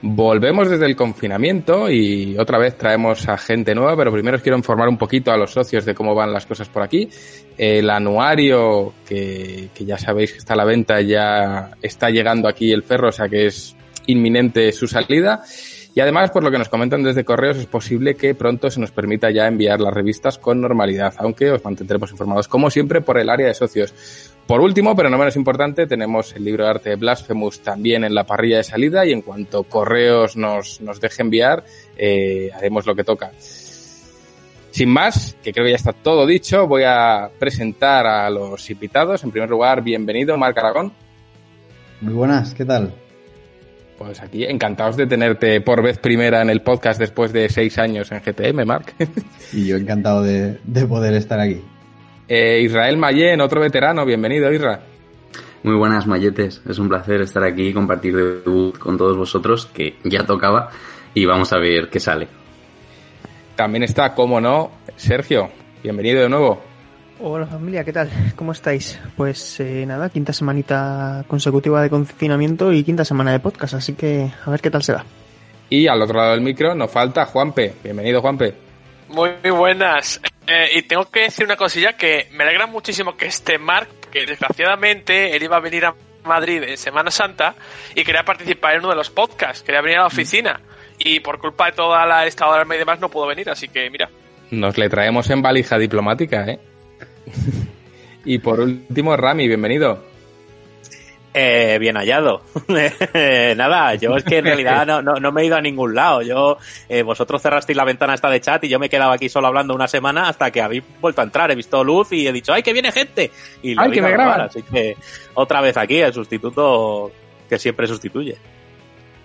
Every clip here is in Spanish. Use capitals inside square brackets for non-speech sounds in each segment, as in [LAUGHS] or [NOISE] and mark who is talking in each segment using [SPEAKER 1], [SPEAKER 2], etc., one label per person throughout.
[SPEAKER 1] Volvemos desde el confinamiento y otra vez traemos a gente nueva, pero primero os quiero informar un poquito a los socios de cómo van las cosas por aquí. El anuario, que, que ya sabéis que está a la venta, ya está llegando aquí el ferro, o sea que es inminente su salida. Y además, por lo que nos comentan desde correos, es posible que pronto se nos permita ya enviar las revistas con normalidad, aunque os mantendremos informados, como siempre, por el área de socios. Por último, pero no menos importante, tenemos el libro de arte de Blasphemous también en la parrilla de salida y en cuanto correos nos, nos deje enviar, eh, haremos lo que toca. Sin más, que creo que ya está todo dicho, voy a presentar a los invitados. En primer lugar, bienvenido, Marc Aragón.
[SPEAKER 2] Muy buenas, ¿qué tal?
[SPEAKER 1] Pues aquí, encantados de tenerte por vez primera en el podcast después de seis años en GTM, Marc.
[SPEAKER 2] Y yo encantado de, de poder estar aquí.
[SPEAKER 1] Eh, Israel Mayen, otro veterano, bienvenido, Isra.
[SPEAKER 3] Muy buenas, Mayetes. Es un placer estar aquí y compartir debut con todos vosotros, que ya tocaba, y vamos a ver qué sale.
[SPEAKER 1] También está, como no, Sergio. Bienvenido de nuevo.
[SPEAKER 4] Hola familia, ¿qué tal? ¿Cómo estáis? Pues eh, nada, quinta semanita consecutiva de confinamiento y quinta semana de podcast, así que a ver qué tal se da.
[SPEAKER 1] Y al otro lado del micro nos falta Juanpe. Bienvenido, Juanpe.
[SPEAKER 5] Muy buenas. Eh, y tengo que decir una cosilla que me alegra muchísimo que esté Mark, porque desgraciadamente él iba a venir a Madrid en Semana Santa y quería participar en uno de los podcasts, quería venir a la oficina. Y por culpa de toda la estado de y demás no pudo venir, así que mira.
[SPEAKER 1] Nos le traemos en valija diplomática, ¿eh? [LAUGHS] y por último, Rami, bienvenido.
[SPEAKER 6] Eh, bien hallado. [LAUGHS] Nada, yo es que en realidad no, no, no, me he ido a ningún lado. Yo, eh, vosotros cerrasteis la ventana esta de chat y yo me he quedado aquí solo hablando una semana hasta que habéis vuelto a entrar. He visto luz y he dicho, ¡ay, que viene gente! Y
[SPEAKER 1] ¡Ay, que me graban!
[SPEAKER 6] Así que otra vez aquí, el sustituto que siempre sustituye.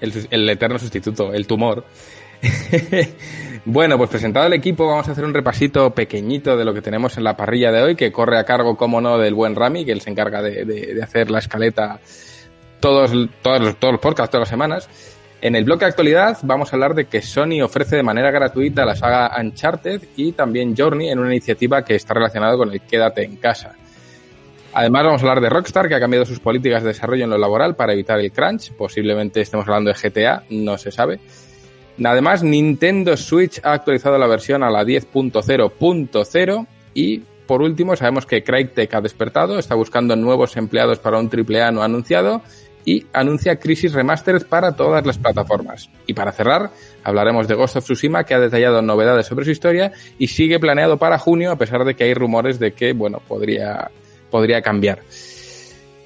[SPEAKER 1] El, el eterno sustituto, el tumor. [LAUGHS] bueno, pues presentado el equipo, vamos a hacer un repasito pequeñito de lo que tenemos en la parrilla de hoy, que corre a cargo, como no, del buen Rami, que él se encarga de, hacer la escaleta todos, todos, todos los podcasts, todas las semanas. En el bloque de actualidad vamos a hablar de que Sony ofrece de manera gratuita la saga Uncharted y también Journey en una iniciativa que está relacionada con el Quédate en casa. Además vamos a hablar de Rockstar, que ha cambiado sus políticas de desarrollo en lo laboral para evitar el crunch. Posiblemente estemos hablando de GTA, no se sabe. Además, Nintendo Switch ha actualizado la versión a la 10.0.0 y por último sabemos que Crytek ha despertado, está buscando nuevos empleados para un AAA no anunciado y anuncia Crisis Remastered para todas las plataformas. Y para cerrar, hablaremos de Ghost of Tsushima que ha detallado novedades sobre su historia y sigue planeado para junio a pesar de que hay rumores de que, bueno, podría, podría cambiar.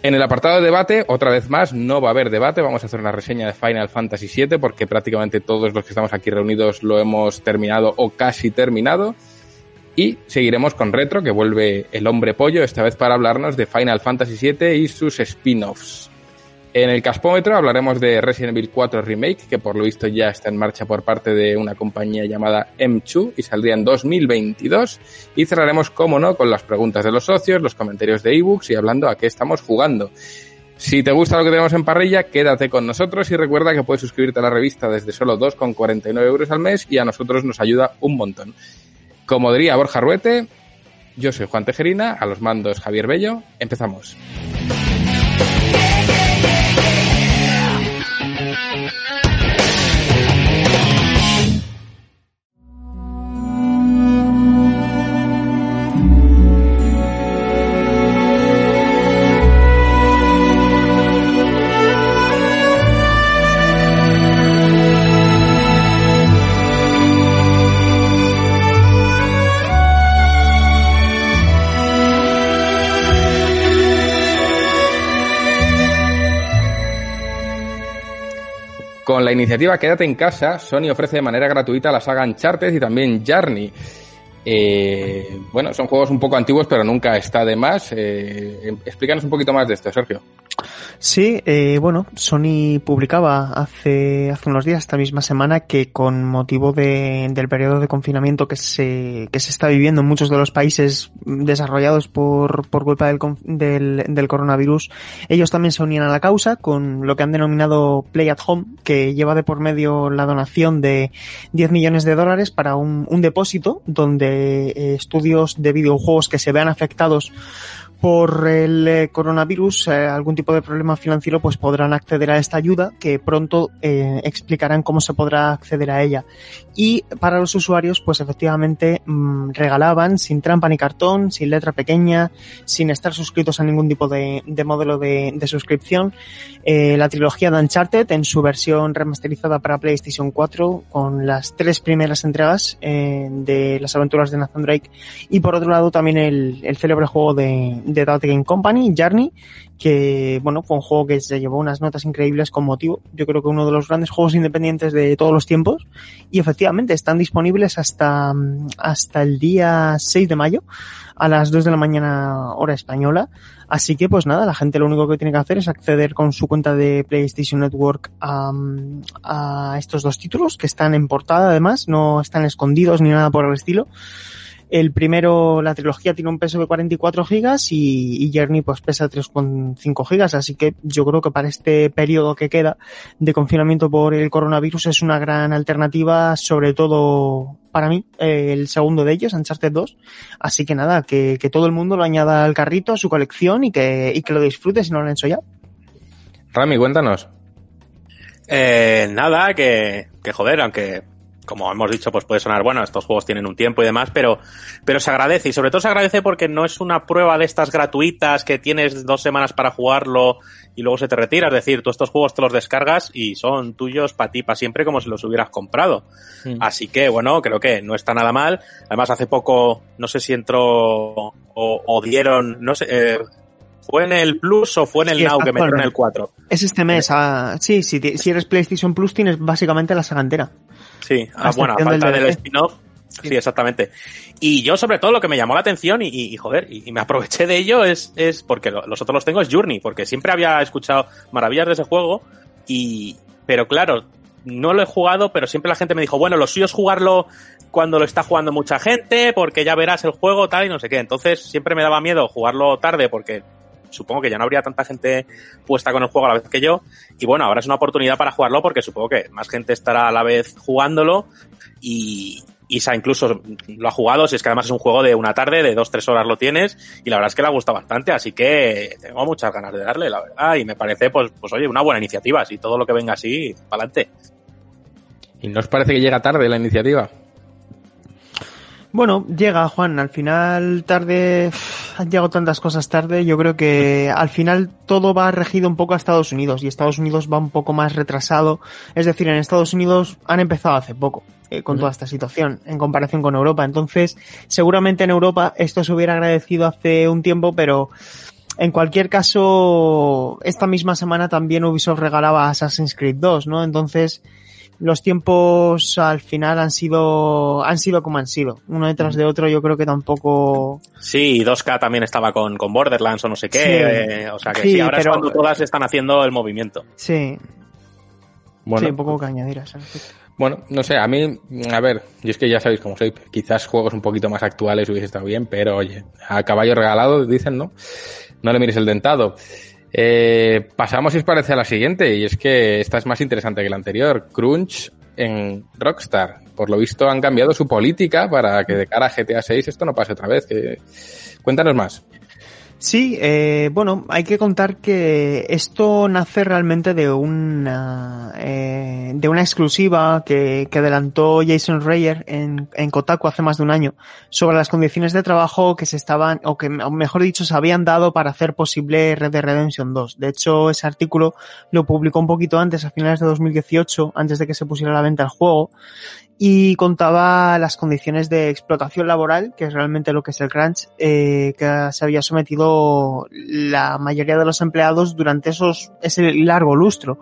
[SPEAKER 1] En el apartado de debate, otra vez más, no va a haber debate. Vamos a hacer una reseña de Final Fantasy VII porque prácticamente todos los que estamos aquí reunidos lo hemos terminado o casi terminado. Y seguiremos con Retro, que vuelve el hombre pollo, esta vez para hablarnos de Final Fantasy VII y sus spin-offs. En el Caspómetro hablaremos de Resident Evil 4 Remake, que por lo visto ya está en marcha por parte de una compañía llamada M2 y saldría en 2022. Y cerraremos, como no, con las preguntas de los socios, los comentarios de ebooks y hablando a qué estamos jugando. Si te gusta lo que tenemos en parrilla, quédate con nosotros y recuerda que puedes suscribirte a la revista desde solo 2,49 euros al mes y a nosotros nos ayuda un montón. Como diría Borja Ruete, yo soy Juan Tejerina, a los mandos Javier Bello. Empezamos. Con la iniciativa Quédate en casa, Sony ofrece de manera gratuita la saga Uncharted y también Journey. Eh, bueno, son juegos un poco antiguos, pero nunca está de más. Eh, explícanos un poquito más de esto, Sergio.
[SPEAKER 4] Sí, eh, bueno, Sony publicaba hace, hace unos días, esta misma semana, que con motivo de, del periodo de confinamiento que se, que se está viviendo en muchos de los países desarrollados por, por culpa del, del, del coronavirus, ellos también se unían a la causa con lo que han denominado Play at Home, que lleva de por medio la donación de 10 millones de dólares para un, un depósito donde eh, estudios de videojuegos que se vean afectados por el eh, coronavirus, eh, algún tipo de problema financiero, pues podrán acceder a esta ayuda que pronto explicarán cómo se podrá acceder a ella. Y para los usuarios, pues efectivamente mmm, regalaban sin trampa ni cartón, sin letra pequeña, sin estar suscritos a ningún tipo de, de modelo de, de suscripción, eh, la trilogía de Uncharted en su versión remasterizada para PlayStation 4 con las tres primeras entregas eh, de las aventuras de Nathan Drake. Y por otro lado también el, el célebre juego de, de Game Company, Journey, que bueno, fue un juego que se llevó unas notas increíbles con motivo. Yo creo que uno de los grandes juegos independientes de todos los tiempos. Y efectivamente están disponibles hasta, hasta el día 6 de mayo a las 2 de la mañana hora española. Así que pues nada, la gente lo único que tiene que hacer es acceder con su cuenta de PlayStation Network a, a estos dos títulos que están en portada además, no están escondidos ni nada por el estilo. El primero, la trilogía tiene un peso de 44 gigas y, y Journey pues pesa 3,5 gigas, así que yo creo que para este periodo que queda de confinamiento por el coronavirus es una gran alternativa, sobre todo para mí, eh, el segundo de ellos, Uncharted 2. Así que nada, que, que todo el mundo lo añada al carrito, a su colección y que, y que lo disfrute si no lo han hecho ya.
[SPEAKER 1] Rami, cuéntanos.
[SPEAKER 6] Eh, nada, que, que joder, aunque como hemos dicho, pues puede sonar, bueno, estos juegos tienen un tiempo y demás, pero, pero se agradece y sobre todo se agradece porque no es una prueba de estas gratuitas que tienes dos semanas para jugarlo y luego se te retira. Es decir, tú estos juegos te los descargas y son tuyos para ti, para siempre, como si los hubieras comprado. Mm. Así que, bueno, creo que no está nada mal. Además, hace poco, no sé si entró o, o dieron, no sé, eh, ¿Fue en el Plus o fue en el sí, Now que metieron en el 4?
[SPEAKER 4] Es este mes. Ah, sí, si, si, eres PlayStation Plus tienes básicamente la saga entera.
[SPEAKER 6] Sí, ah, bueno, a falta del, del spin-off. Sí. sí. exactamente. Y yo, sobre todo, lo que me llamó la atención y, y joder, y, y, me aproveché de ello es, es porque lo, los otros los tengo, es Journey, porque siempre había escuchado maravillas de ese juego y, pero claro, no lo he jugado, pero siempre la gente me dijo, bueno, lo suyo es jugarlo cuando lo está jugando mucha gente, porque ya verás el juego, tal y no sé qué. Entonces siempre me daba miedo jugarlo tarde porque supongo que ya no habría tanta gente puesta con el juego a la vez que yo. Y bueno, ahora es una oportunidad para jugarlo porque supongo que más gente estará a la vez jugándolo y, Isa incluso lo ha jugado, si es que además es un juego de una tarde, de dos, tres horas lo tienes, y la verdad es que le ha gustado bastante, así que tengo muchas ganas de darle, la verdad, y me parece, pues, pues oye, una buena iniciativa, si todo lo que venga así, para adelante.
[SPEAKER 1] ¿Y no os parece que llega tarde la iniciativa?
[SPEAKER 4] Bueno, llega Juan, al final tarde, han llegado tantas cosas tarde, yo creo que al final todo va regido un poco a Estados Unidos y Estados Unidos va un poco más retrasado, es decir, en Estados Unidos han empezado hace poco eh, con toda esta situación en comparación con Europa, entonces seguramente en Europa esto se hubiera agradecido hace un tiempo, pero en cualquier caso, esta misma semana también Ubisoft regalaba Assassin's Creed 2, ¿no? Entonces, los tiempos al final han sido han sido como han sido uno detrás de otro yo creo que tampoco
[SPEAKER 6] sí 2K también estaba con, con Borderlands o no sé qué sí. eh, o sea que sí, sí ahora pero... es cuando todas están haciendo el movimiento
[SPEAKER 4] sí bueno sí, un poco que añadir a eso
[SPEAKER 1] bueno, no sé, a mí, a ver, yo es que ya sabéis cómo soy, quizás juegos un poquito más actuales hubiese estado bien, pero oye, a caballo regalado, dicen, ¿no? No le mires el dentado. Eh, pasamos, si os parece, a la siguiente, y es que esta es más interesante que la anterior. Crunch en Rockstar. Por lo visto han cambiado su política para que de cara a GTA 6 esto no pase otra vez. Cuéntanos más.
[SPEAKER 4] Sí, eh, bueno, hay que contar que esto nace realmente de una eh, de una exclusiva que, que adelantó Jason Reyer en, en, Kotaku hace más de un año sobre las condiciones de trabajo que se estaban, o que mejor dicho, se habían dado para hacer posible Red Dead Redemption 2. De hecho, ese artículo lo publicó un poquito antes, a finales de 2018, antes de que se pusiera a la venta el juego, y contaba las condiciones de explotación laboral, que es realmente lo que es el crunch, eh, que se había sometido la mayoría de los empleados durante esos, ese largo lustro.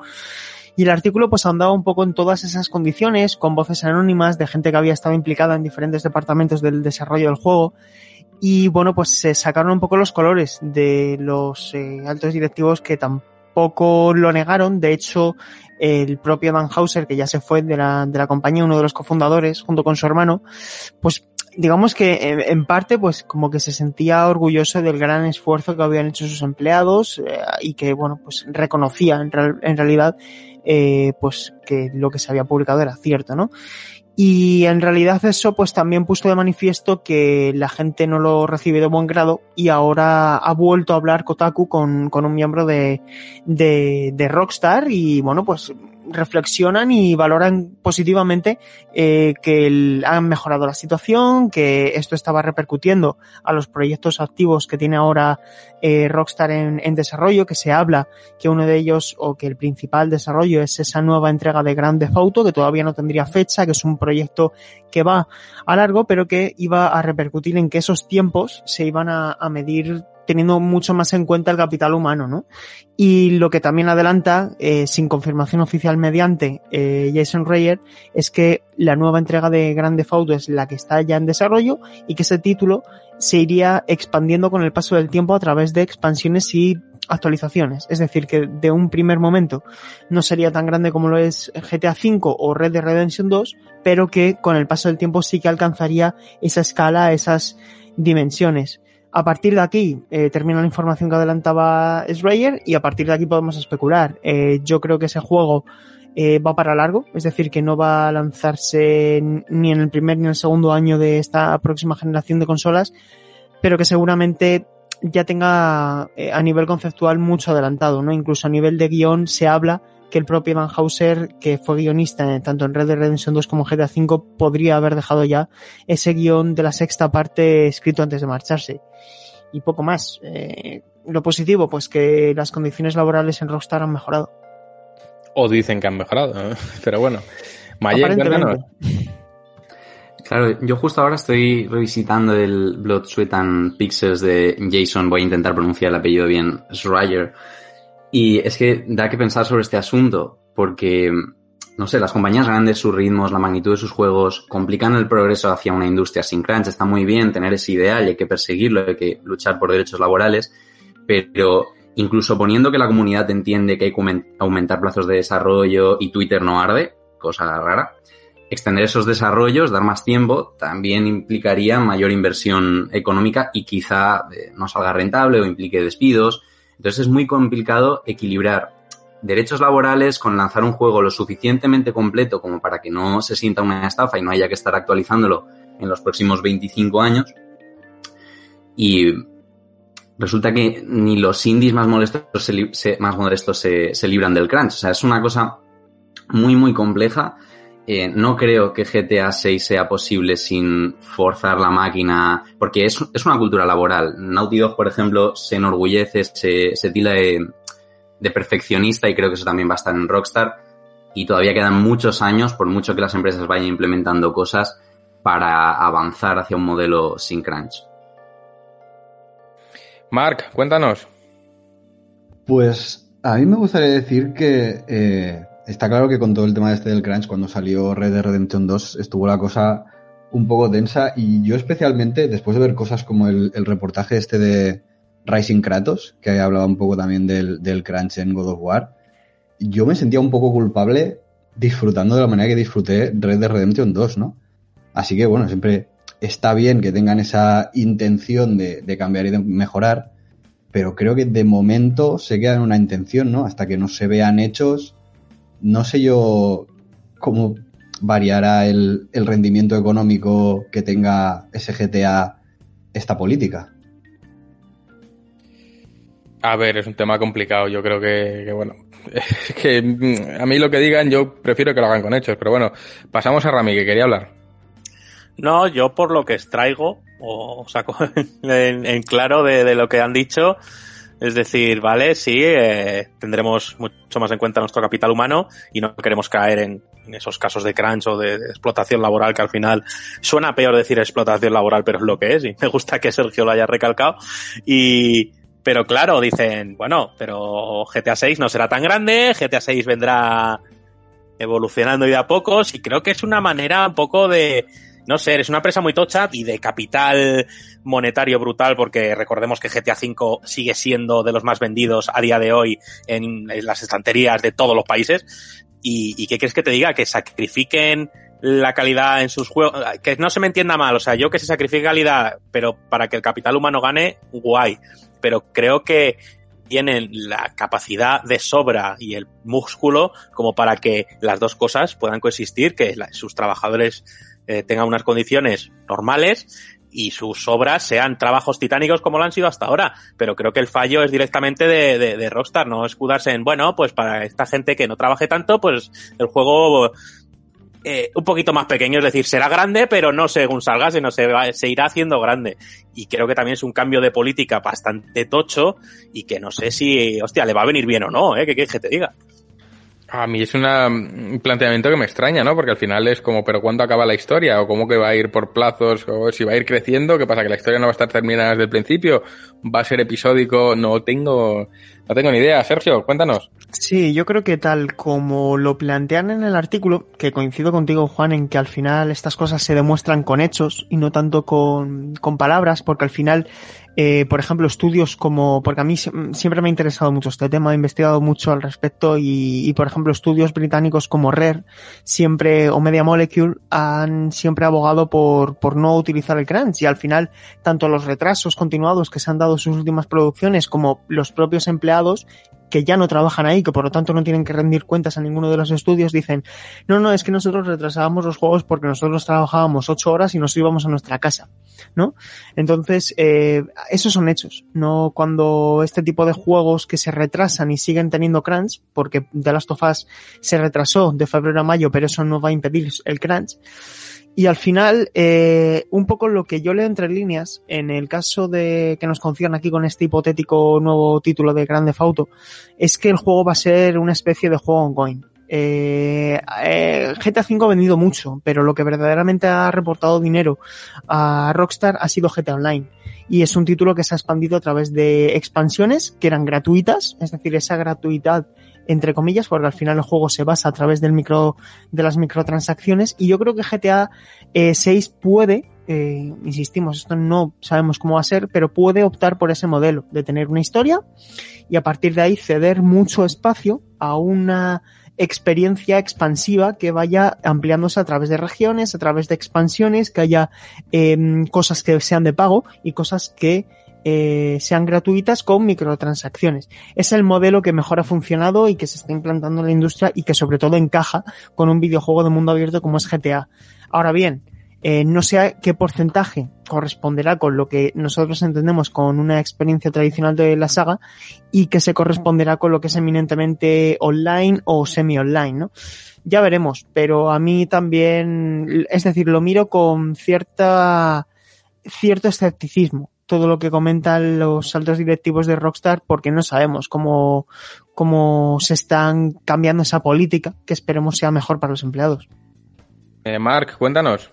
[SPEAKER 4] Y el artículo pues ahondaba un poco en todas esas condiciones, con voces anónimas de gente que había estado implicada en diferentes departamentos del desarrollo del juego. y bueno, pues se sacaron un poco los colores de los eh, altos directivos que tampoco lo negaron. De hecho, el propio Van Hauser, que ya se fue de la, de la compañía, uno de los cofundadores, junto con su hermano, pues digamos que en, parte pues como que se sentía orgulloso del gran esfuerzo que habían hecho sus empleados eh, y que bueno pues reconocía en, en realidad eh, pues que lo que se había publicado era cierto, ¿no? Y en realidad eso pues también puso de manifiesto que la gente no lo recibe de buen grado y ahora ha vuelto a hablar Kotaku con, con un miembro de, de, de Rockstar y bueno pues reflexionan y valoran positivamente eh, que han mejorado la situación, que esto estaba repercutiendo a los proyectos activos que tiene ahora eh, Rockstar en, desarrollo, que se habla que uno de ellos o que el principal desarrollo es esa nueva entrega de Grand Theft Auto, que todavía no tendría fecha, que es un proyecto que va a largo, pero que iba a repercutir en que esos tiempos se iban a medir teniendo mucho más en cuenta el capital humano, ¿no? Y lo que también adelanta, eh, sin confirmación oficial mediante eh, Jason Reyer, es que la nueva entrega de Grand Theft Auto es la que está ya en desarrollo y que ese título se iría expandiendo con el paso del tiempo a través de expansiones y actualizaciones. Es decir, que de un primer momento no sería tan grande como lo es GTA V o Red Dead Redemption 2, pero que con el paso del tiempo sí que alcanzaría esa escala, esas dimensiones. A partir de aquí eh, termina la información que adelantaba Schreier y a partir de aquí podemos especular. Eh, yo creo que ese juego eh, va para largo, es decir, que no va a lanzarse ni en el primer ni en el segundo año de esta próxima generación de consolas, pero que seguramente ya tenga a nivel conceptual mucho adelantado, ¿no? Incluso a nivel de guion se habla que el propio Van Hauser, que fue guionista tanto en Red Dead Redemption 2 como GTA V, podría haber dejado ya ese guion de la sexta parte escrito antes de marcharse y poco más. Eh, lo positivo, pues que las condiciones laborales en Rockstar han mejorado.
[SPEAKER 1] O dicen que han mejorado, ¿eh? [LAUGHS] pero bueno. Mayer,
[SPEAKER 3] Claro, yo justo ahora estoy revisitando el Blood, Sweat and Pixels de Jason, voy a intentar pronunciar el apellido bien, Schreier. Y es que da que pensar sobre este asunto, porque no sé, las compañías grandes, sus ritmos, la magnitud de sus juegos, complican el progreso hacia una industria sin crunch. Está muy bien tener ese ideal y hay que perseguirlo, hay que luchar por derechos laborales, pero incluso poniendo que la comunidad entiende que hay que aumentar plazos de desarrollo y Twitter no arde, cosa rara, extender esos desarrollos, dar más tiempo, también implicaría mayor inversión económica y quizá eh, no salga rentable o implique despidos. Entonces es muy complicado equilibrar derechos laborales con lanzar un juego lo suficientemente completo como para que no se sienta una estafa y no haya que estar actualizándolo en los próximos 25 años. Y resulta que ni los indies más molestos se, más modestos se, se, libran del crunch. O sea, es una cosa muy, muy compleja. Eh, no creo que GTA 6 sea posible sin forzar la máquina, porque es, es una cultura laboral. Naughty Dog, por ejemplo, se enorgullece, se, se tila de, de perfeccionista y creo que eso también va a estar en Rockstar. Y todavía quedan muchos años, por mucho que las empresas vayan implementando cosas, para avanzar hacia un modelo sin crunch.
[SPEAKER 1] Mark, cuéntanos.
[SPEAKER 2] Pues a mí me gustaría decir que eh, está claro que con todo el tema este del crunch, cuando salió Red Dead Redemption 2, estuvo la cosa un poco densa y yo especialmente, después de ver cosas como el, el reportaje este de, Rising Kratos, que hablaba un poco también del, del crunch en God of War, yo me sentía un poco culpable disfrutando de la manera que disfruté Red Dead Redemption 2, ¿no? Así que bueno, siempre está bien que tengan esa intención de, de cambiar y de mejorar, pero creo que de momento se queda en una intención, ¿no? Hasta que no se vean hechos, no sé yo cómo variará el, el rendimiento económico que tenga SGTA esta política.
[SPEAKER 1] A ver, es un tema complicado. Yo creo que, que, bueno, [LAUGHS] que mm, a mí lo que digan, yo prefiero que lo hagan con hechos. Pero bueno, pasamos a Rami, que quería hablar.
[SPEAKER 6] No, yo por lo que extraigo, o saco [LAUGHS] en, en claro de, de, lo que han dicho, es decir, vale, sí, eh, tendremos mucho más en cuenta nuestro capital humano y no queremos caer en, esos casos de crunch o de, de, explotación laboral que al final suena peor decir explotación laboral, pero es lo que es y me gusta que Sergio lo haya recalcado. Y, pero claro, dicen, bueno, pero GTA 6 no será tan grande, GTA 6 vendrá evolucionando y de a pocos, y creo que es una manera un poco de no sé, es una empresa muy tocha y de capital monetario brutal, porque recordemos que GTA V sigue siendo de los más vendidos a día de hoy en, las estanterías de todos los países. ¿Y, ¿Y qué quieres que te diga? Que sacrifiquen la calidad en sus juegos, que no se me entienda mal, o sea, yo que se sacrifique calidad, pero para que el capital humano gane, guay. Pero creo que tienen la capacidad de sobra y el músculo como para que las dos cosas puedan coexistir, que sus trabajadores eh, tengan unas condiciones normales y sus obras sean trabajos titánicos como lo han sido hasta ahora. Pero creo que el fallo es directamente de, de, de Rockstar, no escudarse en, bueno, pues para esta gente que no trabaje tanto, pues el juego eh, un poquito más pequeño, es decir, será grande, pero no según salga, sino se, va, se irá haciendo grande. Y creo que también es un cambio de política bastante tocho y que no sé si, hostia, le va a venir bien o no, ¿eh? ¿Qué quieres que te diga?
[SPEAKER 1] A mí es una, un planteamiento que me extraña, ¿no? Porque al final es como, ¿pero cuándo acaba la historia? ¿O cómo que va a ir por plazos? ¿O si va a ir creciendo? ¿Qué pasa? ¿Que la historia no va a estar terminada desde el principio? ¿Va a ser episódico? No tengo, no tengo ni idea. Sergio, cuéntanos.
[SPEAKER 4] Sí, yo creo que tal como lo plantean en el artículo, que coincido contigo, Juan, en que al final estas cosas se demuestran con hechos y no tanto con, con palabras, porque al final eh, por ejemplo, estudios como, porque a mí siempre me ha interesado mucho este tema, he investigado mucho al respecto y, y, por ejemplo, estudios británicos como Rare, siempre, o Media Molecule, han siempre abogado por, por no utilizar el crunch. Y al final, tanto los retrasos continuados que se han dado sus últimas producciones como los propios empleados que ya no trabajan ahí, que por lo tanto no tienen que rendir cuentas a ninguno de los estudios, dicen, no, no, es que nosotros retrasábamos los juegos porque nosotros trabajábamos ocho horas y nos íbamos a nuestra casa, ¿no? Entonces, eh, esos son hechos, no cuando este tipo de juegos que se retrasan y siguen teniendo crunch, porque The Last of Us se retrasó de febrero a mayo, pero eso no va a impedir el crunch, y al final, eh, un poco lo que yo leo entre líneas, en el caso de que nos concierne aquí con este hipotético nuevo título de Grande Auto, es que el juego va a ser una especie de juego ongoing. Eh, eh, GTA V ha vendido mucho, pero lo que verdaderamente ha reportado dinero a Rockstar ha sido GTA Online. Y es un título que se ha expandido a través de expansiones que eran gratuitas, es decir, esa gratuidad entre comillas, porque al final el juego se basa a través del micro, de las microtransacciones, y yo creo que GTA eh, 6 puede, eh, insistimos, esto no sabemos cómo va a ser, pero puede optar por ese modelo de tener una historia y a partir de ahí ceder mucho espacio a una experiencia expansiva que vaya ampliándose a través de regiones, a través de expansiones, que haya eh, cosas que sean de pago y cosas que eh, sean gratuitas con microtransacciones. Es el modelo que mejor ha funcionado y que se está implantando en la industria y que sobre todo encaja con un videojuego de mundo abierto como es GTA. Ahora bien, eh, no sé qué porcentaje corresponderá con lo que nosotros entendemos con una experiencia tradicional de la saga y que se corresponderá con lo que es eminentemente online o semi-online, ¿no? Ya veremos, pero a mí también, es decir, lo miro con cierta, cierto escepticismo todo lo que comentan los altos directivos de Rockstar porque no sabemos cómo, cómo se están cambiando esa política que esperemos sea mejor para los empleados.
[SPEAKER 1] Eh, Mark, cuéntanos.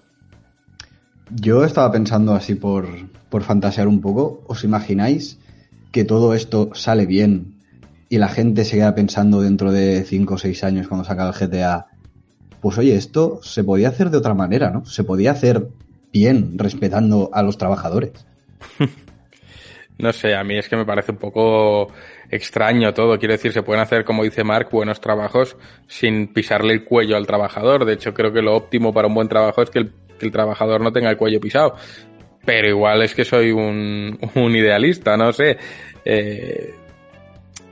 [SPEAKER 2] Yo estaba pensando así por, por fantasear un poco. ¿Os imagináis que todo esto sale bien y la gente se queda pensando dentro de 5 o 6 años cuando saca el GTA? Pues oye, esto se podía hacer de otra manera, ¿no? Se podía hacer bien, respetando a los trabajadores. [LAUGHS]
[SPEAKER 1] No sé, a mí es que me parece un poco extraño todo. Quiero decir, se pueden hacer, como dice Mark, buenos trabajos sin pisarle el cuello al trabajador. De hecho, creo que lo óptimo para un buen trabajo es que el, trabajador no tenga el cuello pisado. Pero igual es que soy un, [LAUGHS] un idealista, no sé. Eh,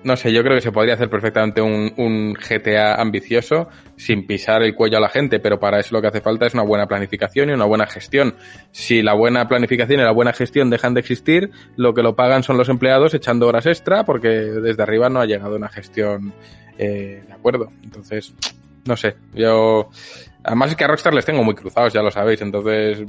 [SPEAKER 1] no sé, yo creo que se podría hacer perfectamente un, GTA ambicioso sin pisar el cuello a la gente, pero para eso lo que hace falta es una buena planificación y una buena gestión. Si la buena planificación y la buena gestión dejan de existir, lo que lo pagan son los empleados echando horas extra porque desde arriba no ha llegado una gestión eh, de acuerdo. Entonces, no sé, yo... Además es que a Rockstar les tengo muy cruzados, ya lo sabéis, entonces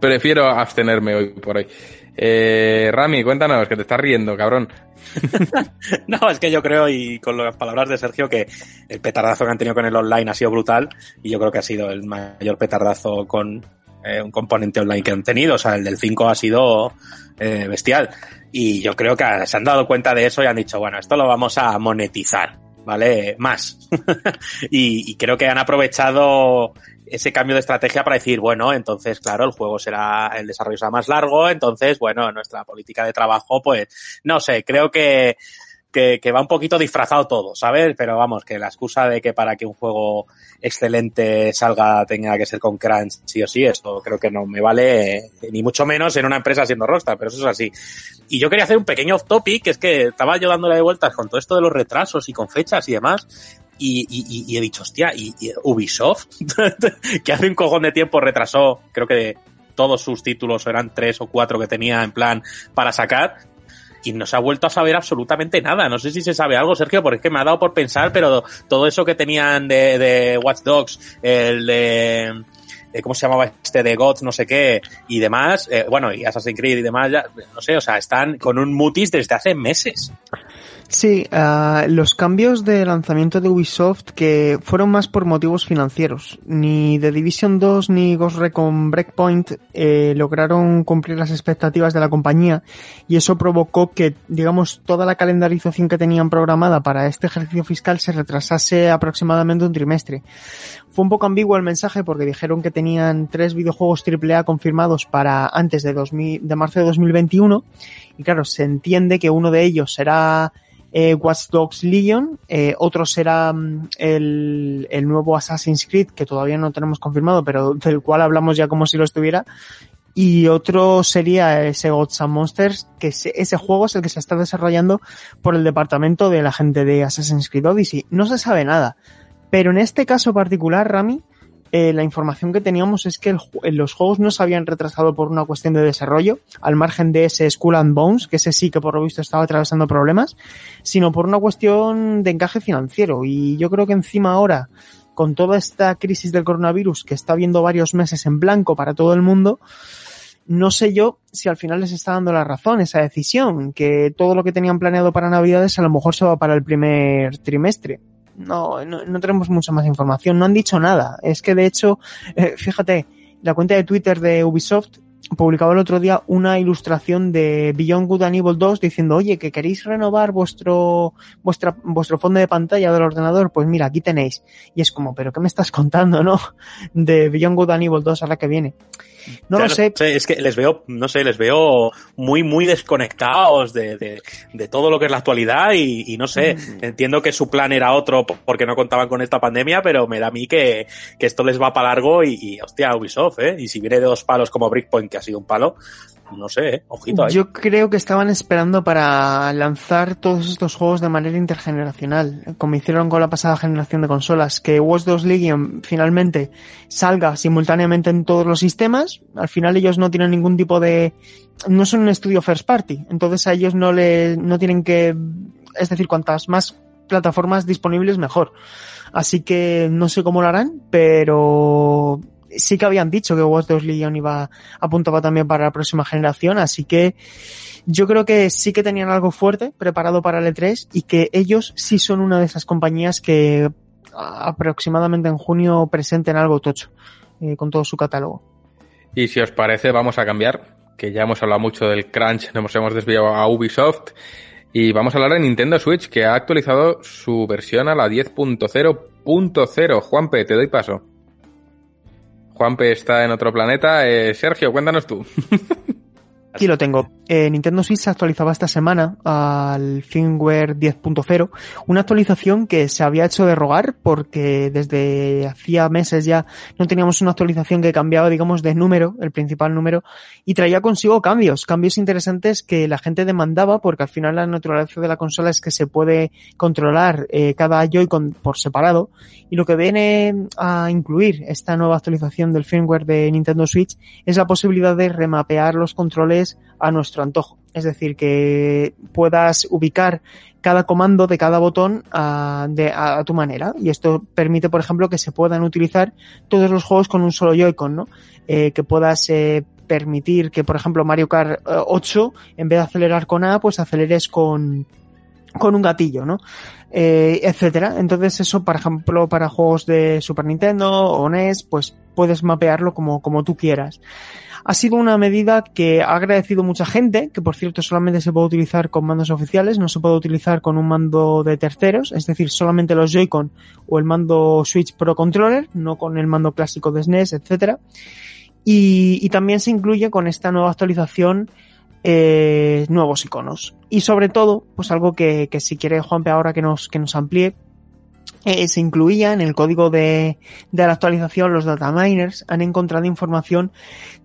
[SPEAKER 1] prefiero abstenerme hoy por hoy. Eh, Rami, cuéntanos, que te estás riendo, cabrón. [LAUGHS]
[SPEAKER 6] no, es que yo creo, y con las palabras de Sergio, que el petardazo que han tenido con el online ha sido brutal, y yo creo que ha sido el mayor petardazo con eh, un componente online que han tenido. O sea, el del 5 ha sido eh, bestial. Y yo creo que se han dado cuenta de eso y han dicho, bueno, esto lo vamos a monetizar, ¿vale? Más. [LAUGHS] y, y creo que han aprovechado ese cambio de estrategia para decir, bueno, entonces, claro, el juego será, el desarrollo será más largo, entonces, bueno, nuestra política de trabajo, pues, no sé, creo que, que, que, va un poquito disfrazado todo, ¿sabes? Pero vamos, que la excusa de que para que un juego excelente salga tenga que ser con crunch sí o sí, esto creo que no me vale eh, ni mucho menos en una empresa siendo Rockstar, pero eso es así. Y yo quería hacer un pequeño off topic, es que estaba yo dándole de vueltas con todo esto de los retrasos y con fechas y demás, y, y, y, he dicho, hostia, y, y Ubisoft, [LAUGHS] que hace un cojón de tiempo retrasó, creo que todos sus títulos eran tres o cuatro que tenía en plan para sacar, y no se ha vuelto a saber absolutamente nada. No sé si se sabe algo, Sergio, porque es que me ha dado por pensar, pero todo eso que tenían de, de Watch Dogs, el de, de, ¿cómo se llamaba este? De Gods, no sé qué, y demás, eh, bueno, y Assassin's Creed y demás, ya, no sé, o sea, están con un mutis desde hace meses.
[SPEAKER 4] Sí, uh, los cambios de lanzamiento de Ubisoft que fueron más por motivos financieros. Ni The Division 2 ni Ghost Recon Breakpoint eh, lograron cumplir las expectativas de la compañía y eso provocó que, digamos, toda la calendarización que tenían programada para este ejercicio fiscal se retrasase aproximadamente un trimestre. Fue un poco ambiguo el mensaje porque dijeron que tenían tres videojuegos AAA confirmados para antes de, 2000, de marzo de 2021 y claro, se entiende que uno de ellos será eh, Watch Dogs Legion, eh, otro será um, el, el, nuevo Assassin's Creed, que todavía no tenemos confirmado, pero del cual hablamos ya como si lo estuviera, y otro sería ese Gods and Monsters, que ese, ese, juego es el que se está desarrollando por el departamento de la gente de Assassin's Creed Odyssey. No se sabe nada, pero en este caso particular, Rami, eh, la información que teníamos es que el, los juegos no se habían retrasado por una cuestión de desarrollo, al margen de ese Skull and Bones, que ese sí que por lo visto estaba atravesando problemas, sino por una cuestión de encaje financiero. Y yo creo que encima ahora, con toda esta crisis del coronavirus que está viendo varios meses en blanco para todo el mundo, no sé yo si al final les está dando la razón esa decisión, que todo lo que tenían planeado para Navidades a lo mejor se va para el primer trimestre no, no, no, tenemos mucha más información, no han dicho nada. Es que de hecho, eh, fíjate, la cuenta de Twitter de Ubisoft publicaba el otro día una ilustración de Beyond Good and Evil 2 diciendo, oye, que queréis renovar vuestro, vuestra, vuestro fondo de pantalla del ordenador, pues mira, aquí tenéis. Y es como, pero ¿qué me estás contando, no? [LAUGHS] De Beyond Good and Evil 2 a la que viene. No
[SPEAKER 6] claro,
[SPEAKER 4] lo sé.
[SPEAKER 6] Es que les veo, no sé, les veo muy, muy desconectados de, de, de todo lo que es la actualidad y, y no sé, mm. entiendo que su plan era otro porque no contaban con esta pandemia, pero me da a mí que, que esto les va para largo y, y, hostia, Ubisoft, ¿eh? Y si viene de dos palos como Breakpoint, que ha sido un palo, no sé, ¿eh? ojito ahí.
[SPEAKER 4] Yo creo que estaban esperando para lanzar todos estos juegos de manera intergeneracional, como hicieron con la pasada generación de consolas, que Watch 2 Legion finalmente salga simultáneamente en todos los sistemas, al final ellos no tienen ningún tipo de, no son un estudio first party, entonces a ellos no le, no tienen que, es decir, cuantas más plataformas disponibles mejor. Así que no sé cómo lo harán, pero sí que habían dicho que Watch Dogs Legion iba, apuntaba también para la próxima generación, así que yo creo que sí que tenían algo fuerte preparado para el E3 y que ellos sí son una de esas compañías que aproximadamente en junio presenten algo tocho eh, con todo su catálogo.
[SPEAKER 1] Y si os parece, vamos a cambiar, que ya hemos hablado mucho del crunch, [LAUGHS] nos hemos desviado a Ubisoft. Y vamos a hablar de Nintendo Switch, que ha actualizado su versión a la 10.0.0. Juanpe, te doy paso. Juanpe está en otro planeta. Eh, Sergio, cuéntanos tú. [LAUGHS]
[SPEAKER 4] Aquí lo tengo. Eh, Nintendo Switch se actualizaba esta semana al firmware 10.0, una actualización que se había hecho de rogar porque desde hacía meses ya no teníamos una actualización que cambiaba, digamos, de número, el principal número, y traía consigo cambios, cambios interesantes que la gente demandaba porque al final la naturaleza de la consola es que se puede controlar eh, cada Joy-Con por separado y lo que viene a incluir esta nueva actualización del firmware de Nintendo Switch es la posibilidad de remapear los controles a nuestro antojo. Es decir, que puedas ubicar cada comando de cada botón a, de, a, tu manera. Y esto permite, por ejemplo, que se puedan utilizar todos los juegos con un solo Joy-Con, ¿no? Eh, que puedas eh, permitir que, por ejemplo, Mario Kart 8, en vez de acelerar con A, pues aceleres con, con un gatillo, ¿no? Eh, etcétera. Entonces eso, por ejemplo, para juegos de Super Nintendo o NES, pues puedes mapearlo como, como tú quieras. Ha sido una medida que ha agradecido mucha gente, que por cierto solamente se puede utilizar con mandos oficiales, no se puede utilizar con un mando de terceros, es decir, solamente los Joy-Con o el mando Switch Pro Controller, no con el mando clásico de SNES. Y, y también se incluye con esta nueva actualización eh, nuevos iconos. Y sobre todo, pues algo que, que si quiere Juanpe ahora que nos, que nos amplíe, eh, se incluía en el código de, de la actualización, los data miners han encontrado información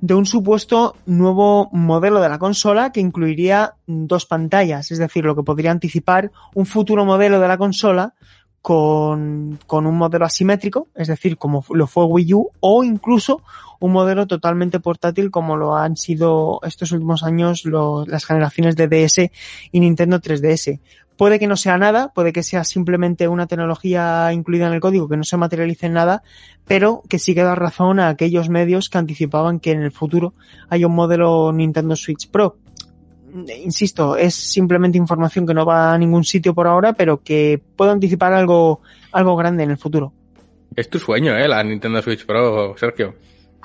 [SPEAKER 4] de un supuesto nuevo modelo de la consola que incluiría dos pantallas, es decir, lo que podría anticipar un futuro modelo de la consola con, con un modelo asimétrico, es decir, como lo fue Wii U, o incluso un modelo totalmente portátil como lo han sido estos últimos años las generaciones de DS y Nintendo 3DS. Puede que no sea nada, puede que sea simplemente una tecnología incluida en el código que no se materialice en nada, pero que sí que da razón a aquellos medios que anticipaban que en el futuro haya un modelo Nintendo Switch Pro. Insisto, es simplemente información que no va a ningún sitio por ahora, pero que puede anticipar algo, algo grande en el futuro.
[SPEAKER 1] Es tu sueño, ¿eh? La Nintendo Switch Pro, Sergio.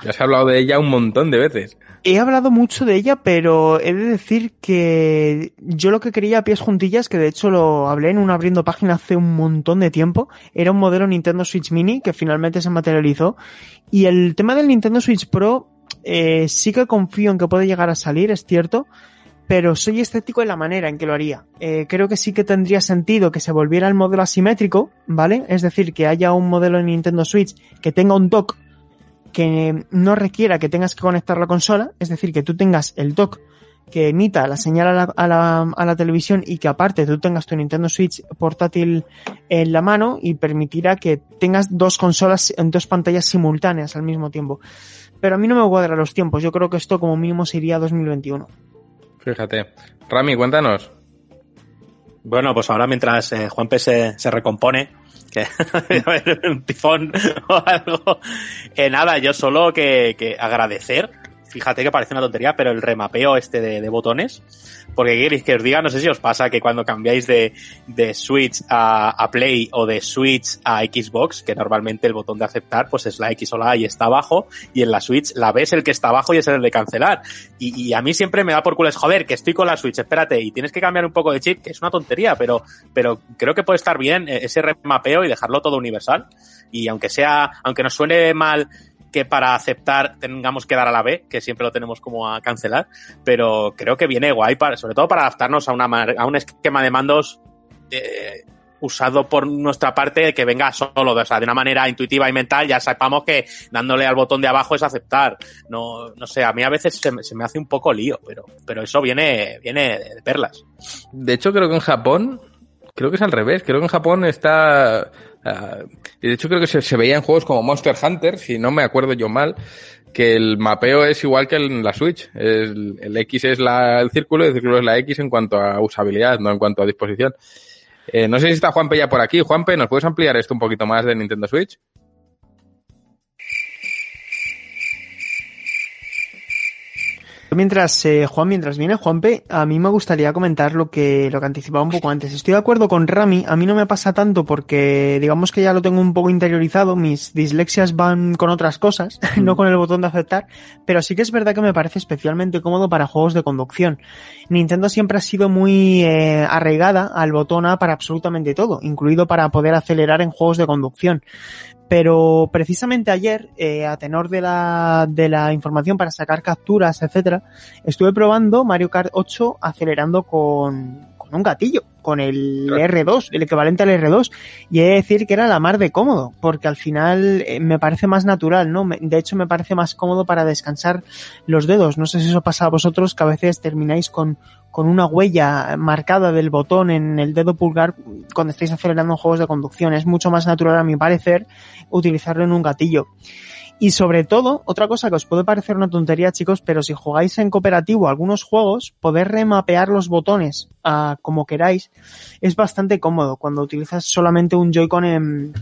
[SPEAKER 1] Ya se ha hablado de ella un montón de veces.
[SPEAKER 4] He hablado mucho de ella, pero he de decir que yo lo que quería a pies juntillas, que de hecho lo hablé en un abriendo página hace un montón de tiempo, era un modelo Nintendo Switch Mini que finalmente se materializó. Y el tema del Nintendo Switch Pro, eh, sí que confío en que puede llegar a salir, es cierto, pero soy escéptico en la manera en que lo haría. Eh, creo que sí que tendría sentido que se volviera el modelo asimétrico, ¿vale? Es decir, que haya un modelo en Nintendo Switch que tenga un dock que no requiera que tengas que conectar la consola, es decir, que tú tengas el dock que emita la señal a la, a la, a la televisión y que aparte tú tengas tu Nintendo Switch portátil en la mano y permitirá que tengas dos consolas en dos pantallas simultáneas al mismo tiempo. Pero a mí no me cuadra los tiempos, yo creo que esto como mínimo se iría a 2021.
[SPEAKER 1] Fíjate. Rami, cuéntanos.
[SPEAKER 6] Bueno, pues ahora mientras eh, Juanpe se, se recompone, que [LAUGHS] un tifón o algo, eh, nada, yo solo que, que agradecer, fíjate que parece una tontería, pero el remapeo este de botones, porque ¿qué queréis que os diga? No sé si os pasa que cuando cambiáis de, de Switch a, a Play o de Switch a Xbox, que normalmente el botón de aceptar pues es la X o la A y está abajo, y en la Switch la B es el que está abajo y es el de cancelar. Y, y a mí siempre me da por culo es, joder, que estoy con la Switch, espérate, y tienes que cambiar un poco de chip, que es una tontería, pero, pero creo que puede estar bien eh, ese remapeo y dejarlo todo universal. Y aunque sea, aunque nos suene mal que para aceptar tengamos que dar a la B, que siempre lo tenemos como a cancelar, pero creo que viene guay, para, sobre todo para adaptarnos a, una, a un esquema de mandos eh, usado por nuestra parte que venga solo, o sea, de una manera intuitiva y mental, ya sepamos que dándole al botón de abajo es aceptar. No, no sé, a mí a veces se, se me hace un poco lío, pero, pero eso viene, viene de perlas.
[SPEAKER 1] De hecho, creo que en Japón, creo que es al revés. Creo que en Japón está. Ah, y de hecho, creo que se, veía en juegos como Monster Hunter, si no me acuerdo yo mal, que el mapeo es igual que en la Switch. El, el X es la, el círculo y el círculo es la X en cuanto a usabilidad, no en cuanto a disposición. Eh, no sé si está Juanpe ya por aquí. Juanpe, ¿nos puedes ampliar esto un poquito más de Nintendo Switch?
[SPEAKER 4] Mientras, eh, Juan, mientras viene Juanpe, a mí me gustaría comentar lo que, lo que anticipaba un poco antes. Estoy de acuerdo con Rami, a mí no me pasa tanto porque digamos que ya lo tengo un poco interiorizado, mis dislexias van con otras cosas, [LAUGHS] no con el botón de aceptar, pero sí que es verdad que me parece especialmente cómodo para juegos de conducción. Nintendo siempre ha sido muy eh, arraigada al botón A para absolutamente todo, incluido para poder acelerar en juegos de conducción. Pero precisamente ayer, eh, a tenor de la, de la información para sacar capturas, etcétera, estuve probando Mario Kart 8 acelerando con, con un gatillo, con el R2, el equivalente al R2, y he de decir que era la mar de cómodo, porque al final eh, me parece más natural, ¿no? De hecho, me parece más cómodo para descansar los dedos. No sé si eso pasa a vosotros, que a veces termináis con, con una huella marcada del botón en el dedo pulgar cuando estáis acelerando juegos de conducción. Es mucho más natural, a mi parecer, utilizarlo en un gatillo. Y sobre todo, otra cosa que os puede parecer una tontería, chicos, pero si jugáis en cooperativo algunos juegos, poder remapear los botones a como queráis es bastante cómodo cuando utilizas solamente un Joy-Con en,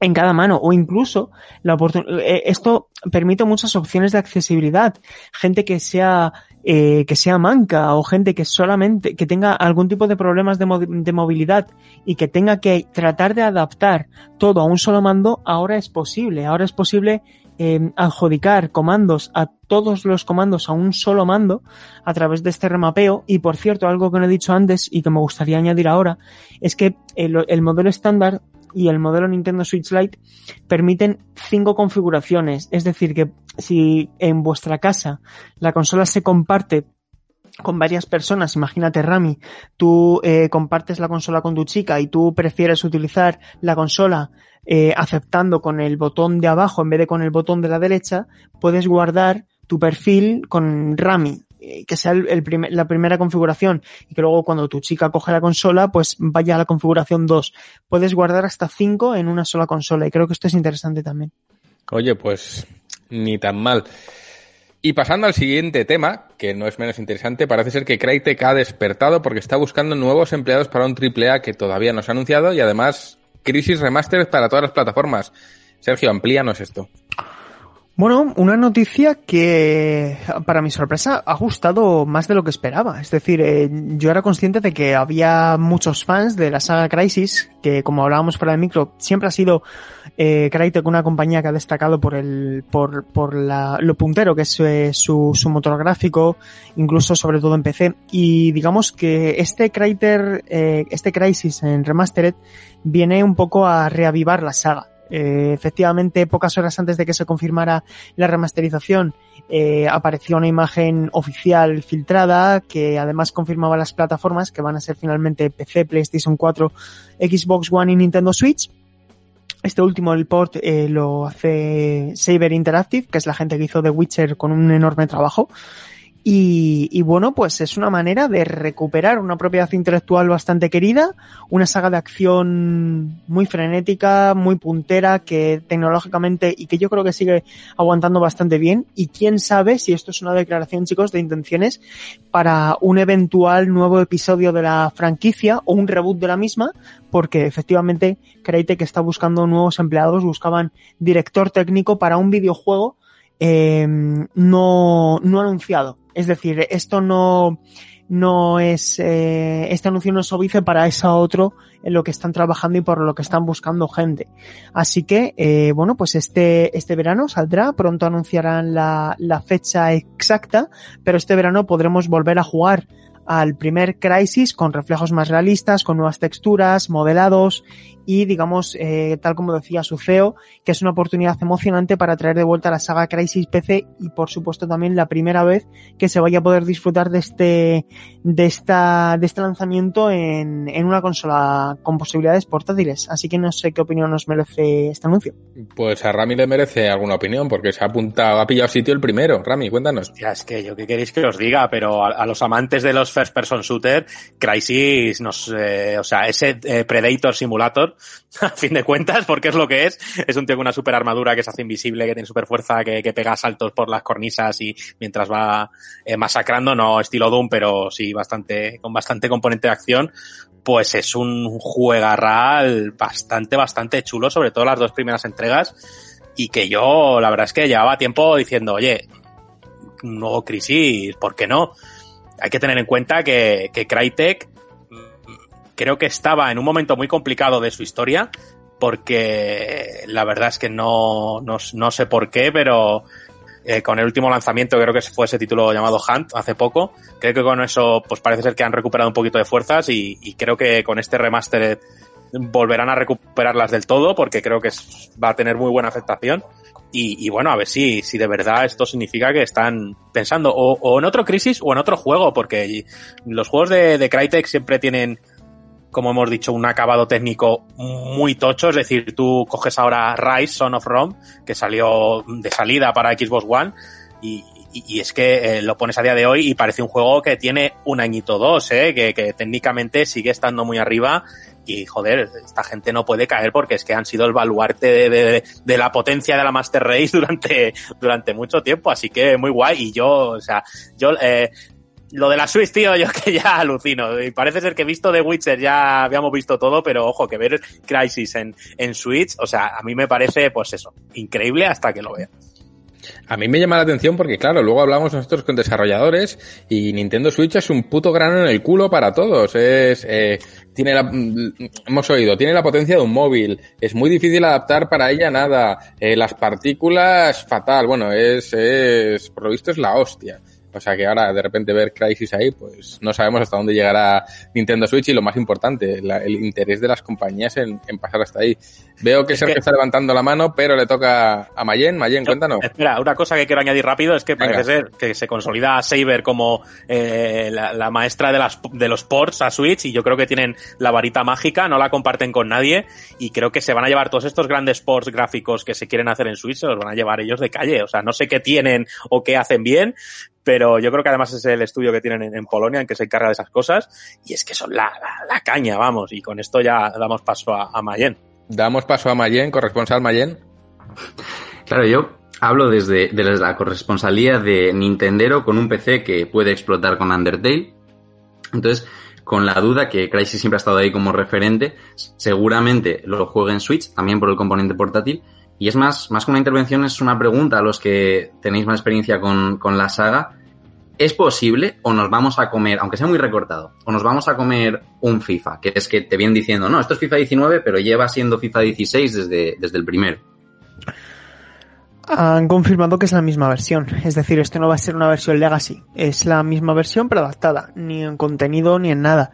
[SPEAKER 4] en cada mano. O incluso la oportun- eh, esto permite muchas opciones de accesibilidad. Gente que sea eh, que sea manca o gente que solamente, que tenga algún tipo de problemas de, de movilidad y que tenga que tratar de adaptar todo a un solo mando, ahora es posible. Ahora es posible eh, adjudicar comandos a todos los comandos a un solo mando a través de este remapeo. Y por cierto, algo que no he dicho antes y que me gustaría añadir ahora, es que el, el modelo estándar y el modelo Nintendo Switch Lite permiten cinco configuraciones. Es decir, que si en vuestra casa la consola se comparte con varias personas, imagínate Rami, tú eh, compartes la consola con tu chica y tú prefieres utilizar la consola eh, aceptando con el botón de abajo en vez de con el botón de la derecha, puedes guardar tu perfil con Rami, eh, que sea la primera configuración y que luego cuando tu chica coge la consola, pues vaya a la configuración 2. Puedes guardar hasta 5 en una sola consola y creo que esto es interesante también.
[SPEAKER 1] Oye, pues ni tan mal. Y pasando al siguiente tema, que no es menos interesante, parece ser que Crytek ha despertado porque está buscando nuevos empleados para un AAA que todavía no se ha anunciado y además Crisis Remastered para todas las plataformas. Sergio, amplíanos esto.
[SPEAKER 4] Bueno, una noticia que para mi sorpresa ha gustado más de lo que esperaba. Es decir, eh, yo era consciente de que había muchos fans de la saga Crisis, que como hablábamos fuera del micro, siempre ha sido eh, Crytek una compañía que ha destacado por el por, por la, lo puntero que es eh, su, su motor gráfico, incluso sobre todo en PC. Y digamos que este Crytek, eh, este Crisis en Remastered viene un poco a reavivar la saga. Eh, efectivamente, pocas horas antes de que se confirmara la remasterización, eh, apareció una imagen oficial filtrada que además confirmaba las plataformas que van a ser finalmente PC, PlayStation 4, Xbox One y Nintendo Switch. Este último, el port, eh, lo hace Saber Interactive, que es la gente que hizo The Witcher con un enorme trabajo. Y, y, bueno, pues es una manera de recuperar una propiedad intelectual bastante querida, una saga de acción muy frenética, muy puntera, que tecnológicamente y que yo creo que sigue aguantando bastante bien. Y quién sabe si esto es una declaración, chicos, de intenciones para un eventual nuevo episodio de la franquicia o un reboot de la misma, porque efectivamente Crytek está buscando nuevos empleados, buscaban director técnico para un videojuego eh, no, no anunciado. Es decir, esto no, no es, eh, este anuncio no es obvio para esa otro en lo que están trabajando y por lo que están buscando gente. Así que, eh, bueno, pues este, este verano saldrá, pronto anunciarán la, la fecha exacta, pero este verano podremos volver a jugar al primer Crisis con reflejos más realistas, con nuevas texturas, modelados y digamos, eh, tal como decía su CEO, que es una oportunidad emocionante para traer de vuelta la saga Crisis PC y por supuesto también la primera vez que se vaya a poder disfrutar de este, de esta, de este lanzamiento en, en una consola con posibilidades portátiles. Así que no sé qué opinión nos merece este anuncio.
[SPEAKER 1] Pues a Rami le merece alguna opinión porque se ha apuntado, ha pillado sitio el primero. Rami, cuéntanos.
[SPEAKER 6] Ya es que yo qué queréis que os diga, pero a, a los amantes de los first person shooter, Crisis nos, eh, o sea, ese eh, Predator Simulator, [LAUGHS] a fin de cuentas, porque es lo que es, es un tío con una super armadura que se hace invisible, que tiene super fuerza, que, que pega saltos por las cornisas y mientras va eh, masacrando, no estilo Doom, pero sí bastante, con bastante componente de acción, pues es un juegarral bastante, bastante chulo, sobre todo las dos primeras entregas, y que yo, la verdad es que llevaba tiempo diciendo, oye, un nuevo Crisis, ¿por qué no? hay que tener en cuenta que, que Crytek creo que estaba en un momento muy complicado de su historia, porque la verdad es que no, no, no sé por qué, pero eh, con el último lanzamiento, creo que fue ese título llamado Hunt hace poco, creo que con eso pues parece ser que han recuperado un poquito de fuerzas y, creo que con este remaster volverán a recuperarlas del todo porque creo que va a tener muy buena aceptación. Y, bueno, a ver si, si de verdad esto significa que están pensando o, en otro crisis o en otro juego, porque los juegos de Crytek siempre tienen, como hemos dicho, un acabado técnico muy tocho. Es decir, tú coges ahora Rise, Son of Rome, que salió de salida para Xbox One, y, y, es que eh, lo pones a día de hoy y parece un juego que tiene un añito dos, ¿eh? que, que técnicamente sigue estando muy arriba y joder, esta gente no puede caer porque es que han sido el baluarte de, de, la potencia de la Master Race [LAUGHS] durante, durante mucho tiempo, así que muy guay. Y yo, o sea, yo, eh, lo de la Switch, tío, yo que ya alucino. Y parece ser que he visto The Witcher, ya habíamos visto todo, pero ojo, que ver Crisis en, en Switch, o sea, a mí me parece, pues eso, increíble hasta que lo vea.
[SPEAKER 1] A mí me llama la atención porque, claro, luego hablamos nosotros con desarrolladores y Nintendo Switch es un puto grano en el culo para todos. Es, eh, tiene la, mm, hemos oído, tiene la potencia de un móvil. Es muy difícil adaptar para ella nada. Eh, las partículas, fatal. Bueno, es, es, por lo visto es la hostia. O sea que ahora de repente ver Crisis ahí, pues no sabemos hasta dónde llegará Nintendo Switch y lo más importante, la, el interés de las compañías en, en, pasar hasta ahí. Veo que Sergio que... está levantando la mano, pero le toca a Mayen. Mayen, cuéntanos.
[SPEAKER 6] Espera, una cosa que quiero añadir rápido es que Venga. parece ser que se consolida a Saber como eh, la, la, maestra de, las, de los ports a Switch y yo creo que tienen la varita mágica, no la comparten con nadie y creo que se van a llevar todos estos grandes ports gráficos que se quieren hacer en Switch, se los van a llevar ellos de calle. O sea, no sé qué tienen o qué hacen bien, pero yo creo que además es el estudio que tienen en, en, Polonia en que se encarga de esas cosas y es que son la, la, la caña, vamos, y con esto ya damos paso a, a Mayen.
[SPEAKER 1] Damos paso a Mayen, corresponsal Mayen.
[SPEAKER 3] Claro, yo hablo desde, desde la corresponsalía de Nintendero con un PC que puede explotar con Undertale. Entonces, con la duda que Crysis siempre ha estado ahí como referente, seguramente lo juegue en Switch, también por el componente portátil, y es más, más que una intervención, es una pregunta a los que tenéis más experiencia con, con la saga. ¿Es posible o nos vamos a comer, aunque sea muy recortado, o nos vamos a comer un FIFA? Que es que te vienen diciendo, no, esto es FIFA 19, pero lleva siendo FIFA 16 desde, desde el primero.
[SPEAKER 4] Han confirmado que es la misma versión, es decir, esto no va a ser una versión Legacy, es la misma versión pero adaptada, ni en contenido ni en nada.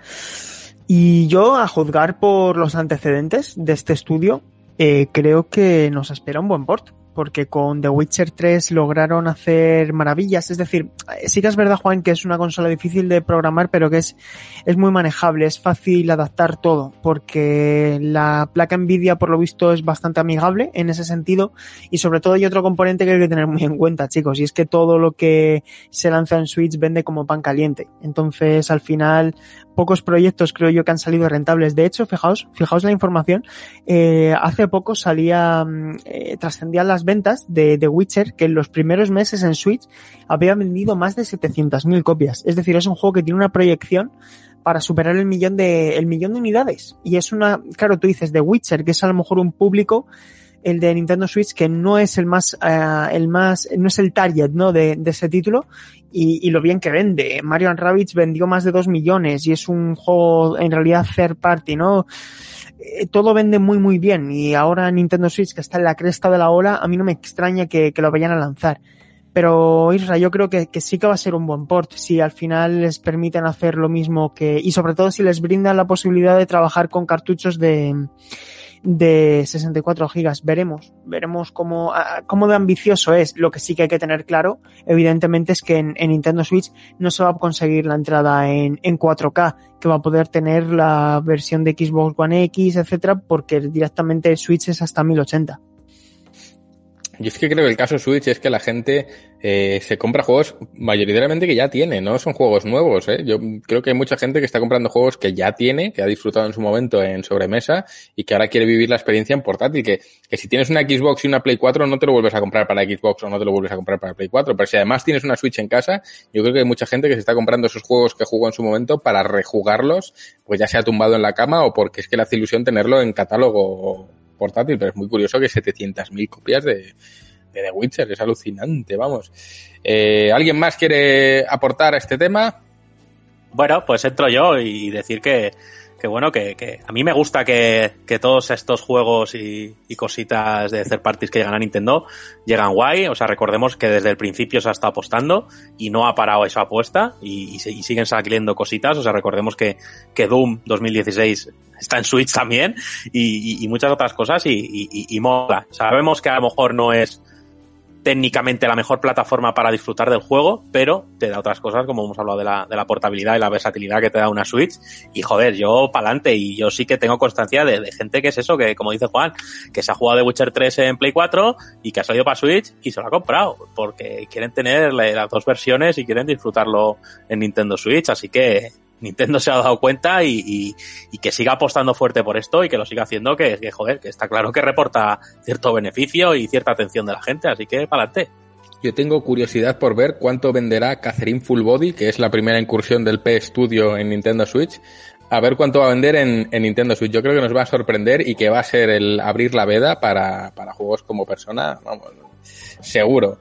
[SPEAKER 4] Y yo, a juzgar por los antecedentes de este estudio, eh, creo que nos espera un buen port porque con The Witcher 3 lograron hacer maravillas. Es decir, sí que es verdad, Juan, que es una consola difícil de programar, pero que es, es muy manejable, es fácil adaptar todo, porque la placa Nvidia, por lo visto, es bastante amigable en ese sentido, y sobre todo hay otro componente que hay que tener muy en cuenta, chicos, y es que todo lo que se lanza en Switch vende como pan caliente. Entonces, al final, pocos proyectos creo yo que han salido rentables. De hecho, fijaos, fijaos la información, eh, hace poco salía, eh, trascendían las ventas de The Witcher que en los primeros meses en Switch había vendido más de 700.000 copias. Es decir, es un juego que tiene una proyección para superar el millón de, el millón de unidades. Y es una, claro, tú dices The Witcher, que es a lo mejor un público el de Nintendo Switch que no es el más uh, el más no es el target no de, de ese título y, y, lo bien que vende. Mario Rabbids vendió más de 2 millones y es un juego en realidad third party no eh, todo vende muy muy bien y ahora Nintendo Switch que está en la cresta de la ola a mí no me extraña que, que lo vayan a lanzar. Pero Isra, yo creo que, que, sí que va a ser un buen port si al final les permiten hacer lo mismo que y sobre todo si les brindan la posibilidad de trabajar con cartuchos de de 64 gigas. Veremos, veremos cómo, cómo de ambicioso es. Lo que sí que hay que tener claro, evidentemente, es que en, en Nintendo Switch no se va a conseguir la entrada en, en 4K, que va a poder tener la versión de Xbox One X, etcétera, porque directamente Switch es hasta 1080.
[SPEAKER 1] Yo es que creo que el caso Switch es que la gente eh, se compra juegos mayoritariamente que ya tiene, no son juegos nuevos. ¿eh? Yo creo que hay mucha gente que está comprando juegos que ya tiene, que ha disfrutado en su momento en sobremesa y que ahora quiere vivir la experiencia en portátil. Que, que si tienes una Xbox y una Play 4 no te lo vuelves a comprar para Xbox o no te lo vuelves a comprar para Play 4. Pero si además tienes una Switch en casa, yo creo que hay mucha gente que se está comprando esos juegos que jugó en su momento para rejugarlos, pues ya sea tumbado en la cama o porque es que le hace ilusión tenerlo en catálogo portátil, pero es muy curioso que 700.000 copias de, de The Witcher, es alucinante, vamos. Eh, ¿Alguien más quiere aportar a este tema?
[SPEAKER 6] Bueno, pues entro yo y decir que, que bueno, que, que, a mí me gusta que, que todos estos juegos y, y, cositas de hacer parties que llegan a Nintendo llegan guay. O sea, recordemos que desde el principio se ha estado apostando y no ha parado esa apuesta y, y, y siguen saliendo cositas. O sea, recordemos que, que Doom 2016 está en Switch también y, muchas otras cosas y, mola. Sabemos que a lo mejor no es técnicamente la mejor plataforma para disfrutar del juego, pero te da otras cosas, como hemos hablado de la, de la portabilidad y la versatilidad que te da una Switch. Y joder, yo pa'lante, y yo sí que tengo constancia de, de, gente que es eso, que como dice Juan, que se ha jugado de Witcher 3 en Play 4 y que ha salido para Switch y se lo ha comprado, porque quieren tener las dos versiones y quieren disfrutarlo en Nintendo Switch, así que Nintendo se ha dado cuenta y, y, y, que siga apostando fuerte por esto y que lo siga haciendo, que, que joder, que está claro que reporta cierto beneficio y cierta atención de la gente, así que para adelante.
[SPEAKER 1] Yo tengo curiosidad por ver cuánto venderá Catherine Full Body, que es la primera incursión del P Studio en Nintendo Switch. A ver cuánto va a vender en, en, Nintendo Switch. Yo creo que nos va a sorprender y que va a ser el abrir la veda para, para juegos como persona, vamos, seguro.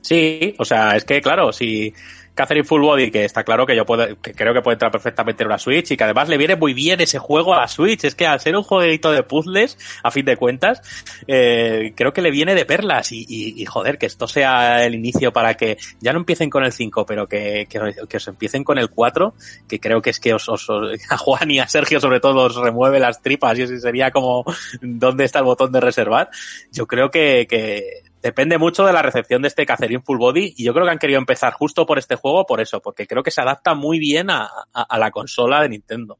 [SPEAKER 6] Sí, o sea, es que claro, si Catherine Full Body, que está claro que yo puedo, que creo que puede entrar perfectamente en una Switch y que además le viene muy bien ese juego a la Switch. Es que al ser un jueguito de puzzles, a fin de cuentas, eh, creo que le viene de perlas y, y, joder, que esto sea el inicio para que ya no empiecen con el 5, pero que, que, os empiecen con el 4, que creo que es que os, [LAUGHS] a Juan y a Sergio sobre todo os remueve las tripas y sería como dónde está el botón de reservar. Yo creo que, que depende mucho de la recepción de este Catherine Full Body y yo creo que han querido empezar justo por este juego por eso, porque creo que se adapta muy bien a, a, a la consola de Nintendo.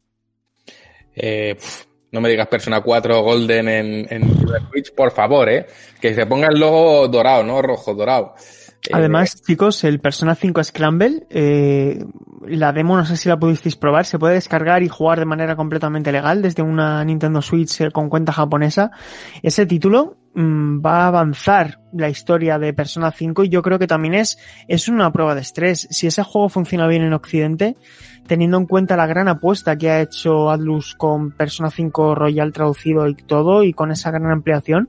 [SPEAKER 1] Eh, pff, no me digas Persona 4 Golden en, en Switch, por favor, eh. Que se ponga el logo dorado, ¿no? Rojo, dorado.
[SPEAKER 4] Además, eh, chicos, el Persona 5 Scramble, eh, la demo no sé si la pudisteis probar, se puede descargar y jugar de manera completamente legal desde una Nintendo Switch eh, con cuenta japonesa. Ese título va a avanzar la historia de Persona 5 y yo creo que también es, es una prueba de estrés. Si ese juego funciona bien en Occidente, teniendo en cuenta la gran apuesta que ha hecho Atlus con Persona 5 Royal traducido y todo y con esa gran ampliación,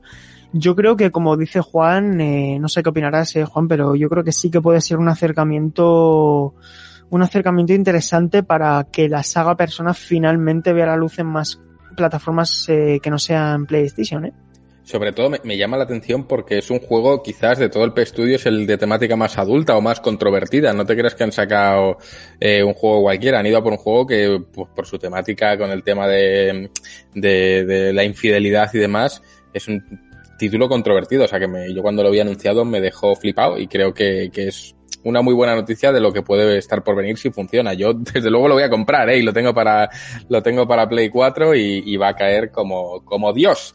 [SPEAKER 4] yo creo que, como dice Juan, eh, no sé qué opinarás, eh, Juan, pero yo creo que sí que puede ser un acercamiento, un acercamiento interesante para que la saga Persona finalmente vea la luz en más plataformas eh, que no sean PlayStation, ¿eh?
[SPEAKER 1] Sobre todo me, me, llama la atención porque es un juego quizás de todo el P-Studio es el de temática más adulta o más controvertida. No te creas que han sacado eh, un juego cualquiera. Han ido a por un juego que pues, por su temática con el tema de, de, de la infidelidad y demás es un título controvertido, o sea que me, yo cuando lo había anunciado me dejó flipado y creo que, que, es una muy buena noticia de lo que puede estar por venir si funciona. Yo [LAUGHS] desde luego lo voy a comprar, ¿eh? Y lo tengo para, lo tengo para Play 4 y, y va a caer como, como Dios.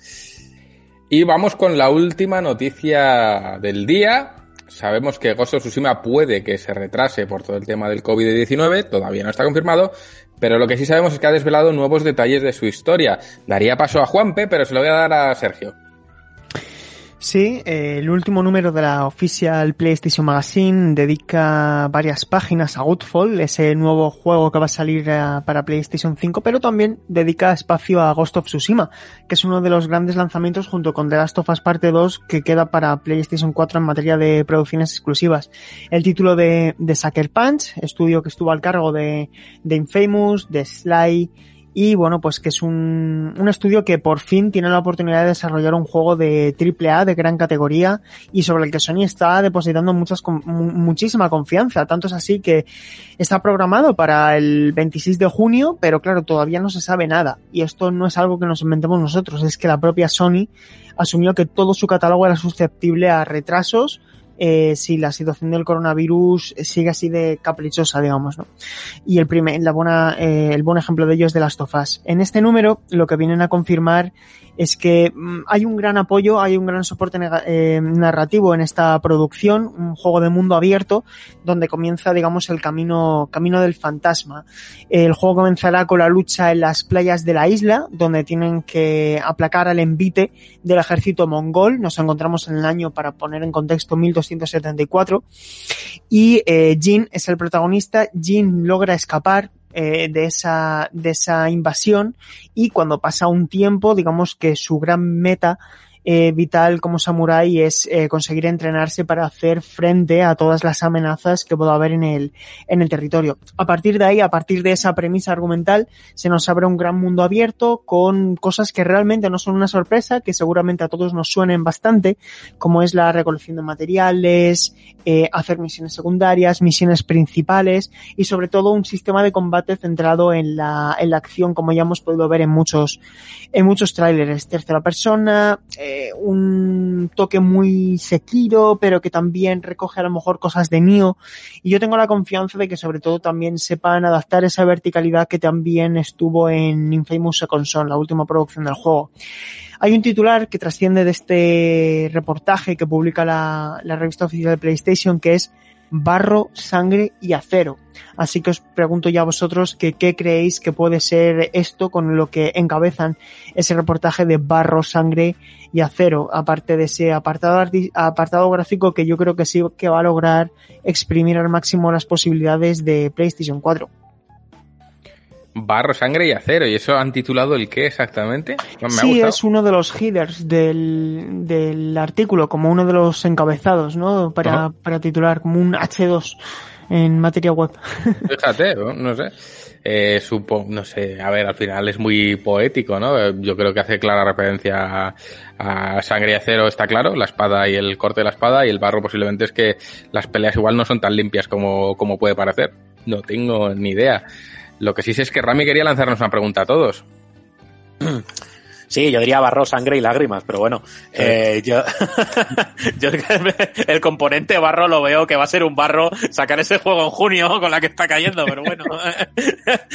[SPEAKER 1] Y vamos con la última noticia del día. Sabemos que Ghost of Tsushima puede que se retrase por todo el tema del COVID-19, todavía no está confirmado, pero lo que sí sabemos es que ha desvelado nuevos detalles de su historia. Daría paso a Juanpe, pero se lo voy a dar a Sergio.
[SPEAKER 4] Sí, eh, el último número de la Official PlayStation Magazine dedica varias páginas a Godfall, ese nuevo juego que va a salir uh, para PlayStation 5, pero también dedica espacio a Ghost of Tsushima, que es uno de los grandes lanzamientos junto con The Last of Us Parte 2 que queda para PlayStation 4 en materia de producciones exclusivas. El título de, de Sucker Punch, estudio que estuvo al cargo de Infamous, de Sly, y bueno, pues que es un, un, estudio que por fin tiene la oportunidad de desarrollar un juego de AAA de gran categoría y sobre el que Sony está depositando muchas, muchísima confianza. Tanto es así que está programado para el 26 de junio, pero claro, todavía no se sabe nada. Y esto no es algo que nos inventemos nosotros, es que la propia Sony asumió que todo su catálogo era susceptible a retrasos eh, si la situación del coronavirus sigue así de caprichosa, digamos, ¿no? Y el primer, la buena, eh, el buen ejemplo de ello es de las tofas. En este número, lo que vienen a confirmar es que mmm, hay un gran apoyo, hay un gran soporte eh, narrativo en esta producción, un juego de mundo abierto, donde comienza, digamos, el camino, camino del fantasma. El juego comenzará con la lucha en las playas de la isla, donde tienen que aplacar al envite del ejército mongol. Nos encontramos en el año, para poner en contexto, 1274. Y eh, Jin es el protagonista. Jin logra escapar eh, de esa, de esa invasión y cuando pasa un tiempo, digamos que su gran meta eh, vital como samurái es eh, conseguir entrenarse para hacer frente a todas las amenazas que pueda haber en el, en el territorio. A partir de ahí, a partir de esa premisa argumental, se nos abre un gran mundo abierto con cosas que realmente no son una sorpresa, que seguramente a todos nos suenen bastante, como es la recolección de materiales, eh, hacer misiones secundarias, misiones principales y sobre todo un sistema de combate centrado en la, en la acción, como ya hemos podido ver en muchos, en muchos trailers, tercera persona, eh, un toque muy Sekiro, pero que también recoge a lo mejor cosas de Nioh. Y yo tengo la confianza de que sobre todo también sepan adaptar esa verticalidad que también estuvo en Infamous Second Son, la última producción del juego. Hay un titular que trasciende de este reportaje que publica la, la revista oficial de PlayStation que es barro, sangre y acero. Así que os pregunto ya a vosotros que qué creéis que puede ser esto con lo que encabezan ese reportaje de barro, sangre y acero, aparte de ese apartado, apartado gráfico que yo creo que sí que va a lograr exprimir al máximo las posibilidades de PlayStation 4.
[SPEAKER 1] Barro, sangre y acero. ¿Y eso han titulado el qué exactamente? Me
[SPEAKER 4] Sí, es uno de los headers del, del artículo, como uno de los encabezados, ¿no? Para, para titular, como un H2 en materia web. [LAUGHS]
[SPEAKER 1] Fíjate, ¿no? no sé. Eh, supo, no sé, a ver, al final es muy poético, ¿no? Yo creo que hace clara referencia a, a sangre y acero, está claro, la espada y el corte de la espada, y el barro posiblemente es que las peleas igual no son tan limpias como, como puede parecer. No tengo ni idea. Lo que sí sé es que Rami quería lanzarnos una pregunta a todos. [CLEARS THROAT]
[SPEAKER 6] Sí, yo diría barro, sangre y lágrimas, pero bueno, eh, yo, [LAUGHS] yo el componente barro lo veo que va a ser un barro sacar ese juego en junio con la que está cayendo, pero bueno.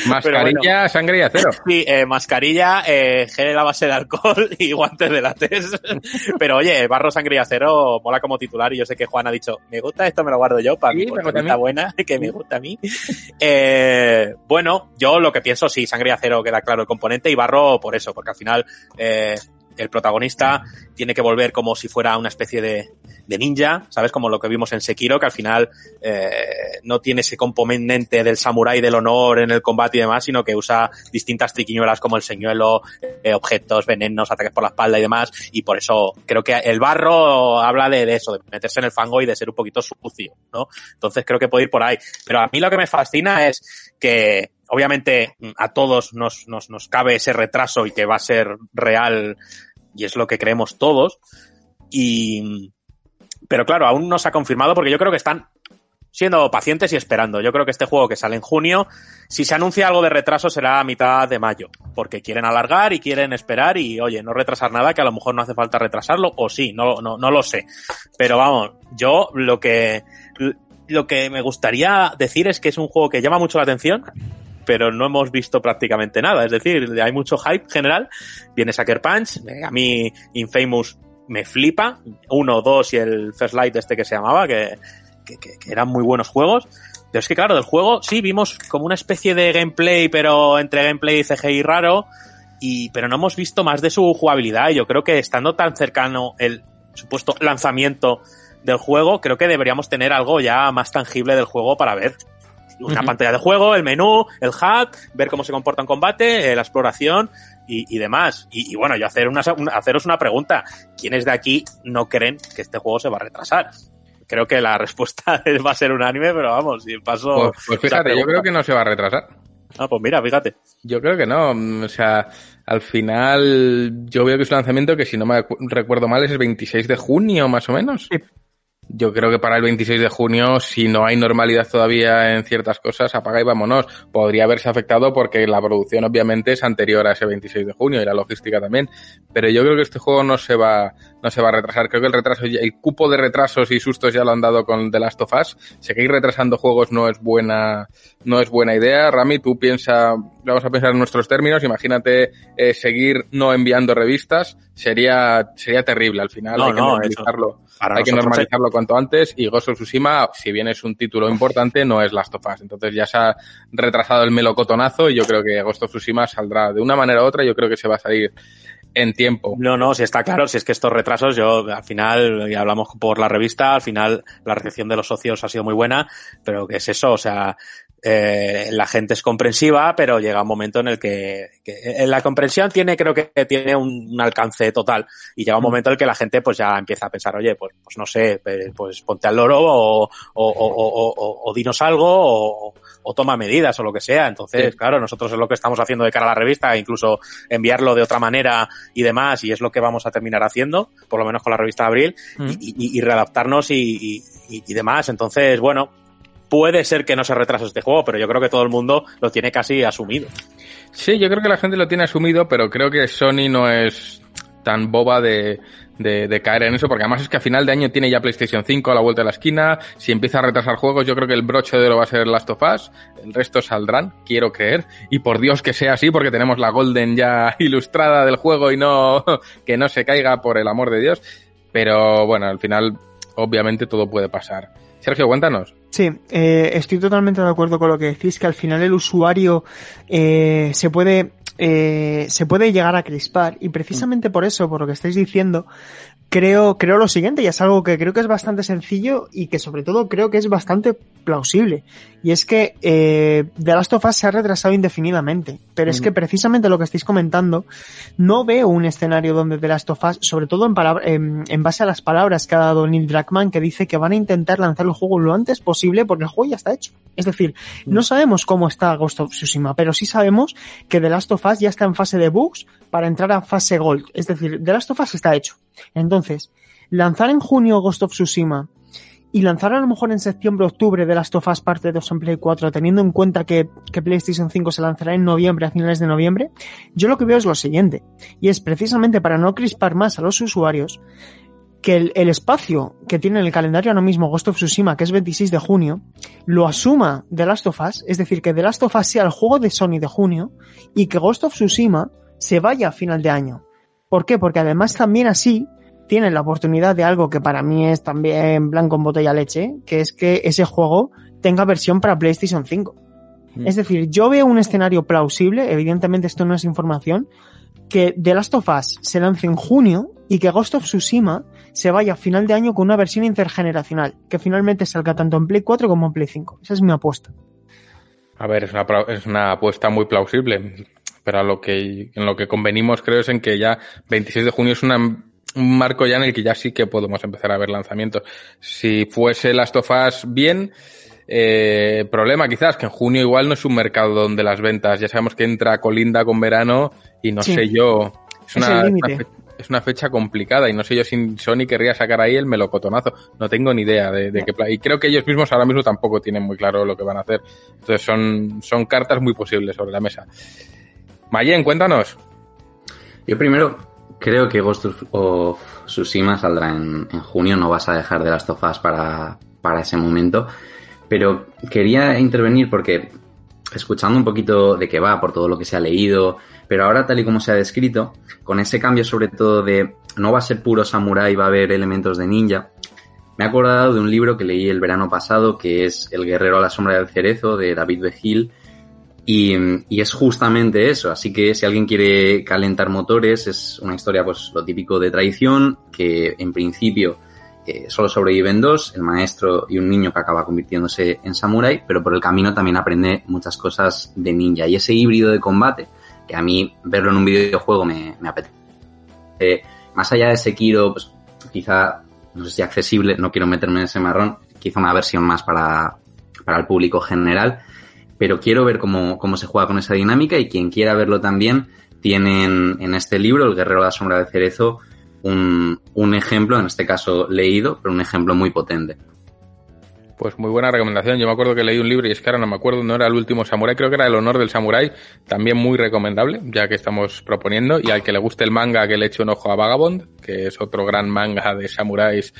[SPEAKER 1] Mascarilla, [LAUGHS]
[SPEAKER 6] Pero bueno.
[SPEAKER 1] sangre y acero.
[SPEAKER 6] Sí, eh, mascarilla, eh, gel a base de alcohol [LAUGHS] y guantes de látex. Pero oye, barro, sangre y acero mola como titular y yo sé que Juan ha dicho, me gusta esto, me lo guardo yo para
[SPEAKER 1] Sí,
[SPEAKER 6] mí, porque está buena, que me gusta a mí. Eh, bueno, yo lo que pienso, sí, sangre y acero queda claro el componente y barro por eso, porque al final eh, el protagonista tiene que volver como si fuera una especie de, ninja, ¿sabes? Como lo que vimos en Sekiro, que al final eh, no tiene ese componente del samurái del honor en el combate y demás, sino que usa distintas triquiñuelas como el señuelo, eh, objetos, venenos, ataques por la espalda y demás, y por eso creo que el barro habla de, de eso, de meterse en el fango y de ser un poquito sucio, ¿no? Entonces creo que puede ir por ahí. Pero a mí lo que me fascina es que obviamente a todos nos, nos, nos cabe ese retraso y que va a ser real y es lo que creemos todos. Y, pero claro, aún no se ha confirmado porque yo creo que están siendo pacientes y esperando. Yo creo que este juego que sale en junio, si se anuncia algo de retraso será a mitad de mayo, porque quieren alargar y quieren esperar y, oye, no retrasar nada, que a lo mejor no hace falta retrasarlo, o sí, no, no, no lo sé. Pero vamos, yo lo que, lo que me gustaría decir es que es un juego que llama mucho la atención, pero no hemos visto prácticamente nada. Es decir, hay mucho hype general. Viene Sucker Punch, eh, a mí Infamous me flipa. Uno, dos y el First Light este que se llamaba, que, que, eran muy buenos juegos. Pero es que claro, del juego sí vimos como una especie de gameplay, pero entre gameplay y CGI raro. Y, pero no hemos visto más de su jugabilidad. Y yo creo que estando tan cercano el supuesto lanzamiento del juego, creo que deberíamos tener algo ya más tangible del juego para ver. Una pantalla de juego, el menú, el HUD, ver cómo se comporta en combate, eh, la exploración y, y demás. Y, y bueno, yo hacer una, una- haceros una pregunta. ¿Quiénes de aquí no creen que este juego se va a retrasar? Creo que la [LAUGHS] respuesta va a ser unánime, pero vamos, y paso.
[SPEAKER 1] Pues, pues fíjate, yo creo que no se va a retrasar.
[SPEAKER 6] Ah, pues mira, fíjate.
[SPEAKER 1] Yo creo que no. O sea, al final yo veo que es un lanzamiento que si no me recuerdo mal es el 26 de junio más o menos.
[SPEAKER 4] Sí.
[SPEAKER 1] Yo creo que para el 26 de junio, si no hay normalidad todavía en ciertas cosas, apaga y vámonos. Podría haberse afectado porque la producción obviamente es anterior a ese 26 de junio y la logística también. Pero yo creo que este juego no se va, no se va a retrasar. Creo que el retraso, el cupo de retrasos y sustos ya lo han dado con The Last of Us. Seguir retrasando juegos no es buena, no es buena idea. Rami, tú piensa, vamos a pensar en nuestros términos. Imagínate eh, seguir no enviando revistas. Sería, sería terrible al final.
[SPEAKER 6] No,
[SPEAKER 1] hay que
[SPEAKER 6] no,
[SPEAKER 1] normalizarlo. Hay que normalizarlo cuanto antes y Ghost of Tsushima, si bien es un título importante, no es Last of Us. Entonces ya se ha retrasado el melocotonazo y yo creo que Ghost of Tsushima saldrá de una manera u otra. Yo creo que se va a salir en tiempo.
[SPEAKER 6] No, no, si está claro, si es que estos retrasos, yo al final, y hablamos por la revista, al final la recepción de los socios ha sido muy buena, pero ¿qué es eso? O sea, eh, la gente es comprensiva, pero llega un momento en el que, que eh, la comprensión tiene, creo que tiene un, un alcance total, y llega un momento en el que la gente pues ya empieza a pensar, oye, pues, pues no sé, eh, pues ponte al loro o, o, o, o, o- o dinos algo o, o toma medidas o lo que sea. Entonces,
[SPEAKER 1] Sí.
[SPEAKER 6] claro, nosotros es lo que estamos haciendo de cara a la revista, incluso enviarlo de otra manera y demás, y es lo que vamos a terminar haciendo, por lo menos con la revista de Abril,
[SPEAKER 4] Mm.
[SPEAKER 6] y, y- y readaptarnos y- y demás. Entonces, bueno, puede ser que no se retrase este juego, pero yo creo que todo el mundo lo tiene casi asumido.
[SPEAKER 1] Sí, yo creo que la gente lo tiene asumido, pero creo que Sony no es tan boba de, de, caer en eso, porque además es que a final de año tiene ya PlayStation 5 a la vuelta de la esquina, si empieza a retrasar juegos, yo creo que el broche de oro va a ser Last of Us, el resto saldrán, quiero creer, y por Dios que sea así, porque tenemos la Golden ya [LAUGHS] ilustrada del juego y no, [LAUGHS] que no se caiga por el amor de Dios, pero bueno, al final, obviamente todo puede pasar. Sergio, cuéntanos.
[SPEAKER 4] Sí, eh, estoy totalmente de acuerdo con lo que decís, que al final el usuario eh, se puede eh, se puede llegar a crispar. Y precisamente por eso, por lo que estáis diciendo, creo, creo lo siguiente, y es algo que creo que es bastante sencillo y que sobre todo creo que es bastante plausible. Y es que eh, The Last of Us se ha retrasado indefinidamente. Pero es que precisamente lo que estáis comentando, no veo un escenario donde The Last of Us, sobre todo en, en, en base a las palabras que ha dado Neil Druckmann, que dice que van a intentar lanzar el juego lo antes posible porque el juego ya está hecho. Es decir, no sabemos cómo está Ghost of Tsushima, pero sí sabemos que The Last of Us ya está en fase de bugs para entrar a fase Gold. Es decir, The Last of Us está hecho. Entonces, lanzar en junio Ghost of Tsushima y lanzar a lo mejor en septiembre, octubre de Last of Us parte 2 en Play 4, teniendo en cuenta que, que, PlayStation 5 se lanzará en noviembre, a finales de noviembre, yo lo que veo es lo siguiente, y es precisamente para no crispar más a los usuarios, que el, espacio que tiene en el calendario ahora mismo Ghost of Tsushima, que es 26 de junio, lo asuma The Last of Us, es decir, que The Last of Us sea el juego de Sony de junio, y que Ghost of Tsushima se vaya a final de año. ¿Por qué? Porque además también así tienen la oportunidad de algo que para mí es también blanco en botella leche, que es que ese juego tenga versión para PlayStation 5. Mm. Es decir, yo veo un escenario plausible, evidentemente esto no es información, que The Last of Us se lance en junio y que Ghost of Tsushima se vaya a final de año con una versión intergeneracional, que finalmente salga tanto en Play 4 como en Play 5. Esa es mi apuesta.
[SPEAKER 1] A ver, es una, es una apuesta muy plausible, pero a lo que, en lo que convenimos creo es en que ya 26 de junio es una un marco ya en el que ya sí que podemos empezar a ver lanzamientos. Si fuese Last of Us bien, eh, problema quizás que en junio igual no es un mercado donde las ventas, ya sabemos que entra colinda con verano y no sí. sé yo, es una, es, una fecha, es una, fecha, complicada y no sé yo si Sony querría sacar ahí el melocotonazo, no tengo ni idea de, de qué plan. Y creo que ellos mismos ahora mismo tampoco tienen muy claro lo que van a hacer. Entonces son, son cartas muy posibles sobre la mesa. Mayen, cuéntanos.
[SPEAKER 3] Yo primero creo que Ghost of Tsushima saldrá en, junio, no vas a dejar de las tofas para, para ese momento. Pero quería intervenir porque, escuchando un poquito de qué va, por todo lo que se ha leído, pero ahora tal y como se ha descrito, con ese cambio sobre todo de no va a ser puro samurai, va a haber elementos de ninja, me he acordado de un libro que leí el verano pasado, que es El guerrero a la sombra del cerezo, de David Begil, y, y, es justamente eso. Así que si alguien quiere calentar motores, es una historia, pues lo típico de traición, que en principio eh, solo sobreviven dos, el maestro y un niño que acaba convirtiéndose en samurái, pero por el camino también aprende muchas cosas de ninja. Y ese híbrido de combate, que a mí verlo en un videojuego me, apetece. Eh, más allá de Sekiro, pues quizá, no sé si accesible, no quiero meterme en ese marrón, quizá una versión más para, para el público general pero quiero ver cómo, cómo se juega con esa dinámica y quien quiera verlo también tiene en, este libro, El Guerrero de la Sombra del Cerezo, un, un, ejemplo, en este caso leído, pero un ejemplo muy potente.
[SPEAKER 1] Pues muy buena recomendación. Yo me acuerdo que leí un libro y es que ahora no me acuerdo, no era el último samurái, creo que era El honor del samurái, también muy recomendable, ya que estamos proponiendo. Y al que le guste el manga, que le eche un ojo a Vagabond, que es otro gran manga de samuráis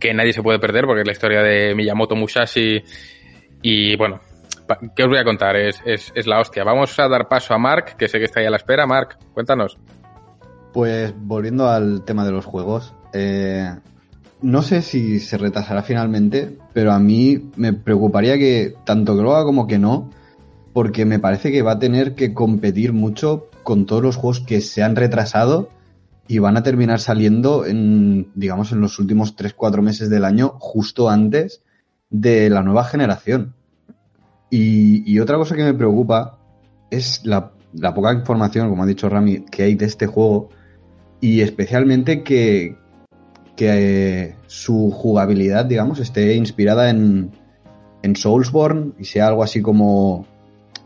[SPEAKER 1] que nadie se puede perder porque es la historia de Miyamoto Musashi. Y bueno, ¿qué os voy a contar? Es, es, es, la hostia. Vamos a dar paso a Mark, que sé que está ahí a la espera. Mark, cuéntanos.
[SPEAKER 2] Pues volviendo al tema de los juegos, eh, no sé si se retrasará finalmente, pero a mí me preocuparía que tanto que lo haga como que no, porque me parece que va a tener que competir mucho con todos los juegos que se han retrasado y van a terminar saliendo en, digamos, en los últimos 3-4 meses del año, justo antes de la nueva generación. Y, otra cosa que me preocupa es la, poca información, como ha dicho Rami, que hay de este juego. Y especialmente que, eh, su jugabilidad, digamos, esté inspirada en, en Soulsborne y sea algo así como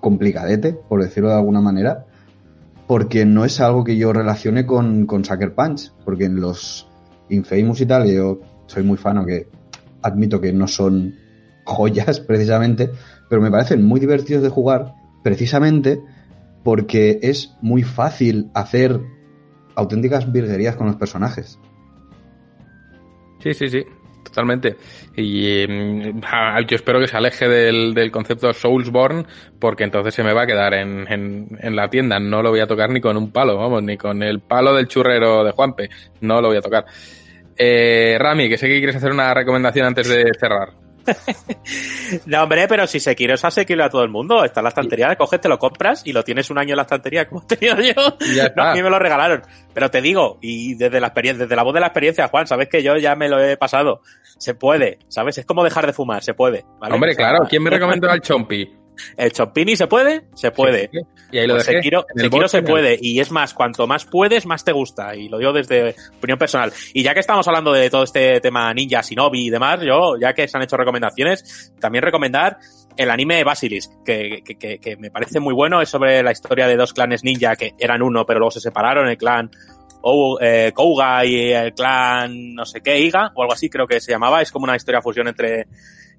[SPEAKER 2] complicadete, por decirlo de alguna manera, porque no es algo que yo relacione con, con Sucker Punch, porque en los Infamous y tal, yo soy muy fan, aunque admito que no son joyas [LAUGHS] precisamente, pero me parecen muy divertidos de jugar precisamente porque es muy fácil hacer auténticas virguerías con los personajes.
[SPEAKER 1] Sí, sí, sí, totalmente. Y eh, yo espero que se aleje del, del, concepto Soulsborne, porque entonces se me va a quedar en, en, la tienda. No lo voy a tocar ni con un palo, vamos, ni con el palo del churrero de Juanpe. No lo voy a tocar. Eh, Rami, que sé que quieres hacer una recomendación antes de cerrar.
[SPEAKER 6] No, hombre, pero si Sekiro es asequible a todo el mundo. Está en la estantería, coges, te lo compras y lo tienes un año en la estantería como he tenido yo. [LAUGHS] No, a mí me lo regalaron. Pero te digo, y desde la experiencia, desde la voz de la experiencia, Juan, sabes que yo ya me lo he pasado. Se puede, ¿sabes? Es como dejar de fumar, se puede.
[SPEAKER 7] Hombre, claro, ¿quién me [LAUGHS] recomendó al Chompi?
[SPEAKER 6] El Chompini se puede, se puede. Y ahí lo pues dejé. Sekiro, se puede. Y es más, cuanto más puedes, más te gusta. Y lo digo desde opinión personal. Y ya que estamos hablando de todo este tema ninja, shinobi y demás, yo, ya que se han hecho recomendaciones, también recomendar el anime Basilisk, que, que, que, me parece muy bueno. Es sobre la historia de dos clanes ninja que eran uno, pero luego se separaron. El clan eh, Kouga y el clan no sé qué, Iga, o algo así creo que se llamaba. Es como una historia fusión entre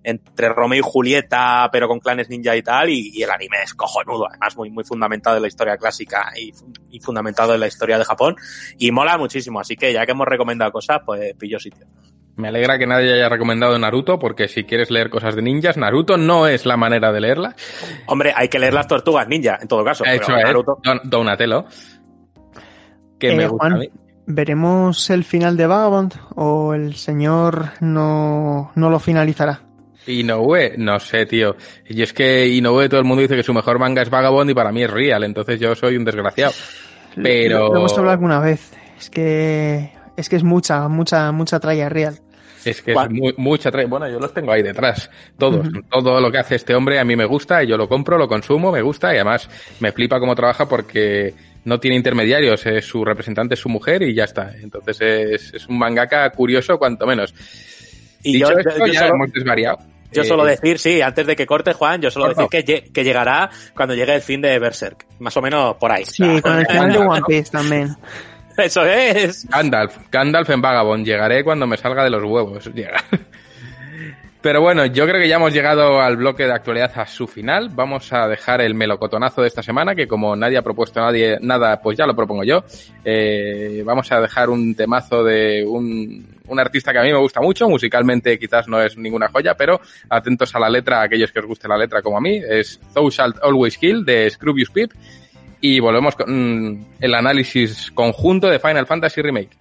[SPEAKER 6] entre Romeo y Julieta, pero con clanes ninja y tal, y, el anime es cojonudo, además muy, muy fundamentado en la historia clásica y, fundamentado en la historia de Japón, y mola muchísimo, así que ya que hemos recomendado cosas, pues pillo sitio.
[SPEAKER 7] Me alegra que nadie haya recomendado Naruto, porque si quieres leer cosas de ninjas, Naruto no es la manera de leerla.
[SPEAKER 6] Hombre, hay que leer las tortugas ninja, en todo caso.
[SPEAKER 7] hecho Naruto... Donatello.
[SPEAKER 4] Que me eh, gusta ¿Veremos el final de Vagabond o el señor no, no lo finalizará?
[SPEAKER 7] Inoue, no sé, tío. Y es que Inoue todo el mundo dice que su mejor manga es Vagabond y para mí es Real, entonces yo soy un desgraciado. Pero...
[SPEAKER 4] Lo, hemos hablado alguna vez. Es que es que es mucha, mucha, mucha tralla Real.
[SPEAKER 7] Es que es mucha tralla. Bueno, yo los tengo ahí detrás. Todos. Todo lo que hace este hombre a mí me gusta y yo lo compro, lo consumo, me gusta y además me flipa cómo trabaja porque no tiene intermediarios. Es su representante, es su mujer y ya está. Entonces es, es un mangaka curioso, cuanto menos. Y Dicho yo, esto, ya hemos desvariado.
[SPEAKER 6] Yo solo eh, decir, sí, antes de que corte Juan, yo solo decir que, que, llegará cuando llegue el fin de Berserk. Más o menos por ahí.
[SPEAKER 4] Sí, con el final de [LAUGHS] One Piece también.
[SPEAKER 6] Eso es.
[SPEAKER 7] Gandalf, Gandalf en Vagabond. Llegaré cuando me salga de los huevos. Llega. Pero bueno, yo creo que ya hemos llegado al bloque de actualidad a su final. Vamos a dejar el melocotonazo de esta semana, que como nadie ha propuesto nadie nada, pues ya lo propongo yo. Eh, vamos a dejar un temazo de un, un artista que a mí me gusta mucho, musicalmente quizás no es ninguna joya, pero atentos a la letra, aquellos que os guste la letra como a mí, es Thou Shalt Always Kill de Scroobius Pip. Y volvemos con mm, el análisis conjunto de Final Fantasy Remake.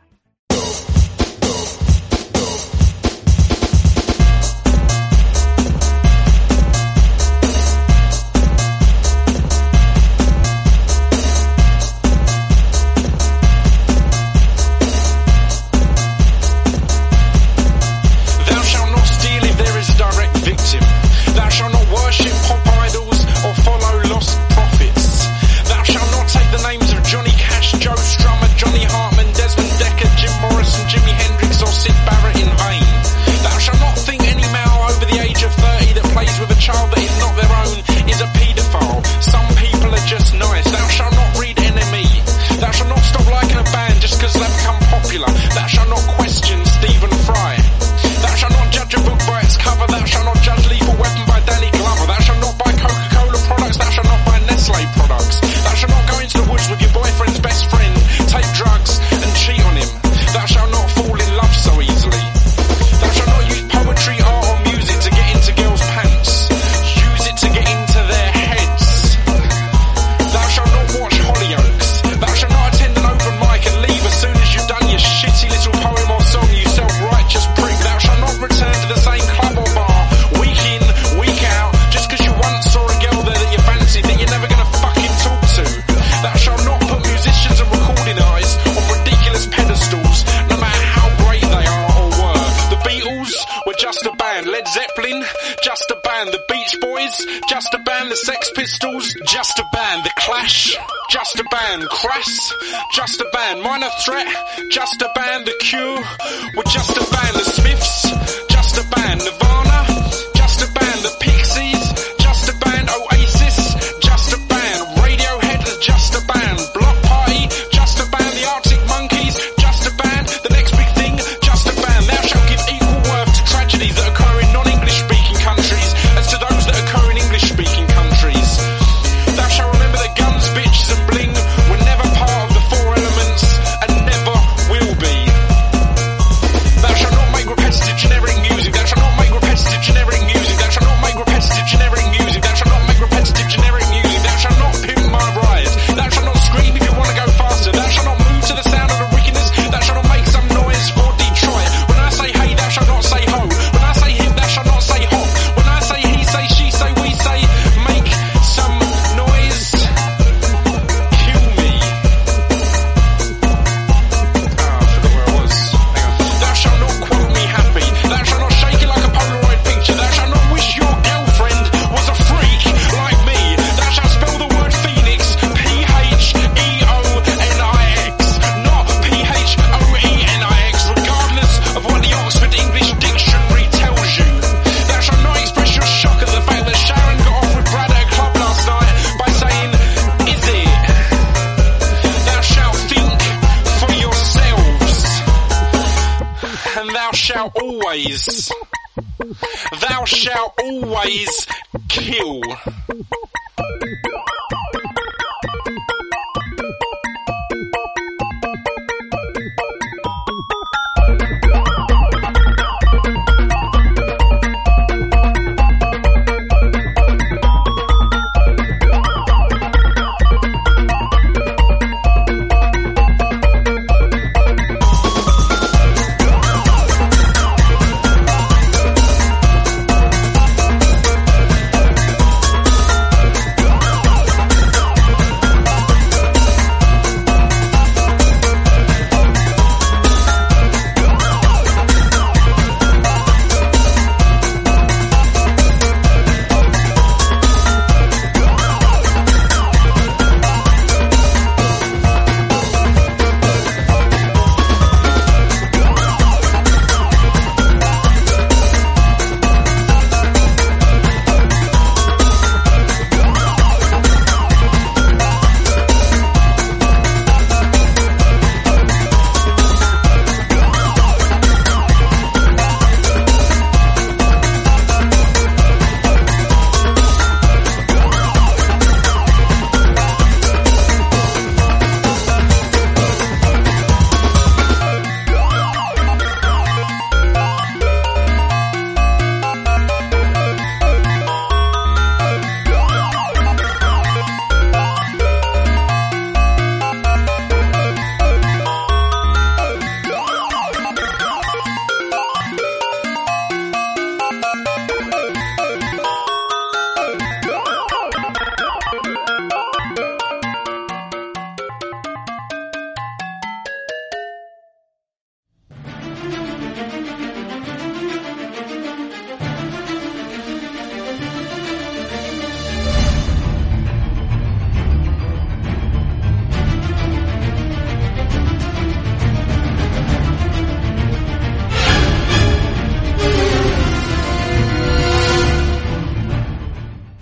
[SPEAKER 7] Just just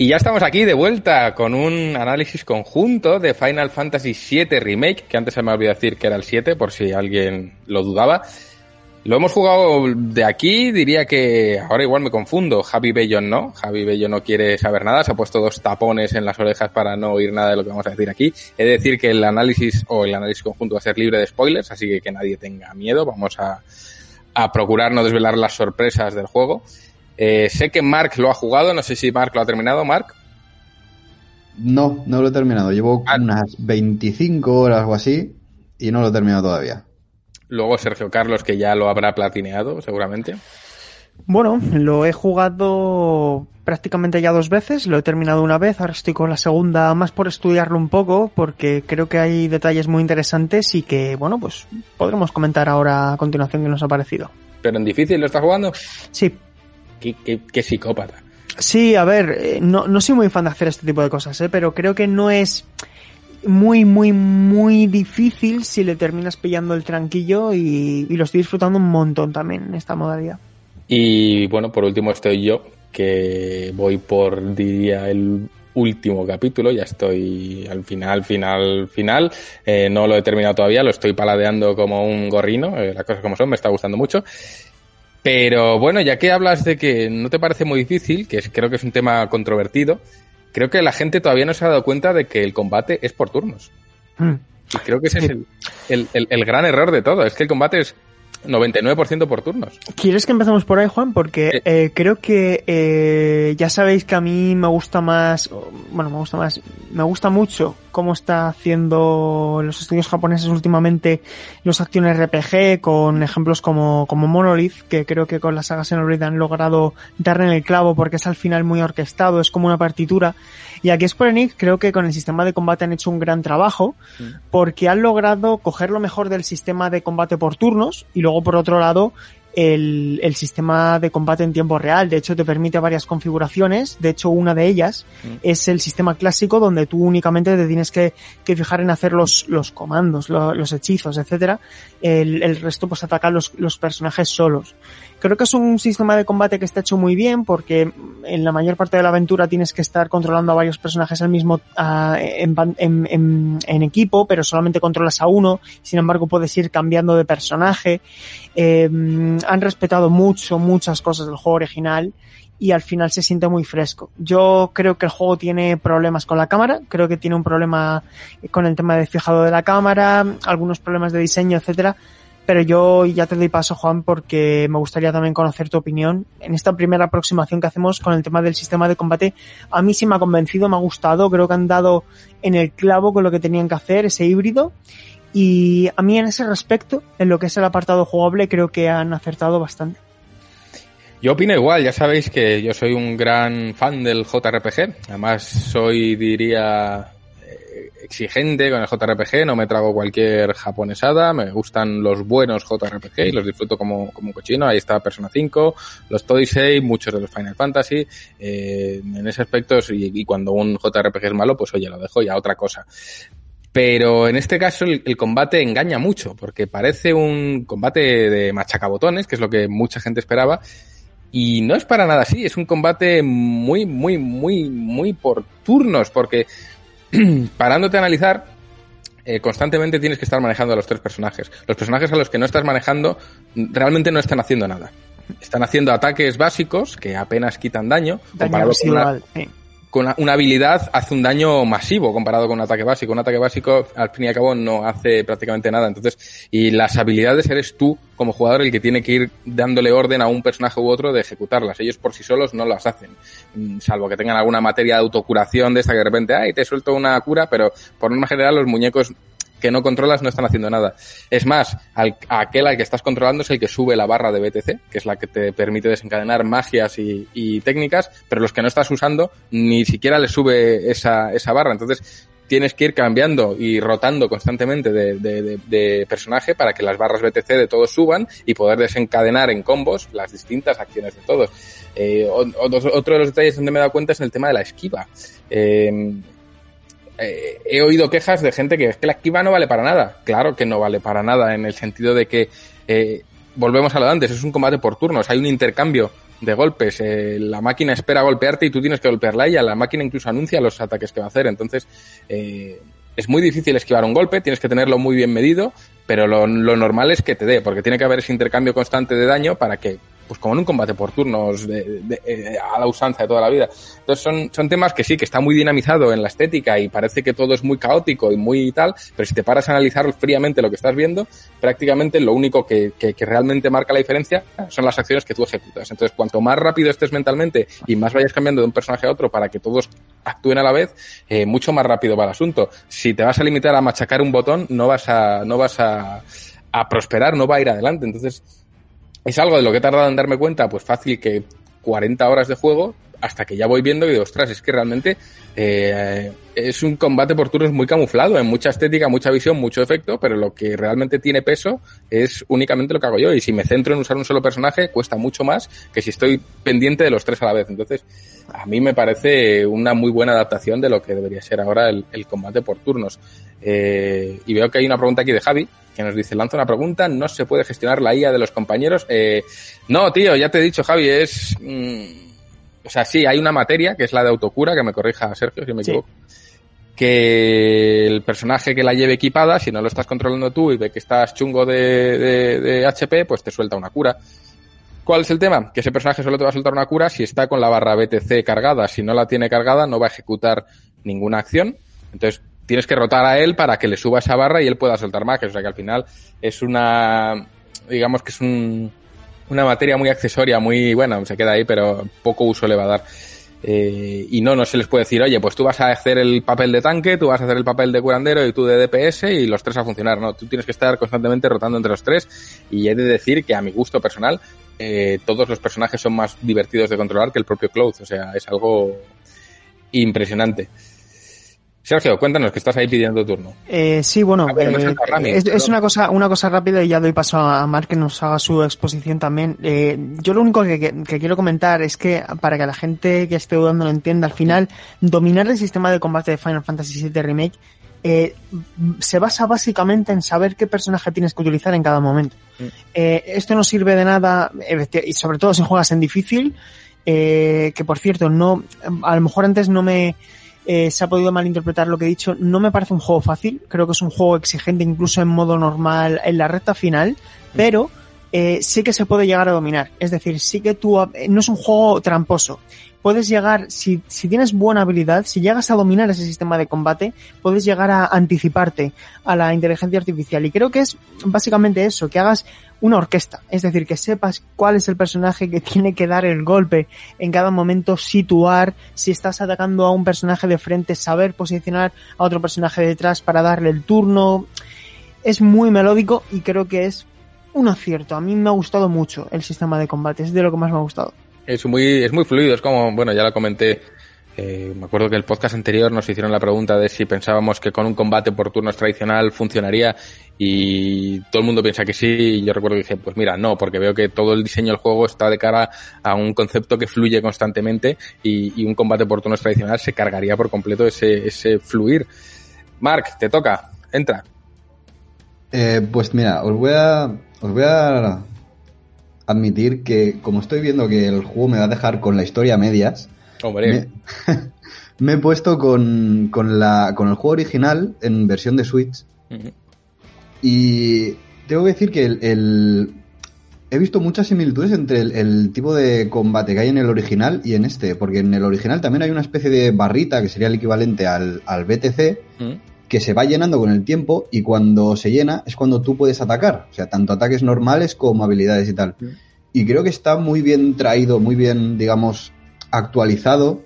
[SPEAKER 1] Y ya estamos aquí de vuelta con un análisis conjunto de Final Fantasy VII Remake, que antes se me olvidó decir que era el 7, por si alguien lo dudaba. Lo hemos jugado de aquí, diría que ahora igual me confundo. Javi Bello no, Javi Bello no quiere saber nada, se ha puesto dos tapones en las orejas para no oír nada de lo que vamos a decir aquí. He de decir que el análisis o el análisis conjunto va a ser libre de spoilers, así que que nadie tenga miedo, vamos a, a procurar no desvelar las sorpresas del juego. Eh, sé que Mark lo ha jugado, no sé si Mark lo ha terminado, Mark.
[SPEAKER 2] No, no lo he terminado. Llevo
[SPEAKER 1] Ah.
[SPEAKER 2] unas 25 horas o así y no lo he terminado todavía.
[SPEAKER 1] Luego Sergio Carlos, que ya lo habrá platineado, seguramente.
[SPEAKER 4] Bueno, lo he jugado prácticamente ya dos veces, lo he terminado una vez, ahora estoy con la segunda más por estudiarlo un poco porque creo que hay detalles muy interesantes y que, bueno, pues podremos comentar ahora a continuación qué nos ha parecido.
[SPEAKER 1] Pero en difícil lo está jugando.
[SPEAKER 4] Sí,
[SPEAKER 1] Qué, qué- qué psicópata.
[SPEAKER 4] Sí, a ver, eh, no, no soy muy fan de hacer este tipo de cosas, ¿eh? pero creo que no es muy, muy, muy difícil si le terminas pillando el tranquillo y, y lo estoy disfrutando un montón también en esta modalidad.
[SPEAKER 1] Y bueno, por último estoy yo, que voy por, diría, el último capítulo, ya estoy al final, final, final. Eh, no lo he terminado todavía, lo estoy paladeando como un gorrino, eh, las cosas como son, me está gustando mucho. Pero bueno, ya que hablas de que no te parece muy difícil, que creo que es un tema controvertido, creo que la gente todavía no se ha dado cuenta de que el combate es por turnos.
[SPEAKER 4] Mm.
[SPEAKER 1] Y creo que ese es el, el- el- el gran error de todo, es que el combate es 99% por turnos.
[SPEAKER 4] ¿Quieres que empecemos por ahí, Juan? Porque
[SPEAKER 1] Sí.
[SPEAKER 4] eh, creo que eh, ya sabéis que a mí me gusta más, bueno, me gusta más, me gusta mucho cómo está haciendo los estudios japoneses últimamente los acciones RPG con ejemplos como, como Monolith, que creo que con la saga Xenoblade han logrado darle en el clavo porque es al final muy orquestado, es como una partitura. Y aquí Square Enix creo que con el sistema de combate han hecho un gran trabajo porque han logrado coger lo mejor del sistema de combate por turnos y luego por otro lado el, el sistema de combate en tiempo real. De hecho, te permite varias configuraciones. De hecho, una de ellas es el sistema clásico donde tú únicamente te tienes que, que fijar en hacer los, los comandos, lo- los hechizos, etcétera. El, el resto, pues, atacan los, los personajes solos. Creo que es un sistema de combate que está hecho muy bien porque en la mayor parte de la aventura tienes que estar controlando a varios personajes al mismo ah, en, equipo, pero solamente controlas a uno. Sin embargo, puedes ir cambiando de personaje. Eh, han respetado mucho, muchas cosas del juego original y al final se siente muy fresco. Yo creo que el juego tiene problemas con la cámara, creo que tiene un problema con el tema de fijado de la cámara, algunos problemas de diseño, etcétera. Pero yo ya te doy paso, Juan, porque me gustaría también conocer tu opinión. En esta primera aproximación que hacemos con el tema del sistema de combate, a mí sí me ha convencido, me ha gustado, creo que han dado en el clavo con lo que tenían que hacer, ese híbrido. Y a mí en ese respecto, en lo que es el apartado jugable, creo que han acertado bastante.
[SPEAKER 1] Yo opino igual, ya sabéis que yo soy un gran fan del JRPG, además soy, diría, exigente con el JRPG, no me trago cualquier japonesada, me gustan los buenos JRPG y los disfruto como, como un cochino, ahí está Persona 5, los Toysei, muchos de los Final Fantasy, eh, en ese aspecto, y, y cuando un JRPG es malo, pues oye, lo dejo ya otra cosa. Pero en este caso el, el, combate engaña mucho, porque parece un combate de machacabotones, que es lo que mucha gente esperaba, y no es para nada así, es un combate muy, muy, muy, muy por turnos, porque [CLEARS THROAT] parándote a analizar, eh, constantemente tienes que estar manejando a los tres personajes. Los personajes a los que no estás manejando realmente no están haciendo nada. Están haciendo ataques básicos que apenas quitan daño,
[SPEAKER 4] Daño
[SPEAKER 1] comparado con una,
[SPEAKER 4] residual, sí.
[SPEAKER 1] Con una, habilidad hace un daño masivo comparado con un ataque básico. Un ataque básico, al fin y al cabo, no hace prácticamente nada. Entonces, y las habilidades eres tú, como jugador, el que tiene que ir dándole orden a un personaje u otro de ejecutarlas. Ellos por sí solos no las hacen. Mm, Salvo que tengan alguna materia de autocuración de esta que de repente, ay, te suelto una cura, pero por norma general los muñecos que no controlas no están haciendo nada. Es más, aquel al que estás controlando es el que sube la barra de BTC, que es la que te permite desencadenar magias y, técnicas, pero los que no estás usando ni siquiera le sube esa, esa barra. Entonces, tienes que ir cambiando y rotando constantemente de, personaje para que las barras BTC de todos suban y poder desencadenar en combos las distintas acciones de todos. Eh, otro de los detalles donde me he dado cuenta es en el tema de la esquiva. Eh, eh, he oído quejas de gente que es que la esquiva no vale para nada. Claro que no vale para nada en el sentido de que eh, volvemos a lo de antes, es un combate por turnos, hay un intercambio de golpes, eh, la máquina espera golpearte y tú tienes que golpearla a la máquina incluso anuncia los ataques que va a hacer, entonces eh, es muy difícil esquivar un golpe, tienes que tenerlo muy bien medido, pero lo normal es que te dé, porque tiene que haber ese intercambio constante de daño para que pues como en un combate por turnos de, de, de, eh, a la usanza de toda la vida. Entonces son, son temas que sí, que está muy dinamizado en la estética y parece que todo es muy caótico y muy tal, pero si te paras a analizar fríamente lo que estás viendo, prácticamente lo único que, que, que realmente marca la diferencia son las acciones que tú ejecutas. Entonces cuanto más rápido estés mentalmente y más vayas cambiando de un personaje a otro para que todos actúen a la vez, eh, mucho más rápido va el asunto. Si te vas a limitar a machacar un botón, no vas a, no vas a, a prosperar, no va a ir adelante. Entonces, es algo de lo que he tardado en darme cuenta, pues fácil que 40 horas de juego, hasta que ya voy viendo y digo, ostras, es que realmente eh, es un combate por turnos muy camuflado, en mucha estética, mucha visión, mucho efecto, pero lo que realmente tiene peso es únicamente lo que hago yo. Y si me centro en usar un solo personaje, cuesta mucho más que si estoy pendiente de los tres a la vez. Entonces, a mí me parece una muy buena adaptación de lo que debería ser ahora el, combate por turnos. Eh, y veo que hay una pregunta aquí de Javi, que nos dice, lanza una pregunta, ¿no se puede gestionar la IA de los compañeros? Eh, no, tío, ya te he dicho, Javi, es... Mmm, o sea, sí, hay una materia, que es la de autocura, que me corrija Sergio si me
[SPEAKER 4] Sí.
[SPEAKER 1] equivoco, que el personaje que la lleve equipada, si no lo estás controlando tú y ve que estás chungo de, de, de HP, pues te suelta una cura. ¿Cuál es el tema? Que ese personaje solo te va a soltar una cura si está con la barra BTC cargada. Si no la tiene cargada, no va a ejecutar ninguna acción. Entonces, tienes que rotar a él para que le suba esa barra y él pueda soltar magias. O sea que al final es una, digamos que es un, una materia muy accesoria, muy, bueno, se queda ahí, pero poco uso le va a dar. Eh, y no, no se les puede decir, oye, pues tú vas a hacer el papel de tanque, tú vas a hacer el papel de curandero y tú de DPS y los tres a funcionar. No, tú tienes que estar constantemente rotando entre los tres y he de decir que a mi gusto personal, eh, todos los personajes son más divertidos de controlar que el propio Cloud. O sea, es algo impresionante. Sergio, cuéntanos que estás ahí pidiendo turno.
[SPEAKER 4] Eh, sí, bueno,
[SPEAKER 1] Ah,
[SPEAKER 4] eh,
[SPEAKER 1] Rami,
[SPEAKER 4] es, una cosa una cosa rápida y ya doy paso a Mark que nos haga su exposición también. Eh, yo lo único que, que- que quiero comentar es que para que la gente que esté dudando lo entienda, al final dominar el sistema de combate de Final Fantasy VII Remake eh, se basa básicamente en saber qué personaje tienes que utilizar en cada momento.
[SPEAKER 1] Mm.
[SPEAKER 4] Eh, esto no sirve de nada, y sobre todo si juegas en difícil, eh, que por cierto, no, a lo mejor antes no me eh, se ha podido malinterpretar lo que he dicho. No me parece un juego fácil, creo que es un juego exigente incluso en modo normal en la recta final, pero eh, sí que se puede llegar a dominar. Es decir, sí que tú, eh, no es un juego tramposo. Puedes llegar, si, si tienes buena habilidad, si llegas a dominar ese sistema de combate, puedes llegar a anticiparte a la inteligencia artificial. Y creo que es básicamente eso, que hagas una orquesta. Es decir, que sepas cuál es el personaje que [LAUGHS] tiene que dar el golpe en cada momento, situar, si estás atacando a un personaje de frente, saber posicionar a otro personaje detrás para darle el turno. Es muy melódico y creo que es un acierto. A mí me ha gustado mucho el sistema de combate, es de lo que más me ha gustado.
[SPEAKER 1] Es muy, es muy fluido, es como, bueno, ya lo comenté. eh, me acuerdo que el podcast anterior nos hicieron la pregunta de si pensábamos que con un combate por turnos tradicional funcionaría y todo el mundo piensa que sí. Y yo recuerdo que dije, pues mira, no, porque veo que todo el diseño del juego está de cara a un concepto que fluye constantemente y, y un combate por turnos tradicional se cargaría por completo ese, ese fluir. Mark, te toca, entra.
[SPEAKER 2] Eh, pues mira, os voy a. Os voy a admitir que, como estoy viendo que el juego me va a dejar con la historia a medias,
[SPEAKER 1] Hombre,
[SPEAKER 2] me, [LAUGHS] me he puesto con, con, la, con el juego original en versión de Switch. Y tengo que decir que el, el- he visto muchas similitudes entre el, el tipo de combate que hay en el original y en este, porque en el original también hay una especie de barrita que sería el equivalente al, al BTC. Que se va llenando con el tiempo y cuando se llena es cuando tú puedes atacar. O sea, tanto ataques normales como habilidades y tal.
[SPEAKER 1] Mm.
[SPEAKER 2] Y creo que está muy bien traído, muy bien, digamos, actualizado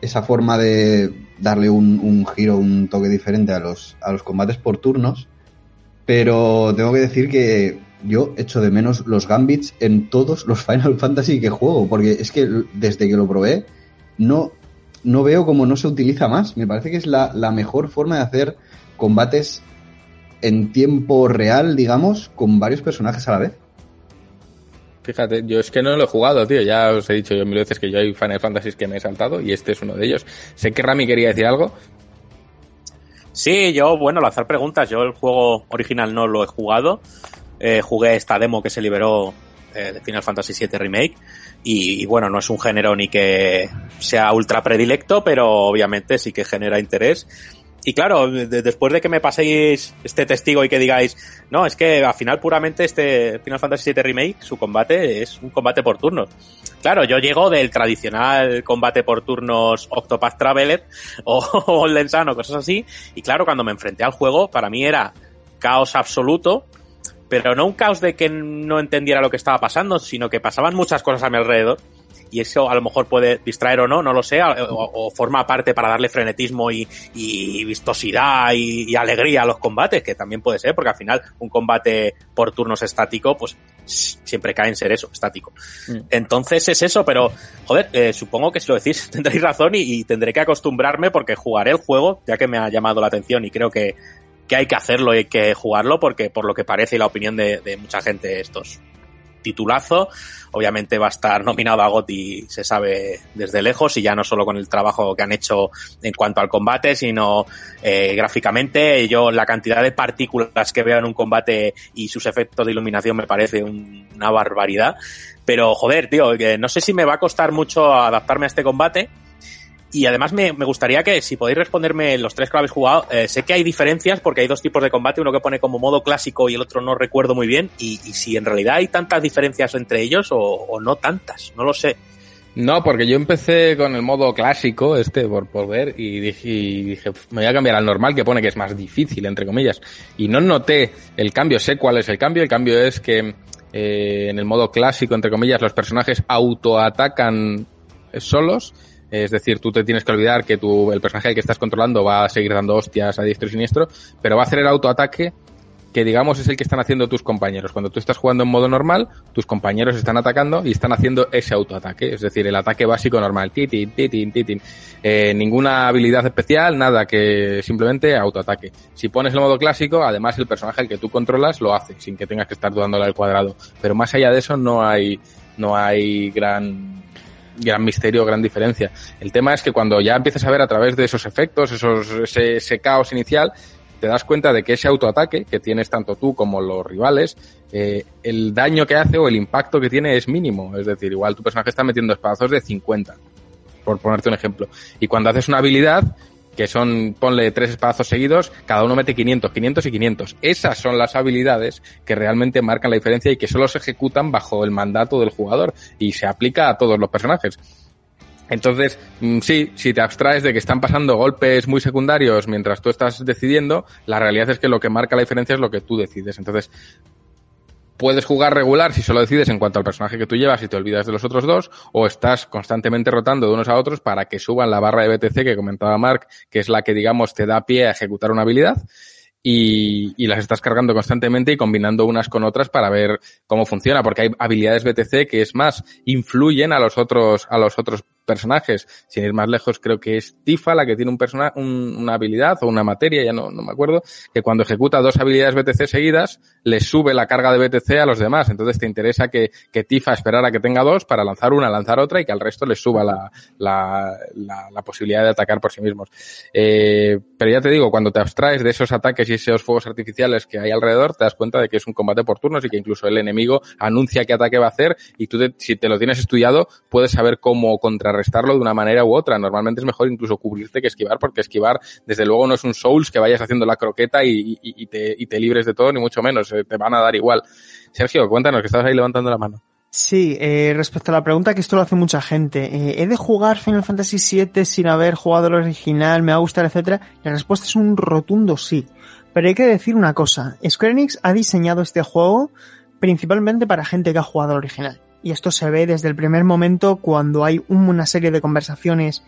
[SPEAKER 2] esa forma de darle un, un giro, un toque diferente a los, a los combates por turnos. Pero tengo que decir que yo echo de menos los gambits en todos los [LAUGHS] Final Fantasy que juego, porque es que desde que lo probé no, no veo cómo no se utiliza más. Me parece que es la, la mejor forma de hacer combates en tiempo real, digamos, con varios personajes a la vez.
[SPEAKER 1] Fíjate, yo es que no lo he jugado, tío. Ya os he dicho yo mil veces que yo hay Final Fantasy que me he saltado y este es uno de ellos. Sé que Rami quería decir algo.
[SPEAKER 6] Sí, yo, bueno, lanzar preguntas. Yo el juego original no lo he jugado. Eh, jugué esta demo que se liberó de Final Fantasy VII Remake. Y, bueno, no es un género ni que sea ultra predilecto, pero obviamente sí que genera interés. Y claro, de- después de que me paséis este testigo y que digáis, no, es que al final puramente este Final Fantasy VII Remake, su combate es un combate por turnos. Claro, yo llego del tradicional combate por turnos Octopath Traveler [LAUGHS] o, o cosas así. Y claro, cuando me enfrenté al juego, para mí era caos absoluto, pero no un caos de que no entendiera lo que estaba pasando, sino que pasaban muchas cosas a mi alrededor. Y eso a lo mejor puede distraer o no, no lo sé, o, o forma parte para darle frenetismo y, y vistosidad y, y alegría a los combates, que también puede ser, porque al final un combate por turnos estático, pues siempre cae en ser eso, estático.
[SPEAKER 1] Mm.
[SPEAKER 6] Entonces es eso, pero joder, eh, supongo que si lo decís [LAUGHS] tendréis razón y, y tendré que acostumbrarme porque jugaré el juego, ya que me ha llamado la atención y creo que, que hay que hacerlo y hay que jugarlo porque por lo que parece y la opinión de, de mucha gente estos titulazo. Obviamente va a estar nominado a GOTY, se sabe desde lejos, y ya no solo con el trabajo que han hecho en cuanto al combate, sino eh, gráficamente. Yo la cantidad de partículas que veo en un combate y sus efectos de iluminación me parece un- una barbaridad. Pero joder, tío, que no sé si me va a costar mucho adaptarme a este combate. Y además me, me gustaría que, si podéis responderme los tres que lo habéis jugado, eh, sé que hay diferencias porque hay dos tipos de combate, uno que pone como modo clásico y el otro no recuerdo muy bien, y, y si en realidad hay tantas diferencias entre ellos o, o no tantas, no lo sé.
[SPEAKER 1] No, porque yo empecé con el modo clásico, este, por, por ver, y dije, y dije, "Pf, me voy a cambiar al normal, que pone que es más difícil, entre comillas. Y no noté el cambio, sé cuál es el cambio. El cambio es que eh, en el modo clásico, entre comillas, los personajes autoatacan solos. Es decir, tú te tienes que olvidar que tu, el personaje que estás controlando va a seguir dando hostias a diestro y siniestro, pero va a hacer el autoataque que digamos es el que están haciendo tus compañeros. Cuando tú estás jugando en modo normal, tus compañeros están atacando y están haciendo ese autoataque, es decir, el ataque básico normal, titin, titin, titin. Eh, ninguna habilidad especial, nada que simplemente autoataque. Si pones el modo clásico, además el personaje que tú controlas lo hace, sin que tengas que estar dándole al cuadrado. Pero más allá de eso no hay, no hay gran gran misterio, gran diferencia. El tema es que cuando ya empiezas a ver a través de esos efectos, esos, ese, caos inicial, te das cuenta de que ese autoataque que tienes tanto tú como los rivales, eh, el daño que hace o el impacto que tiene es mínimo. Es decir, igual tu personaje está metiendo espadazos de 50, por ponerte un ejemplo. Y cuando haces una habilidad, que son, ponle tres espadazos seguidos, cada uno mete 500, 500 y 500. Esas son las habilidades que realmente marcan la diferencia y que solo se ejecutan bajo el mandato del jugador y se aplica a todos los personajes. Entonces, mm, sí, si te abstraes de que están pasando golpes muy secundarios mientras tú estás decidiendo, la realidad es que lo que marca la diferencia es lo que tú decides. Entonces, puedes jugar regular si solo decides en cuanto al personaje que tú llevas y te olvidas de los otros dos, o estás constantemente rotando de unos a otros para que suban la barra de BTC que comentaba Mark, que es la que, digamos, te da pie a ejecutar una habilidad. Y, y, las estás cargando constantemente y combinando unas con otras para ver cómo funciona, porque hay habilidades BTC que es más, influyen a los otros, a los otros personajes. Sin ir más lejos, creo que es Tifa la que tiene un persona, un, una habilidad o una materia, ya no, no me acuerdo, que cuando ejecuta dos habilidades BTC seguidas, le sube la carga de BTC a los demás. Entonces te interesa que, que Tifa esperara que tenga dos para lanzar una, lanzar otra y que al resto les suba la, la, la, la posibilidad de atacar por sí mismos. Eh, pero ya te digo, cuando te abstraes de esos ataques esos fuegos artificiales que hay alrededor, te das cuenta de que es un combate por turnos y que incluso el enemigo anuncia qué ataque va a hacer y tú, te, si te lo tienes estudiado, puedes saber cómo contra contrarrestarlo de una manera u otra. Normalmente es mejor incluso cubrirte que esquivar, porque esquivar, desde luego, no es un Souls que vayas haciendo la croqueta y, y, y, te, y te, libres de todo, ni mucho menos. Eh, te van a dar igual. Sergio, cuéntanos, que estás ahí levantando la mano.
[SPEAKER 4] Sí, eh, respecto a la pregunta que esto lo hace mucha gente, eh, ¿he de jugar Final Fantasy VII sin haber jugado el original, me va a gustar, etcétera? La respuesta es un rotundo sí. Pero hay que decir una cosa, Square Enix ha diseñado este juego principalmente para gente que ha jugado el original y esto se ve desde el primer momento cuando hay una serie de conversaciones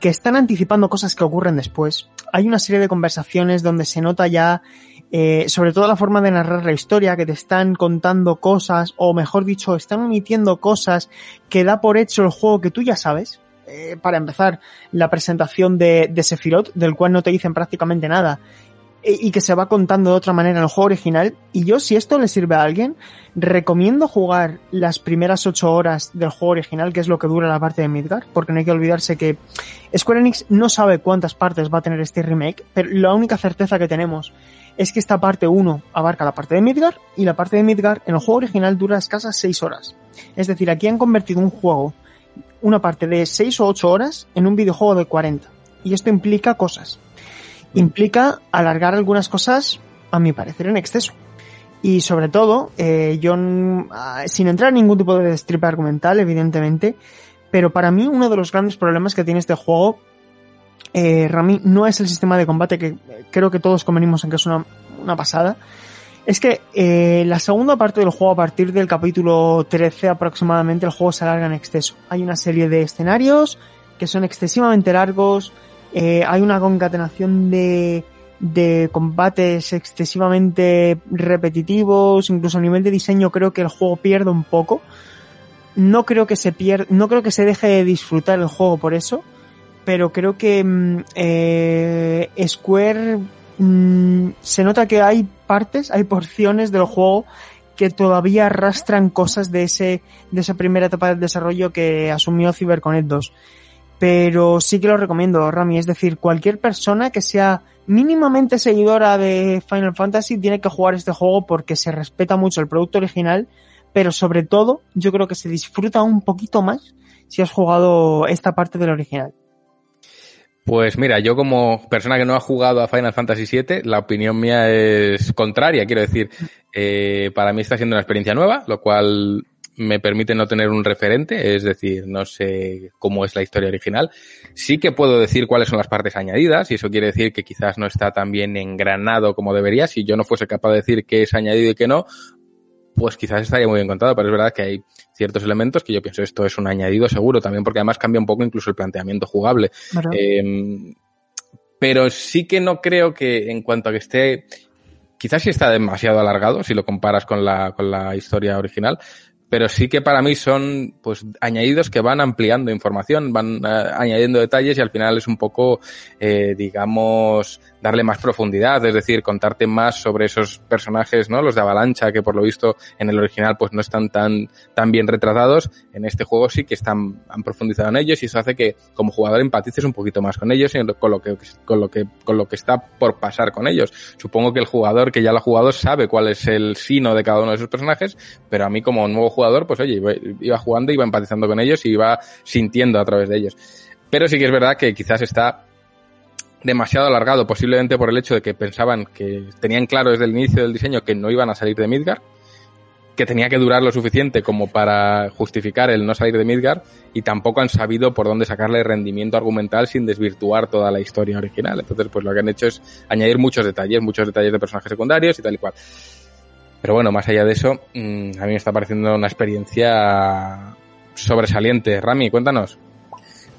[SPEAKER 4] que están anticipando cosas que ocurren después. Hay una serie de conversaciones donde se nota ya, eh, sobre todo la forma de narrar la historia, que te están contando cosas, o mejor dicho, están omitiendo cosas que da por hecho el juego que tú ya sabes. Eh, para empezar, la presentación de, de Sephiroth, del cual no te dicen prácticamente nada, y que se va contando de otra manera en el juego original. Y yo, si esto le sirve a alguien, recomiendo jugar las primeras ocho horas del juego original, que es lo que dura la parte de Midgar, porque no hay que olvidarse que Square Enix no sabe cuántas partes va a tener este remake, pero la única certeza que tenemos es que esta parte 1 abarca la parte de Midgar y la parte de Midgar en el juego original dura escasas 6 horas. Es decir, aquí han convertido un juego, una parte de 6 o 8 horas, en un videojuego de 40. Y esto implica cosas implica alargar algunas cosas, a mi parecer, en exceso. Y sobre todo, eh, yo, sin entrar en ningún tipo de strip argumental, evidentemente, pero para mí uno de los grandes problemas que tiene este juego, eh, Rami, no es el sistema de combate, que creo que todos convenimos en que es una, una pasada, es que eh, la segunda parte del juego, a partir del capítulo 13 aproximadamente, el juego se alarga en exceso. Hay una serie de escenarios que son excesivamente largos, eh, hay una concatenación de, combates excesivamente repetitivos, incluso a nivel de diseño creo que el juego pierde un poco. No creo que se pierde, no creo que se deje de disfrutar el juego por eso, pero creo que mm, eh, Square mm, se nota que hay partes, hay porciones del juego que todavía arrastran cosas de ese de esa primera etapa de desarrollo que asumió CyberConnect 2 pero sí que lo recomiendo, Rami. Es decir, cualquier persona que sea mínimamente seguidora de Final Fantasy tiene que jugar este juego porque se respeta mucho el producto original, pero sobre todo yo creo que se disfruta un poquito más si has jugado esta parte del original.
[SPEAKER 1] Pues mira, yo como persona que no ha jugado a Final Fantasy VII, la opinión mía es contraria. Quiero decir, eh, para mí está siendo una experiencia nueva, lo cual me permite no tener un referente, es decir, no sé cómo es la historia original. Sí que puedo decir cuáles son las partes añadidas, y eso quiere decir que quizás no está tan bien engranado como debería. Si yo no fuese capaz de decir qué es añadido y qué no, pues quizás estaría muy bien contado, pero es verdad que hay ciertos elementos que yo pienso esto es un añadido seguro, también porque además cambia un poco incluso el planteamiento jugable. Eh, pero sí que no creo que en cuanto a que esté, quizás sí está demasiado alargado si lo comparas con la, con la historia original, pero sí que para mí son pues añadidos que van ampliando información, van eh, añadiendo detalles y al final es un poco, eh, digamos, darle más profundidad, es decir, contarte más sobre esos personajes, ¿no? Los de Avalancha, que por lo visto en el original pues no están tan, tan bien retratados, en este juego sí que están, han profundizado en ellos y eso hace que como jugador empatices un poquito más con ellos y con lo que, con lo que, con lo que está por pasar con ellos. Supongo que el jugador que ya lo ha jugado sabe cuál es el sino de cada uno de esos personajes, pero a mí como nuevo jugador, pues oye, iba, iba jugando, iba empatizando con ellos y iba sintiendo a través de ellos. Pero sí que es verdad que quizás está demasiado alargado, posiblemente por el hecho de que pensaban que tenían claro desde el inicio del diseño que no iban a salir de Midgar, que tenía que durar lo suficiente como para justificar el no salir de Midgar y tampoco han sabido por dónde sacarle rendimiento argumental sin desvirtuar toda la historia original. Entonces, pues lo que han hecho es añadir muchos detalles, muchos detalles de personajes secundarios y tal y cual. Pero bueno, más allá de eso, mm, a mí me está pareciendo una experiencia sobresaliente. Rami, cuéntanos.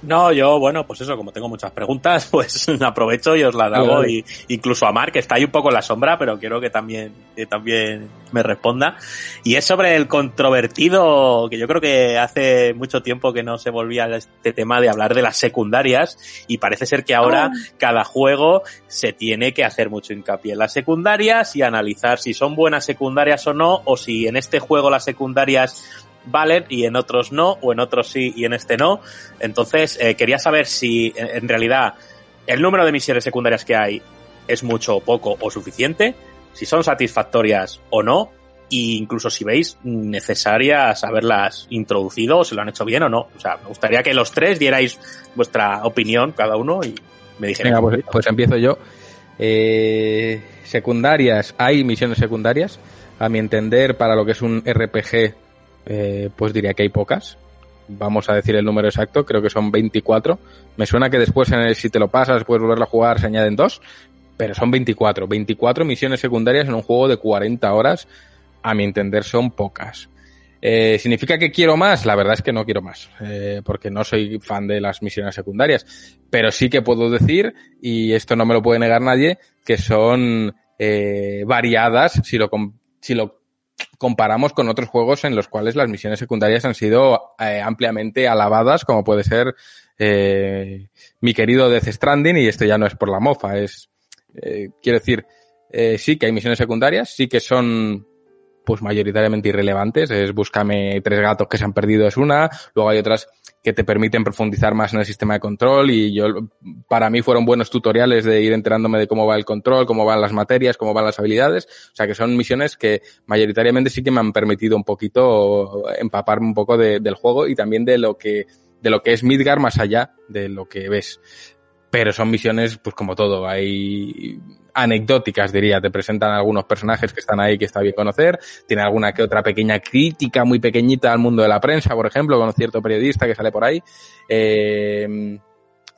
[SPEAKER 6] No, yo, bueno, pues eso, como tengo muchas preguntas, [LAUGHS] pues [LAUGHS] aprovecho y os las hago. Y incluso a Mark, que está ahí un poco en la sombra, pero quiero que también, que también me responda. Y es sobre el controvertido, que yo creo que hace mucho tiempo que no se volvía a este tema de hablar de las secundarias. Y parece ser que ahora cada juego se tiene que hacer mucho hincapié en las secundarias y analizar si son buenas secundarias o no, o si en este juego las secundarias valen y en otros no, o en otros sí y en este no. Entonces, eh, quería saber si en realidad el número de misiones secundarias que hay es mucho poco o suficiente, si son satisfactorias o no, e incluso si veis necesarias haberlas introducido o si lo han hecho bien o no. O sea, me gustaría que los tres dierais vuestra opinión cada uno y me dijerais.
[SPEAKER 1] Venga, pues, pues empiezo yo. Eh, secundarias, hay misiones secundarias. A mi entender, para lo que es un RPG, eh, pues diría que hay pocas. Vamos a decir el número exacto, creo que son 24. Me suena que después, si te lo pasas, puedes volverlo a jugar, se añaden dos, pero son 24. 24 misiones secundarias en un juego de 40 horas, a mi entender, son pocas. Eh, ¿Significa que quiero más? La verdad es que no quiero más, eh, porque no soy fan de las misiones secundarias. Pero sí que puedo decir, y esto no me lo puede negar nadie, que son eh, variadas si lo, si lo comparamos con otros juegos en los cuales las misiones secundarias han sido eh, ampliamente alabadas, como puede ser eh, mi querido Death Stranding, y esto ya no es por la mofa, es, eh, quiero decir, eh, sí que hay misiones secundarias, sí que son pues mayoritariamente irrelevantes, es búscame tres gatos que se han perdido es una, luego hay otras que te permiten profundizar más en el sistema de control y yo para mí fueron buenos tutoriales de ir enterándome de cómo va el control, cómo van las materias, cómo van las habilidades, o sea que son misiones que mayoritariamente sí que me han permitido un poquito empaparme un poco de- del juego y también de lo que de lo que es Midgar más allá de lo que ves. Pero son misiones, pues como todo, hay anecdóticas, diría. Te presentan algunos personajes que están ahí que está bien conocer. Tiene alguna que otra pequeña crítica muy pequeñita al mundo de la prensa, por ejemplo, con cierto periodista que sale por ahí. Eh,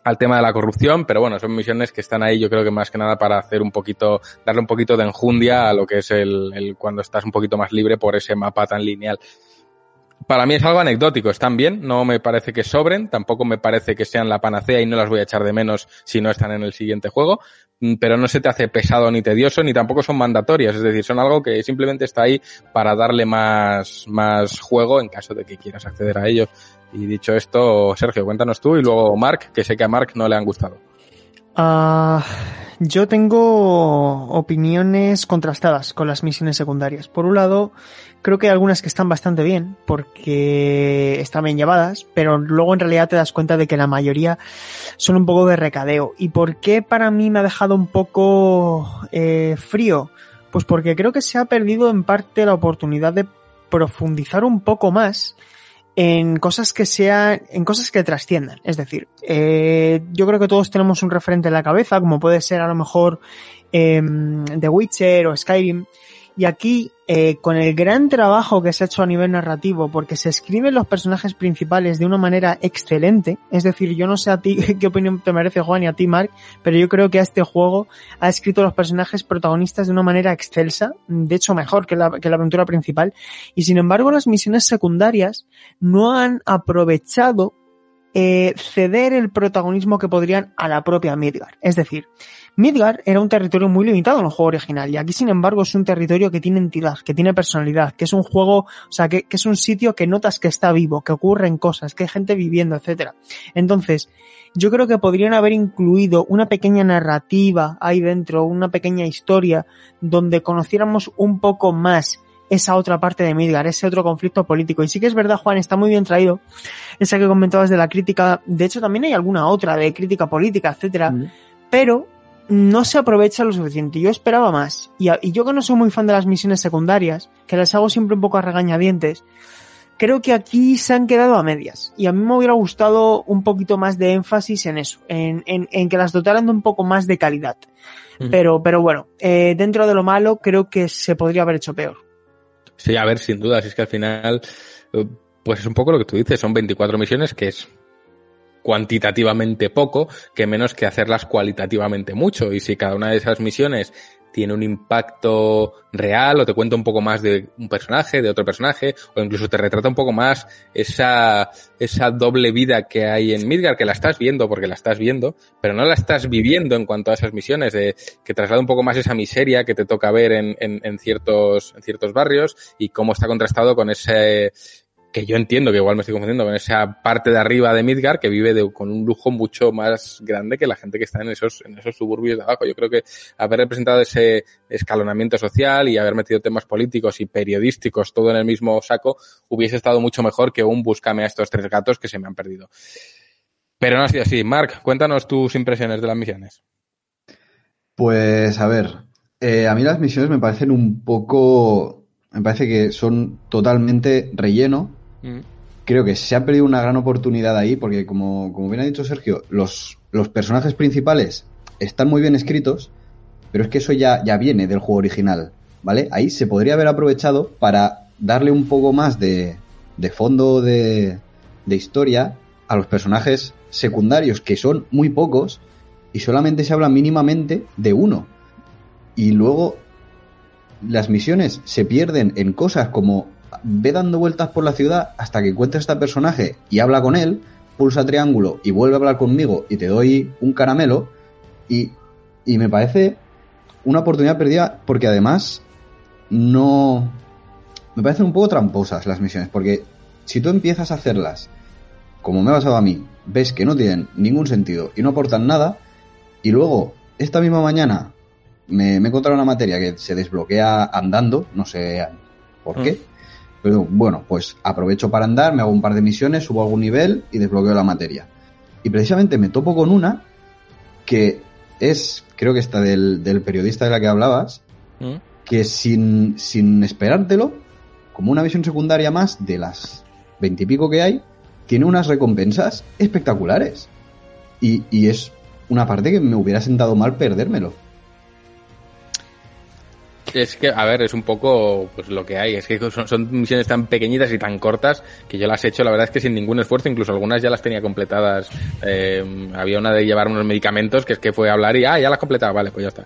[SPEAKER 1] al tema de la corrupción, pero bueno, son misiones que están ahí, yo creo que más que nada para hacer un poquito, darle un poquito de enjundia a lo que es el, el cuando estás un poquito más libre por ese mapa tan lineal para mí es algo anecdótico, están bien, no me parece que sobren, tampoco me parece que sean la panacea y no las voy a echar de menos si no están en el siguiente juego, pero no se te hace pesado ni tedioso, ni tampoco son mandatorias, es decir, son algo que simplemente está ahí para darle más, más juego en caso de que quieras acceder a ello. Y dicho esto, Sergio, cuéntanos tú y luego Mark, que sé que a Mark no le han gustado.
[SPEAKER 4] Ah, yo tengo opiniones contrastadas con las misiones secundarias. Por un lado, creo que hay algunas que están bastante bien, porque están bien llevadas, pero luego en realidad te das cuenta de que la mayoría son un poco de recadeo. ¿Y por qué para mí me ha dejado un poco eh, frío? Pues porque creo que se ha perdido en parte la oportunidad de profundizar un poco más en cosas que sean, en cosas que trasciendan. Es decir, eh, yo creo que todos tenemos un referente en la cabeza, como puede ser a lo mejor eh, The Witcher o Skyrim. Y aquí, eh, con el gran trabajo que se ha hecho a nivel narrativo, porque se escriben los personajes principales de una manera excelente, es decir, yo no sé a ti [LAUGHS] qué opinión te merece Juan y a ti Mark, pero yo creo que a este juego ha escrito los personajes protagonistas de una manera excelsa, de hecho mejor que la, que la aventura principal, y sin embargo las misiones secundarias no han aprovechado eh, ceder el protagonismo que podrían a la propia Midgar. Es decir, Midgar era un territorio muy limitado en el juego original y aquí sin embargo es un territorio que tiene entidad, que tiene personalidad, que es un juego, o sea, que, que es un sitio que notas que está vivo, que ocurren cosas, que hay gente viviendo, etcétera. Entonces, yo creo que podrían haber incluido una pequeña narrativa ahí dentro, una pequeña historia donde conociéramos un poco más esa otra parte de Midgar, ese otro conflicto político. Y sí que es verdad, Juan, está muy bien traído esa que comentabas de la crítica. De hecho, también hay alguna otra de crítica política, etcétera.
[SPEAKER 2] Mm.
[SPEAKER 4] Pero no se aprovecha lo suficiente. Yo esperaba más. Y, a- y yo que no soy muy fan de las misiones secundarias, que las hago siempre un poco a regañadientes, creo que aquí se han quedado a medias. Y a mí me hubiera gustado un poquito más de énfasis en eso, en, en, en que las dotaran de un poco más de calidad.
[SPEAKER 1] Ujú.
[SPEAKER 4] Pero, pero bueno, eh, dentro de lo malo, creo que se podría haber hecho peor.
[SPEAKER 1] Sí, a ver, sin duda, si es que al final, eh, pues es un poco lo que tú dices, son 24 misiones, que es cuantitativamente poco, que menos que hacerlas cualitativamente mucho. Y si cada una de esas misiones tiene un impacto real o te cuenta un poco más de un personaje, de otro personaje, o incluso te retrata un poco más esa, esa doble vida que hay en Midgar, que la estás viendo porque la estás viendo, pero no la estás viviendo en cuanto a esas misiones, de, que traslada un poco más esa miseria que te toca ver en, en, en ciertos, en ciertos barrios y cómo está contrastado con ese, que yo entiendo que igual me estoy confundiendo con esa parte de arriba de Midgar que vive con un lujo mucho más grande que la gente que está en esos, en esos suburbios de abajo. Yo creo que haber representado ese escalonamiento social y haber metido temas políticos y periodísticos todo en el mismo saco hubiese estado mucho mejor que un búscame a estos tres gatos que se me han perdido. Pero no ha sido así. Mark, cuéntanos tus impresiones de las misiones.
[SPEAKER 2] Pues a ver, eh, a mí las misiones me parecen un poco, me parece que son totalmente relleno. Creo que se ha perdido una gran oportunidad ahí porque como, como bien ha dicho Sergio, los, los personajes principales están muy bien escritos, pero es que eso ya, ya viene del juego original, ¿vale? Ahí se podría haber aprovechado para darle un poco más de, de fondo de, de historia a los personajes secundarios, que son muy pocos, y solamente se habla mínimamente de uno. Y luego las misiones se pierden en cosas como ve dando vueltas por la ciudad hasta que encuentra a este personaje y habla con él, pulsa triángulo y vuelve a hablar conmigo y te doy un caramelo y, y me parece una oportunidad perdida porque además no... Me parecen un poco tramposas las misiones porque si tú empiezas a hacerlas como me ha pasado a mí, ves que no tienen ningún sentido y no aportan nada y luego esta misma mañana me, me he encontrado una materia que se desbloquea andando, no sé por qué. Pero bueno, pues aprovecho para andar, me hago un par de misiones, subo algún nivel y desbloqueo la materia. Y precisamente me topo con una que es, creo que esta del, del periodista de la que hablabas, que sin, sin esperártelo, como una misión secundaria más de las veintipico que hay, tiene unas recompensas espectaculares. Y, y es una parte que me hubiera sentado mal perdérmelo.
[SPEAKER 1] Es que, a ver, es un poco pues lo que hay. Es que son, misiones tan pequeñitas y tan cortas que yo las he hecho, la verdad es que sin ningún esfuerzo. Incluso algunas ya las tenía completadas. Eh, había una de llevar unos medicamentos que es que fue a hablar y, ah, ya las completaba, vale, pues ya está.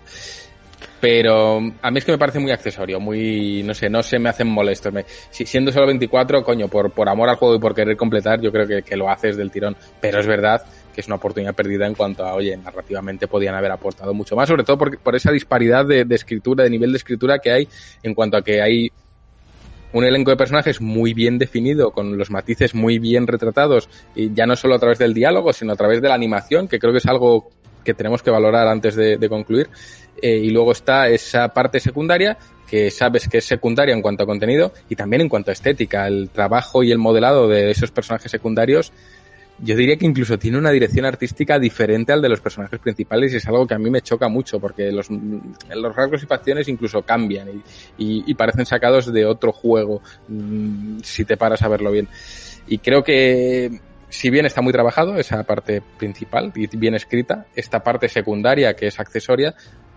[SPEAKER 1] Pero a mí es que me parece muy accesorio, muy, no sé, no se me hacen molestos. Me, si, siendo solo 24, coño, por, por amor al juego y por querer completar, yo creo que, que lo haces del tirón. Pero es verdad que es una oportunidad perdida en cuanto a, oye, narrativamente podían haber aportado mucho más, sobre todo por, por esa disparidad de, de, escritura, de nivel de escritura que hay en cuanto a que hay un elenco de personajes muy bien definido, con los matices muy bien retratados, y ya no solo a través del diálogo, sino a través de la animación, que creo que es algo que tenemos que valorar antes de, concluir. Eh, y luego está esa parte secundaria que sabes que es secundaria en cuanto a contenido y también en cuanto a estética. El trabajo y el modelado de esos personajes secundarios yo diría que incluso tiene una dirección artística diferente al de los personajes principales y es algo que a mí me choca mucho porque los, los rasgos y facciones incluso cambian y, y, y parecen sacados de otro juego mmm, si te paras a verlo bien. Y creo que si bien está muy trabajado esa parte principal y bien escrita, esta parte secundaria que es accesoria,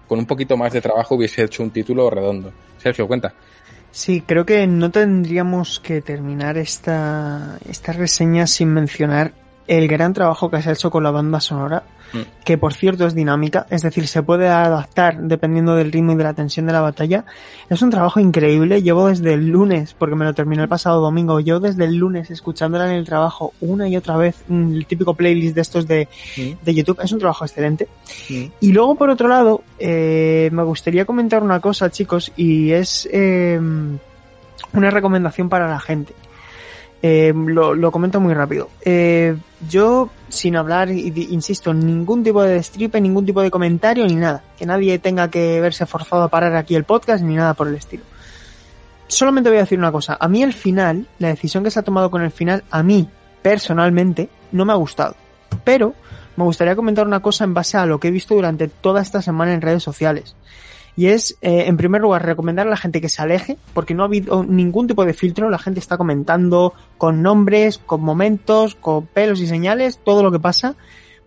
[SPEAKER 1] con un poquito más de trabajo hubiese hecho un título redondo. Sergio, cuenta.
[SPEAKER 4] Sí, creo que no tendríamos que terminar esta, esta reseña sin mencionar el gran trabajo que se ha hecho con la banda sonora,
[SPEAKER 1] Mm.
[SPEAKER 4] que por cierto es dinámica, es decir, se puede adaptar dependiendo del ritmo y de la tensión de la batalla. Es un trabajo increíble. Llevo desde el lunes, porque me lo terminé el pasado domingo, yo desde el lunes escuchándola en el trabajo una y otra vez, el típico playlist de estos de,
[SPEAKER 1] Mm.
[SPEAKER 4] de YouTube. Es un trabajo excelente.
[SPEAKER 1] Mm.
[SPEAKER 4] Y luego, por otro lado, eh, me gustaría comentar una cosa, chicos, y es eh, una recomendación para la gente. Eh, lo, lo comento muy rápido. Eh, yo, sin hablar, insisto, ningún tipo de destripe, ningún tipo de comentario, ni nada. Que nadie tenga que verse forzado a parar aquí el podcast, ni nada por el estilo. Solamente voy a decir una cosa. A mí el final, la decisión que se ha tomado con el final, a mí, personalmente, no me ha gustado. Pero, me gustaría comentar una cosa en base a lo que he visto durante toda esta semana en redes sociales. Y es, eh, en primer lugar, recomendar a la gente que se aleje, porque no ha habido ningún tipo de filtro, la gente está comentando con nombres, con momentos, con pelos y señales, todo lo que pasa.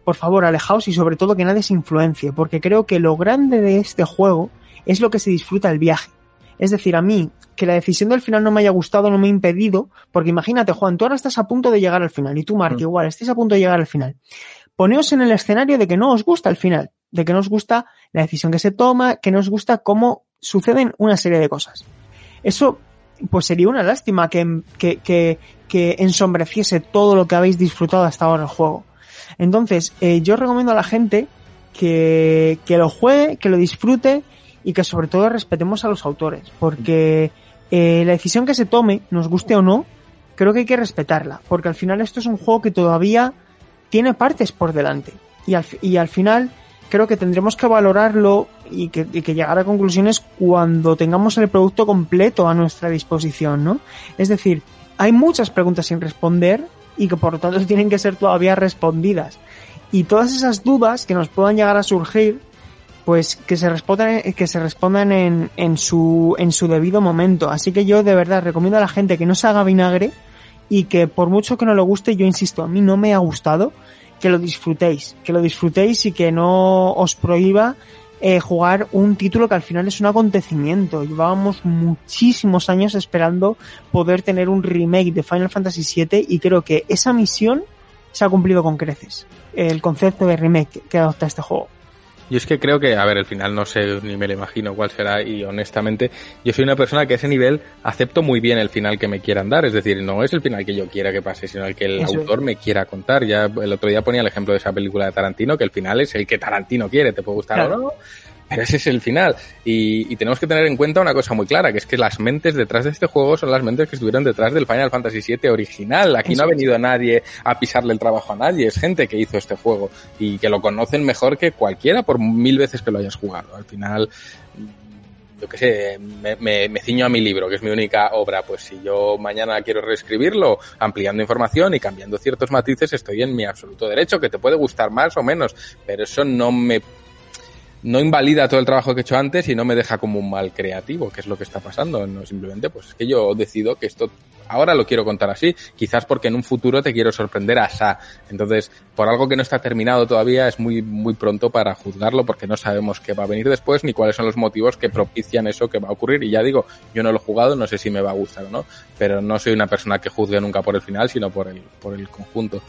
[SPEAKER 4] Por favor, alejaos y sobre todo que nadie se influencie, porque creo que lo grande de este juego es lo que se disfruta el viaje. Es decir, a mí, que la decisión del final no me haya gustado no me ha impedido, porque imagínate, Juan, tú ahora estás a punto de llegar al final, y tú, Mark,
[SPEAKER 1] Mm.
[SPEAKER 4] igual, estés a punto de llegar al final. Poneos en el escenario de que no os gusta el final, de que no os gusta la decisión que se toma, que no os gusta cómo suceden una serie de cosas. Eso, pues sería una lástima que, que, que, que ensombreciese todo lo que habéis disfrutado hasta ahora el juego. Entonces, eh, yo recomiendo a la gente que, que lo juegue, que lo disfrute y que sobre todo respetemos a los autores, porque eh, la decisión que se tome, nos guste o no, creo que hay que respetarla, porque al final esto es un juego que todavía tiene partes por delante y al, y al final creo que tendremos que valorarlo y que, llegar a conclusiones cuando tengamos el producto completo a nuestra disposición, ¿no? Es decir, hay muchas preguntas sin responder y que por lo tanto [LAUGHS] tienen que ser todavía respondidas. Y todas esas dudas que nos puedan llegar a surgir, pues que se respondan, que se respondan en, en su, en su debido momento. Así que yo de verdad recomiendo a la gente que no se haga vinagre y que por mucho que no le guste, yo insisto, a mí no me ha gustado, que lo disfrutéis, que lo disfrutéis y que no os prohíba eh, jugar un título que al final es un acontecimiento. Llevábamos muchísimos años esperando poder tener un remake de Final Fantasy VII y creo que esa misión se ha cumplido con creces. El concepto de remake que adopta este juego.
[SPEAKER 1] Yo es que creo que, a ver, el final no sé ni me lo imagino cuál será y honestamente yo soy una persona que a ese nivel acepto muy bien el final que me quieran dar, es decir, no es el final que yo quiera que pase, sino el que el
[SPEAKER 4] Eso es.
[SPEAKER 1] autor me quiera contar. Ya el otro día ponía el ejemplo de esa película de Tarantino, que el final es el que Tarantino quiere, te puede gustar
[SPEAKER 4] Claro.
[SPEAKER 1] o no, pero ese es el final. Y, y tenemos que tener en cuenta una cosa muy clara, que es que las mentes detrás de este juego son las mentes que estuvieron detrás del Final Fantasy VII original. Aquí no ha venido nadie a pisarle el trabajo a nadie, es gente que hizo este juego y que lo conocen mejor que cualquiera por mil veces que lo hayas jugado. Al final, yo qué sé, me, me, me ciño a mi libro, que es mi única obra, pues si yo mañana quiero reescribirlo, ampliando información y cambiando ciertos matices, estoy en mi absoluto derecho, que te puede gustar más o menos, pero eso no me no invalida todo el trabajo que he hecho antes y no me deja como un mal creativo, que es lo que está pasando. No simplemente, pues es que yo decido que esto ahora lo quiero contar así, quizás porque en un futuro te quiero sorprender a sa. Entonces, por algo que no está terminado todavía, es muy, muy pronto para juzgarlo porque no sabemos qué va a venir después ni cuáles son los motivos que propician eso que va a ocurrir. Y ya digo, yo no lo he jugado, no sé si me va a gustar o no, pero no soy una persona que juzgue nunca por el final, sino por el, por el conjunto.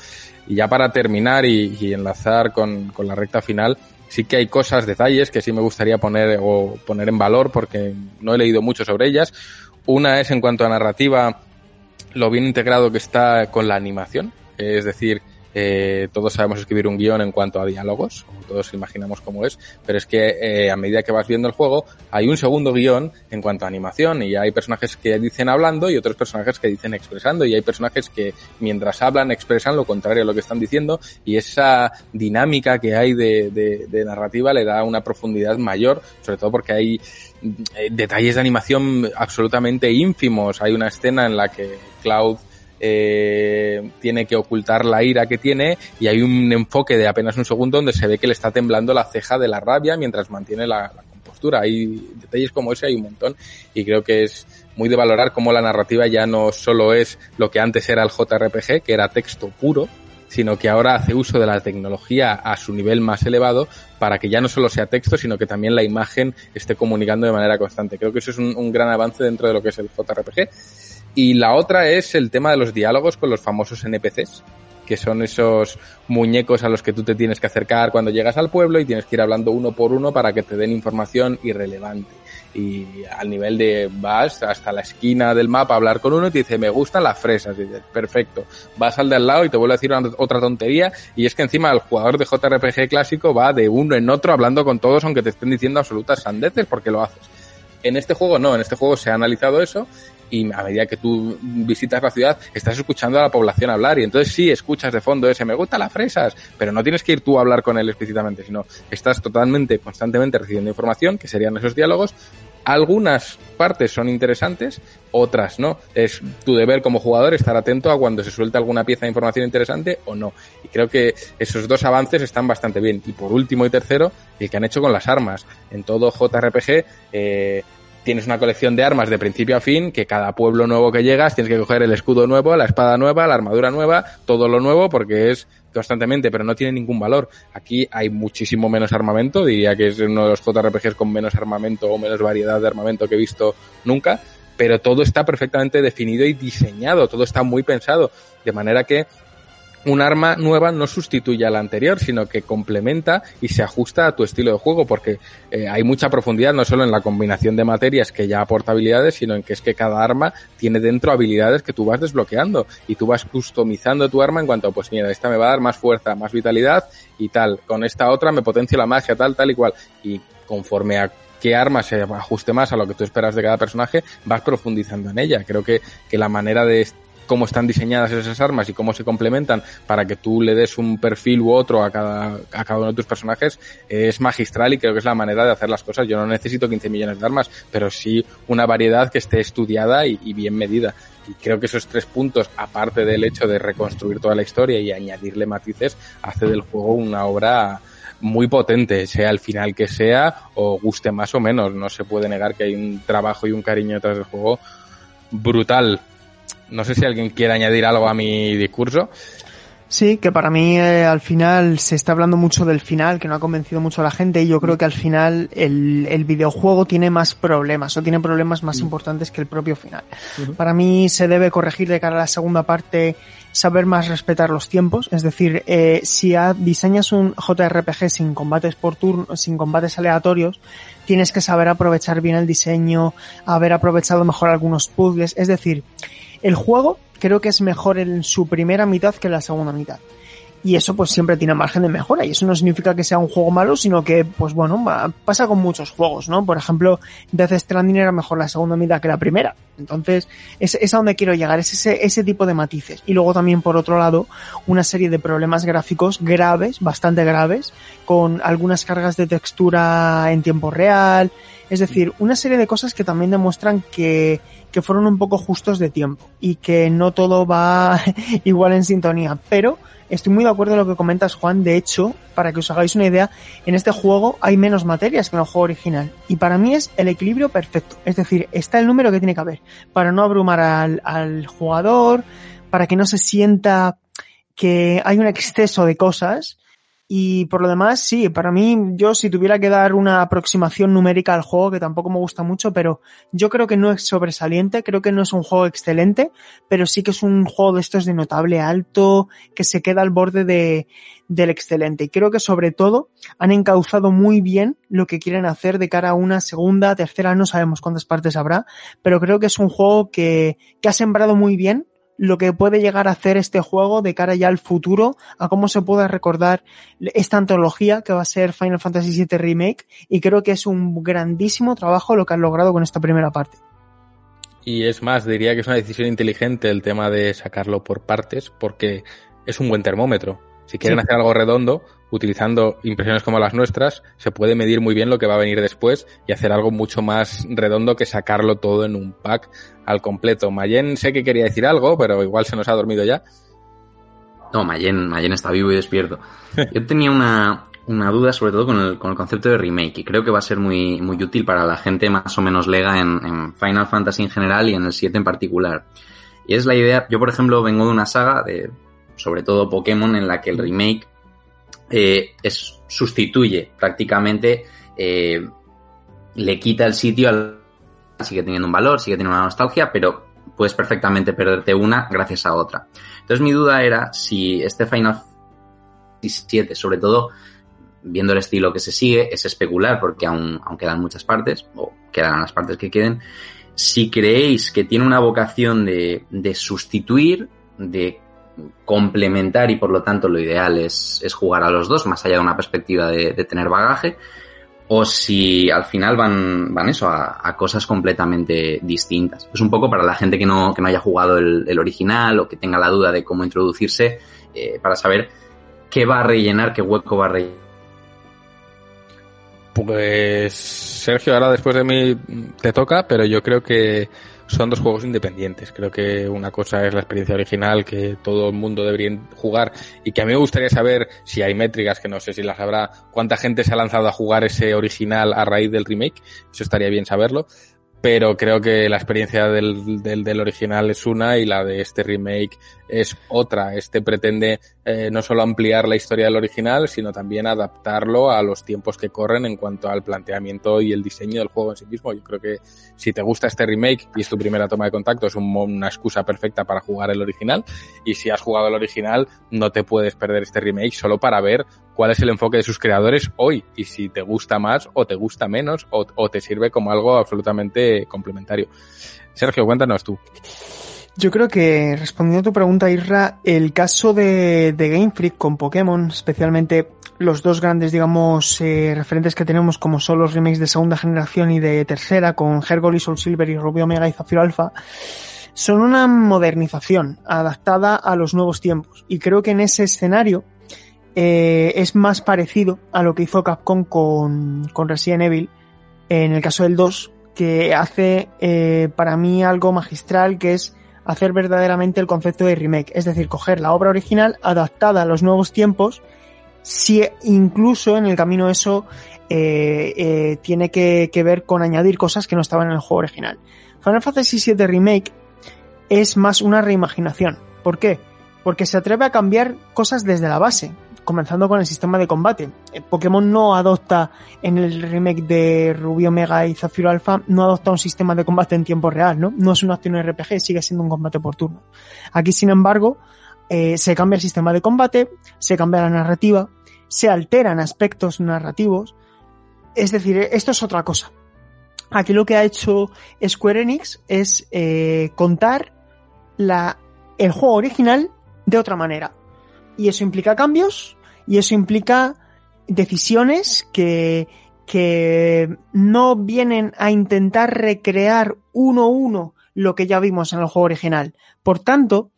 [SPEAKER 1] Y ya para terminar y, y enlazar con, con la recta final, sí que hay cosas, detalles que sí me gustaría poner o poner en valor porque no he leído mucho sobre ellas. Una es en cuanto a narrativa, lo bien integrado que está con la animación, es decir, eh, todos sabemos escribir un guion en cuanto a diálogos, como todos imaginamos cómo es, pero es que eh, a medida que vas viendo el juego hay un segundo guion en cuanto a animación y hay personajes que dicen hablando y otros personajes que dicen expresando y hay personajes que mientras hablan expresan lo contrario a lo que están diciendo y esa dinámica que hay de, de, de narrativa le da una profundidad mayor, sobre todo porque hay eh, detalles de animación absolutamente ínfimos. Hay una escena en la que Cloud eh, tiene que ocultar la ira que tiene y hay un enfoque de apenas un segundo donde se ve que le está temblando la ceja de la rabia mientras mantiene la, la compostura. Hay detalles como ese, hay un montón y creo que es muy de valorar cómo la narrativa ya no solo es lo que antes era el JRPG, que era texto puro, sino que ahora hace uso de la tecnología a su nivel más elevado para que ya no solo sea texto, sino que también la imagen esté comunicando de manera constante. Creo que eso es un, un gran avance dentro de lo que es el JRPG. Y la otra es el tema de los diálogos con los famosos NPCs, que son esos muñecos a los que tú te tienes que acercar cuando llegas al pueblo y tienes que ir hablando uno por uno para que te den información irrelevante. Y al nivel de vas hasta la esquina del mapa a hablar con uno y te dice, me gustan las fresas. Y dices, perfecto. Vas al de al lado y te vuelve a decir una- otra tontería. Y es que encima el jugador de JRPG clásico va de uno en otro hablando con todos aunque te estén diciendo absolutas sandeces porque lo haces. En este juego no, en este juego se ha analizado eso y a medida que tú visitas la ciudad estás escuchando a la población hablar y entonces sí escuchas de fondo ese me gusta las fresas, pero no tienes que ir tú a hablar con él explícitamente, sino estás totalmente, constantemente recibiendo información, que serían esos diálogos. Algunas partes son interesantes, otras no. Es tu deber como jugador estar atento a cuando se suelta alguna pieza de información interesante o no. Y creo que esos dos avances están bastante bien. Y por último y tercero, el que han hecho con las armas. En todo JRPG, eh, tienes una colección de armas de principio a fin, que cada pueblo nuevo que llegas tienes que coger el escudo nuevo, la espada nueva, la armadura nueva, todo lo nuevo, porque es constantemente, pero no tiene ningún valor. Aquí hay muchísimo menos armamento, diría que es uno de los JRPGs con menos armamento o menos variedad de armamento que he visto nunca, pero todo está perfectamente definido y diseñado, todo está muy pensado, de manera que un arma nueva no sustituye a la anterior, sino que complementa y se ajusta a tu estilo de juego, porque eh, hay mucha profundidad no solo en la combinación de materias que ya aporta habilidades, sino en que es que cada arma tiene dentro habilidades que tú vas desbloqueando y tú vas customizando tu arma en cuanto pues mira, esta me va a dar más fuerza, más vitalidad y tal, con esta otra me potencia la magia, tal, tal y cual. Y conforme a qué arma se ajuste más a lo que tú esperas de cada personaje, vas profundizando en ella. Creo que, que la manera de cómo están diseñadas esas armas y cómo se complementan para que tú le des un perfil u otro a cada, a cada uno de tus personajes es magistral y creo que es la manera de hacer las cosas. Yo no necesito 15 millones de armas, pero sí una variedad que esté estudiada y, bien medida. Y creo que esos tres puntos, aparte del hecho de reconstruir toda la historia y añadirle matices, hace del juego una obra muy potente, sea el final que sea o guste más o menos. No se puede negar que hay un trabajo y un cariño detrás del juego brutal. No sé si alguien quiere añadir algo a mi discurso.
[SPEAKER 4] Sí, que para mí eh, al final se está hablando mucho del final, que no ha convencido mucho a la gente y yo creo que al final el, el videojuego tiene más problemas o tiene problemas más importantes que el propio final. Para mí se debe corregir de cara a la segunda parte saber más respetar los tiempos, es decir, eh, si a- diseñas un JRPG sin combates por turno, sin combates aleatorios, tienes que saber aprovechar bien el diseño, haber aprovechado mejor algunos puzzles, es decir, el juego creo que es mejor en su primera mitad que en la segunda mitad. Y eso pues siempre tiene margen de mejora y eso no significa que sea un juego malo, sino que pues bueno, pasa con muchos juegos, ¿no? Por ejemplo, Death Stranding era mejor la segunda mitad que la primera. Entonces, es, es a donde quiero llegar, es ese, ese tipo de matices. Y luego también por otro lado, una serie de problemas gráficos graves, bastante graves, con algunas cargas de textura en tiempo real, es decir, una serie de cosas que también demuestran que, que fueron un poco justos de tiempo y que no todo va [LAUGHS] igual en sintonía. Pero estoy muy de acuerdo en lo que comentas, Juan. De hecho, para que os hagáis una idea, en este juego hay menos materias que en el juego original. Y para mí es el equilibrio perfecto. Es decir, está el número que tiene que haber para no abrumar al, al jugador, para que no se sienta que hay un exceso de cosas. Y por lo demás, sí, para mí, yo si tuviera que dar una aproximación numérica al juego, que tampoco me gusta mucho, pero yo creo que no es sobresaliente, creo que no es un juego excelente, pero sí que es un juego de estos de notable alto, que se queda al borde de, del excelente. Y creo que sobre todo han encauzado muy bien lo que quieren hacer de cara a una segunda, tercera, no sabemos cuántas partes habrá, pero creo que es un juego que, que ha sembrado muy bien lo que puede llegar a hacer este juego de cara ya al futuro, a cómo se pueda recordar esta antología que va a ser Final Fantasy VII Remake y creo que es un grandísimo trabajo lo que han logrado con esta primera parte.
[SPEAKER 1] Y es más, diría que es una decisión inteligente el tema de sacarlo por partes, porque es un buen termómetro. Si quieren
[SPEAKER 4] Sí.
[SPEAKER 1] hacer algo redondo, utilizando impresiones como las nuestras, se puede medir muy bien lo que va a venir después y hacer algo mucho más redondo que sacarlo todo en un pack al completo. Mayen sé que quería decir algo, pero igual se nos ha dormido ya.
[SPEAKER 3] No, Mayen, Mayen está vivo y despierto. Yo tenía una, una duda sobre todo con el, con el concepto de remake y creo que va a ser muy, muy útil para la gente más o menos lega en, en Final Fantasy en general y en el 7 en particular. Y es la idea, yo por ejemplo vengo de una saga de sobre todo Pokémon en la que el remake eh, es, sustituye prácticamente, eh, le quita el sitio al... sigue teniendo un valor, sigue teniendo una nostalgia, pero puedes perfectamente perderte una gracias a otra. Entonces mi duda era si este Final Fantasy VII, sobre todo viendo el estilo que se sigue, es especular porque aún, aún quedan muchas partes, o quedan las partes que queden, si creéis que tiene una vocación de, de sustituir, de complementar y por lo tanto lo ideal es, es, jugar a los dos, más allá de una perspectiva de, tener bagaje, o si al final van, van eso, a, cosas completamente distintas. Es un poco para la gente que no, que no haya jugado el, el original o que tenga la duda de cómo introducirse, eh, para saber qué va a rellenar, qué hueco va a rellenar.
[SPEAKER 1] Pues Sergio, ahora después de mí te toca, pero yo creo que son dos juegos independientes. Creo que una cosa es la experiencia original que todo el mundo debería jugar y que a mí me gustaría saber si hay métricas, que no sé si las habrá, cuánta gente se ha lanzado a jugar ese original a raíz del remake. Eso estaría bien saberlo. Pero creo que la experiencia del, del, del original es una y la de este remake es otra. Este pretende eh, no solo ampliar la historia del original, sino también adaptarlo a los tiempos que corren en cuanto al planteamiento y el diseño del juego en sí mismo. Yo creo que si te gusta este remake y es tu primera toma de contacto, es un, una excusa perfecta para jugar el original. Y si has jugado el original, no te puedes perder este remake solo para ver cuál es el enfoque de sus creadores hoy y si te gusta más o te gusta menos o, o te sirve como algo absolutamente complementario. Sergio, cuéntanos tú.
[SPEAKER 4] Yo creo que respondiendo a tu pregunta, Irra, el caso de, Game Freak con Pokémon, especialmente los dos grandes, digamos, eh, referentes que tenemos, como son los remakes de segunda generación y de tercera, con Hergol y Soul Silver y Rubio Omega y Zafiro Alpha, son una modernización adaptada a los nuevos tiempos. Y creo que en ese escenario eh, es más parecido a lo que hizo Capcom con, con Resident Evil, en el caso del 2, que hace eh, para mí algo magistral, que es hacer verdaderamente el concepto de remake, es decir, coger la obra original adaptada a los nuevos tiempos, si incluso en el camino eso eh, tiene que, que, ver con añadir cosas que no estaban en el juego original. Final Fantasy VII Remake es más una reimaginación. ¿Por qué? Porque se atreve a cambiar cosas desde la base, comenzando con el sistema de combate. Pokémon no adopta en el remake de Rubio Omega y Zafiro Alpha, no adopta un sistema de combate en tiempo real, ¿no? No es una acción RPG, sigue siendo un combate por turno. Aquí, sin embargo, eh, se cambia el sistema de combate, se cambia la narrativa, se alteran aspectos narrativos. Es decir, esto es otra cosa. Aquí lo que ha hecho Square Enix es eh, contar la, el juego original de otra manera. Y eso implica cambios y eso implica decisiones que, que no vienen a intentar recrear uno a uno lo que ya vimos en el juego original. Por tanto,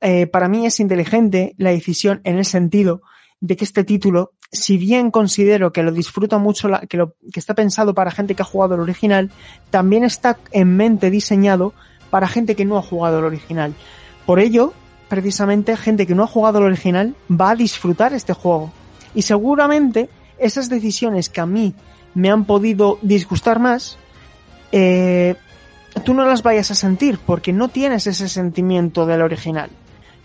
[SPEAKER 4] eh, para mí es inteligente la decisión en el sentido de que este título, si bien considero que lo disfruta mucho, la, que, lo, que está pensado para gente que ha jugado el original, también está en mente diseñado para gente que no ha jugado el original. Por ello, precisamente gente que no ha jugado el original va a disfrutar este juego. Y seguramente esas decisiones que a mí me han podido disgustar más, eh, tú no las vayas a sentir porque no tienes ese sentimiento del original.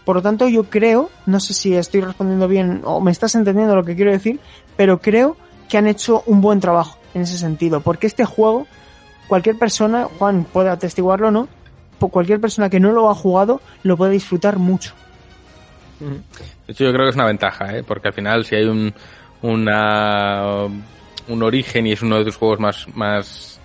[SPEAKER 4] Por lo tanto, yo creo, no sé si estoy respondiendo bien o me estás entendiendo lo que quiero decir, pero creo que han hecho un buen trabajo en ese sentido, porque este juego, cualquier persona, Juan puede atestiguarlo no, cualquier persona que no lo ha jugado lo puede disfrutar mucho.
[SPEAKER 1] De hecho, yo creo que es una ventaja, ¿eh? porque al final si hay un, una, un origen y es uno de tus juegos más, más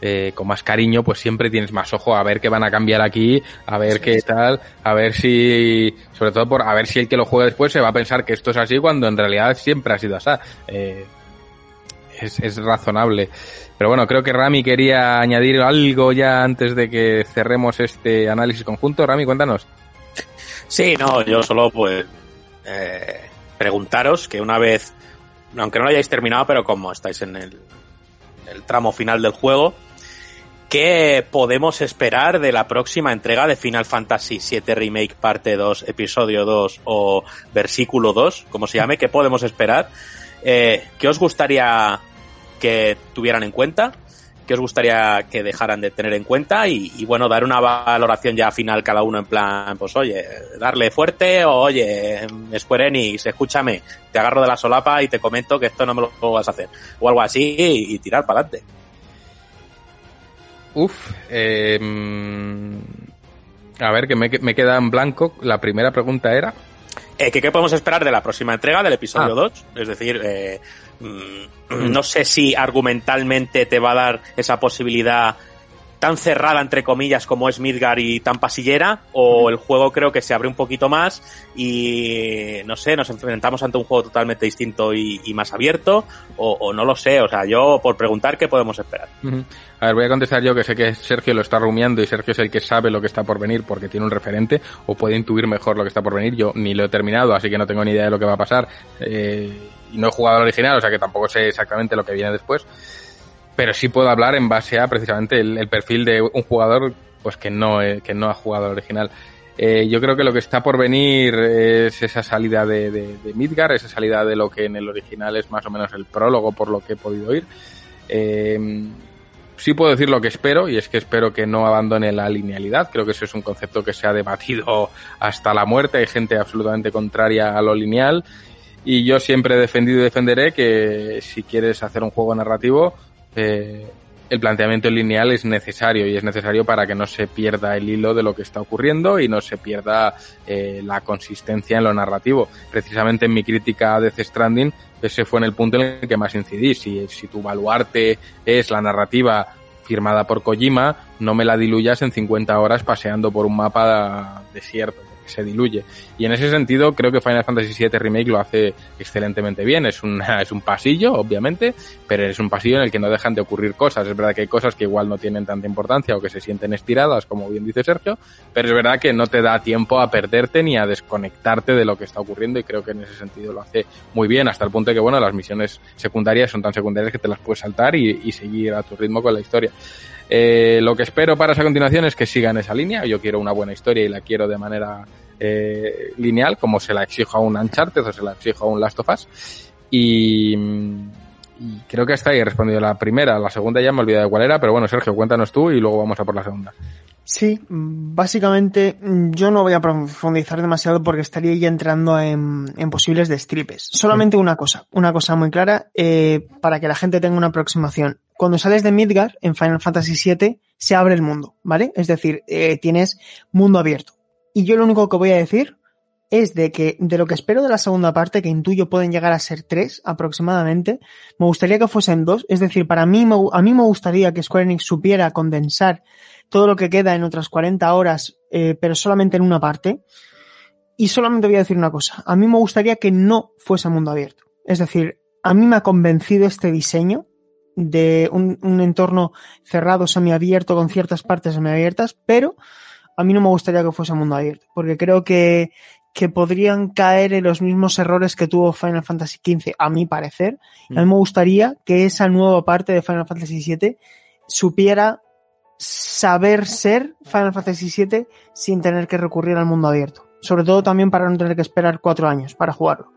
[SPEAKER 1] eh, con más cariño, pues siempre tienes más ojo a ver qué van a cambiar aquí, a ver sí, qué sí. tal, a ver si, sobre todo por a ver si el que lo juegue después se va a pensar que esto es así cuando en realidad siempre ha sido así. Eh, es, es razonable. Pero bueno, creo que Rami quería añadir algo ya antes de que cerremos este análisis conjunto. Rami, cuéntanos.
[SPEAKER 6] Sí, no, yo solo pues eh, preguntaros que una vez, aunque no lo hayáis terminado, pero como estáis en el, el tramo final del juego, ¿qué podemos esperar de la próxima entrega de Final Fantasy VII Remake Parte 2, Episodio 2 o Versículo 2, como se llame? ¿Qué podemos esperar? Eh, ¿Qué os gustaría que tuvieran en cuenta? ¿Qué os gustaría que dejaran de tener en cuenta? Y, bueno, dar una valoración ya final cada uno en plan, pues oye, darle fuerte o oye, Square Enix, escúchame, te agarro de la solapa y te comento que esto no me lo vas a hacer. O algo así y, tirar para adelante.
[SPEAKER 1] Uf, eh, A ver, que me queda en blanco. La primera pregunta era.
[SPEAKER 6] Eh, que ¿Qué podemos esperar de la próxima entrega del episodio
[SPEAKER 1] Ah.
[SPEAKER 6] 2? Es decir, eh, mm, no sé si argumentalmente te va a dar esa posibilidad tan cerrada, entre comillas, como es Midgar y tan pasillera, o el juego creo que se abre un poquito más y, no sé, nos enfrentamos ante un juego totalmente distinto y, y más abierto, o, o no lo sé, o sea, yo por preguntar qué podemos esperar.
[SPEAKER 1] A ver, voy a contestar yo que sé que Sergio lo está rumiando y Sergio es el que sabe lo que está por venir porque tiene un referente o puede intuir mejor lo que está por venir. Yo ni lo he terminado, así que no tengo ni idea de lo que va a pasar. Eh, y no he jugado al original, o sea que tampoco sé exactamente lo que viene después. Pero sí puedo hablar en base a precisamente el, perfil de un jugador pues que no, eh, que no ha jugado al original. Eh, yo creo que lo que está por venir es esa salida de Midgar, esa salida de lo que en el original es más o menos el prólogo por lo que he podido oír. Eh, sí puedo decir lo que espero y es que espero que no abandone la linealidad. Creo que eso es un concepto que se ha debatido hasta la muerte. Hay gente absolutamente contraria a lo lineal y yo siempre he defendido y defenderé que si quieres hacer un juego narrativo, eh, el planteamiento lineal es necesario y es necesario para que no se pierda el hilo de lo que está ocurriendo y no se pierda eh, la consistencia en lo narrativo. Precisamente en mi crítica a Death Stranding, ese fue en el punto en el que más incidí. Si, si tu baluarte es la narrativa firmada por Kojima, no me la diluyas en 50 horas paseando por un mapa desierto, se diluye. Y en ese sentido, creo que Final Fantasy VII Remake lo hace excelentemente bien. Es, una, es un pasillo, obviamente, pero es un pasillo en el que no dejan de ocurrir cosas. Es verdad que hay cosas que igual no tienen tanta importancia o que se sienten estiradas, como bien dice Sergio, pero es verdad que no te da tiempo a perderte ni a desconectarte de lo que está ocurriendo y creo que en ese sentido lo hace muy bien, hasta el punto de que, bueno, las misiones secundarias son tan secundarias que te las puedes saltar y, y seguir a tu ritmo con la historia. Eh, lo que espero para esa continuación es que sigan esa línea. Yo quiero una buena historia y la quiero de manera eh, lineal, como se la exijo a un Uncharted o se la exijo a un Last of Us. Y, y creo que hasta ahí he respondido la primera. La segunda ya me he olvidado de cuál era, pero bueno, Sergio, cuéntanos tú y luego vamos a por la segunda.
[SPEAKER 4] Sí, básicamente yo no voy a profundizar demasiado porque estaría ya entrando en, en posibles destripes. Solamente una cosa, una cosa muy clara eh, para que la gente tenga una aproximación. Cuando sales de Midgar en Final Fantasy VII se abre el mundo, ¿vale? Es decir, eh, tienes mundo abierto. Y yo lo único que voy a decir es de que de lo que espero de la segunda parte, que intuyo pueden llegar a ser tres aproximadamente, me gustaría que fuesen dos. Es decir, para mí, a mí me gustaría que Square Enix supiera condensar todo lo que queda en otras 40 horas, eh, pero solamente en una parte. Y solamente voy a decir una cosa. A mí me gustaría que no fuese mundo abierto. Es decir, a mí me ha convencido este diseño de un, un entorno cerrado, semiabierto, con ciertas partes semiabiertas, pero a mí no me gustaría que fuese mundo abierto, porque creo que, que podrían caer en los mismos errores que tuvo Final Fantasy XV, a mi parecer. A mí me gustaría que esa nueva parte de Final Fantasy VII supiera saber ser Final Fantasy VII sin tener que recurrir al mundo abierto. Sobre todo también para no tener que esperar cuatro años para jugarlo.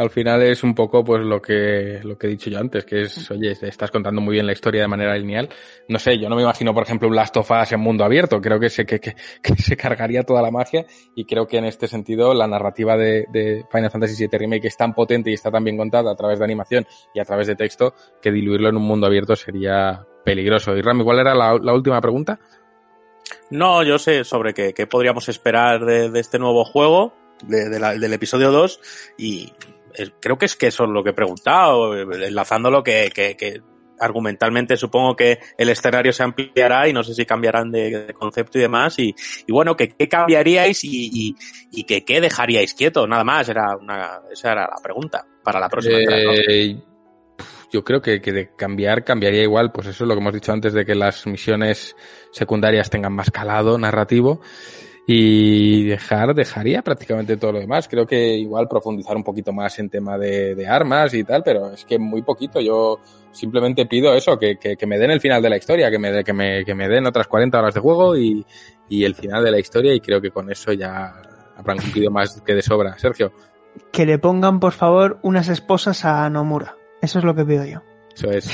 [SPEAKER 1] Al final es un poco pues lo que lo que he dicho yo antes, que es, oye, estás contando muy bien la historia de manera lineal. No sé, yo no me imagino, por ejemplo, un Last of Us en mundo abierto. Creo que se, que, se cargaría toda la magia y creo que en este sentido la narrativa de, Final Fantasy VII Remake es tan potente y está tan bien contada a través de animación y a través de texto que diluirlo en un mundo abierto sería peligroso. Y Rami, ¿cuál era la, última pregunta?
[SPEAKER 6] No, yo sé sobre qué, podríamos esperar de, este nuevo juego, del episodio 2, y creo que es que eso es lo que he preguntado, eh, enlazándolo que, que, que argumentalmente supongo que el escenario se ampliará y no sé si cambiarán de, de concepto y demás, y, y bueno, que qué cambiaríais y, y, y que qué dejaríais quieto, nada más, era una, esa era la pregunta para la próxima.
[SPEAKER 1] Eh, yo creo que, que de cambiar, cambiaría igual, pues eso es lo que hemos dicho antes de que las misiones secundarias tengan más calado narrativo y dejar, dejaría prácticamente todo lo demás. Creo que igual profundizar un poquito más en tema de, de armas y tal, pero es que muy poquito. Yo simplemente pido eso, que, que, que me den el final de la historia, que me, que me, que me den otras 40 horas de juego y, y el final de la historia y creo que con eso ya habrán cumplido más que de sobra. Sergio.
[SPEAKER 4] Que le pongan, por favor, unas esposas a Nomura. Eso es lo que pido yo.
[SPEAKER 1] Eso es.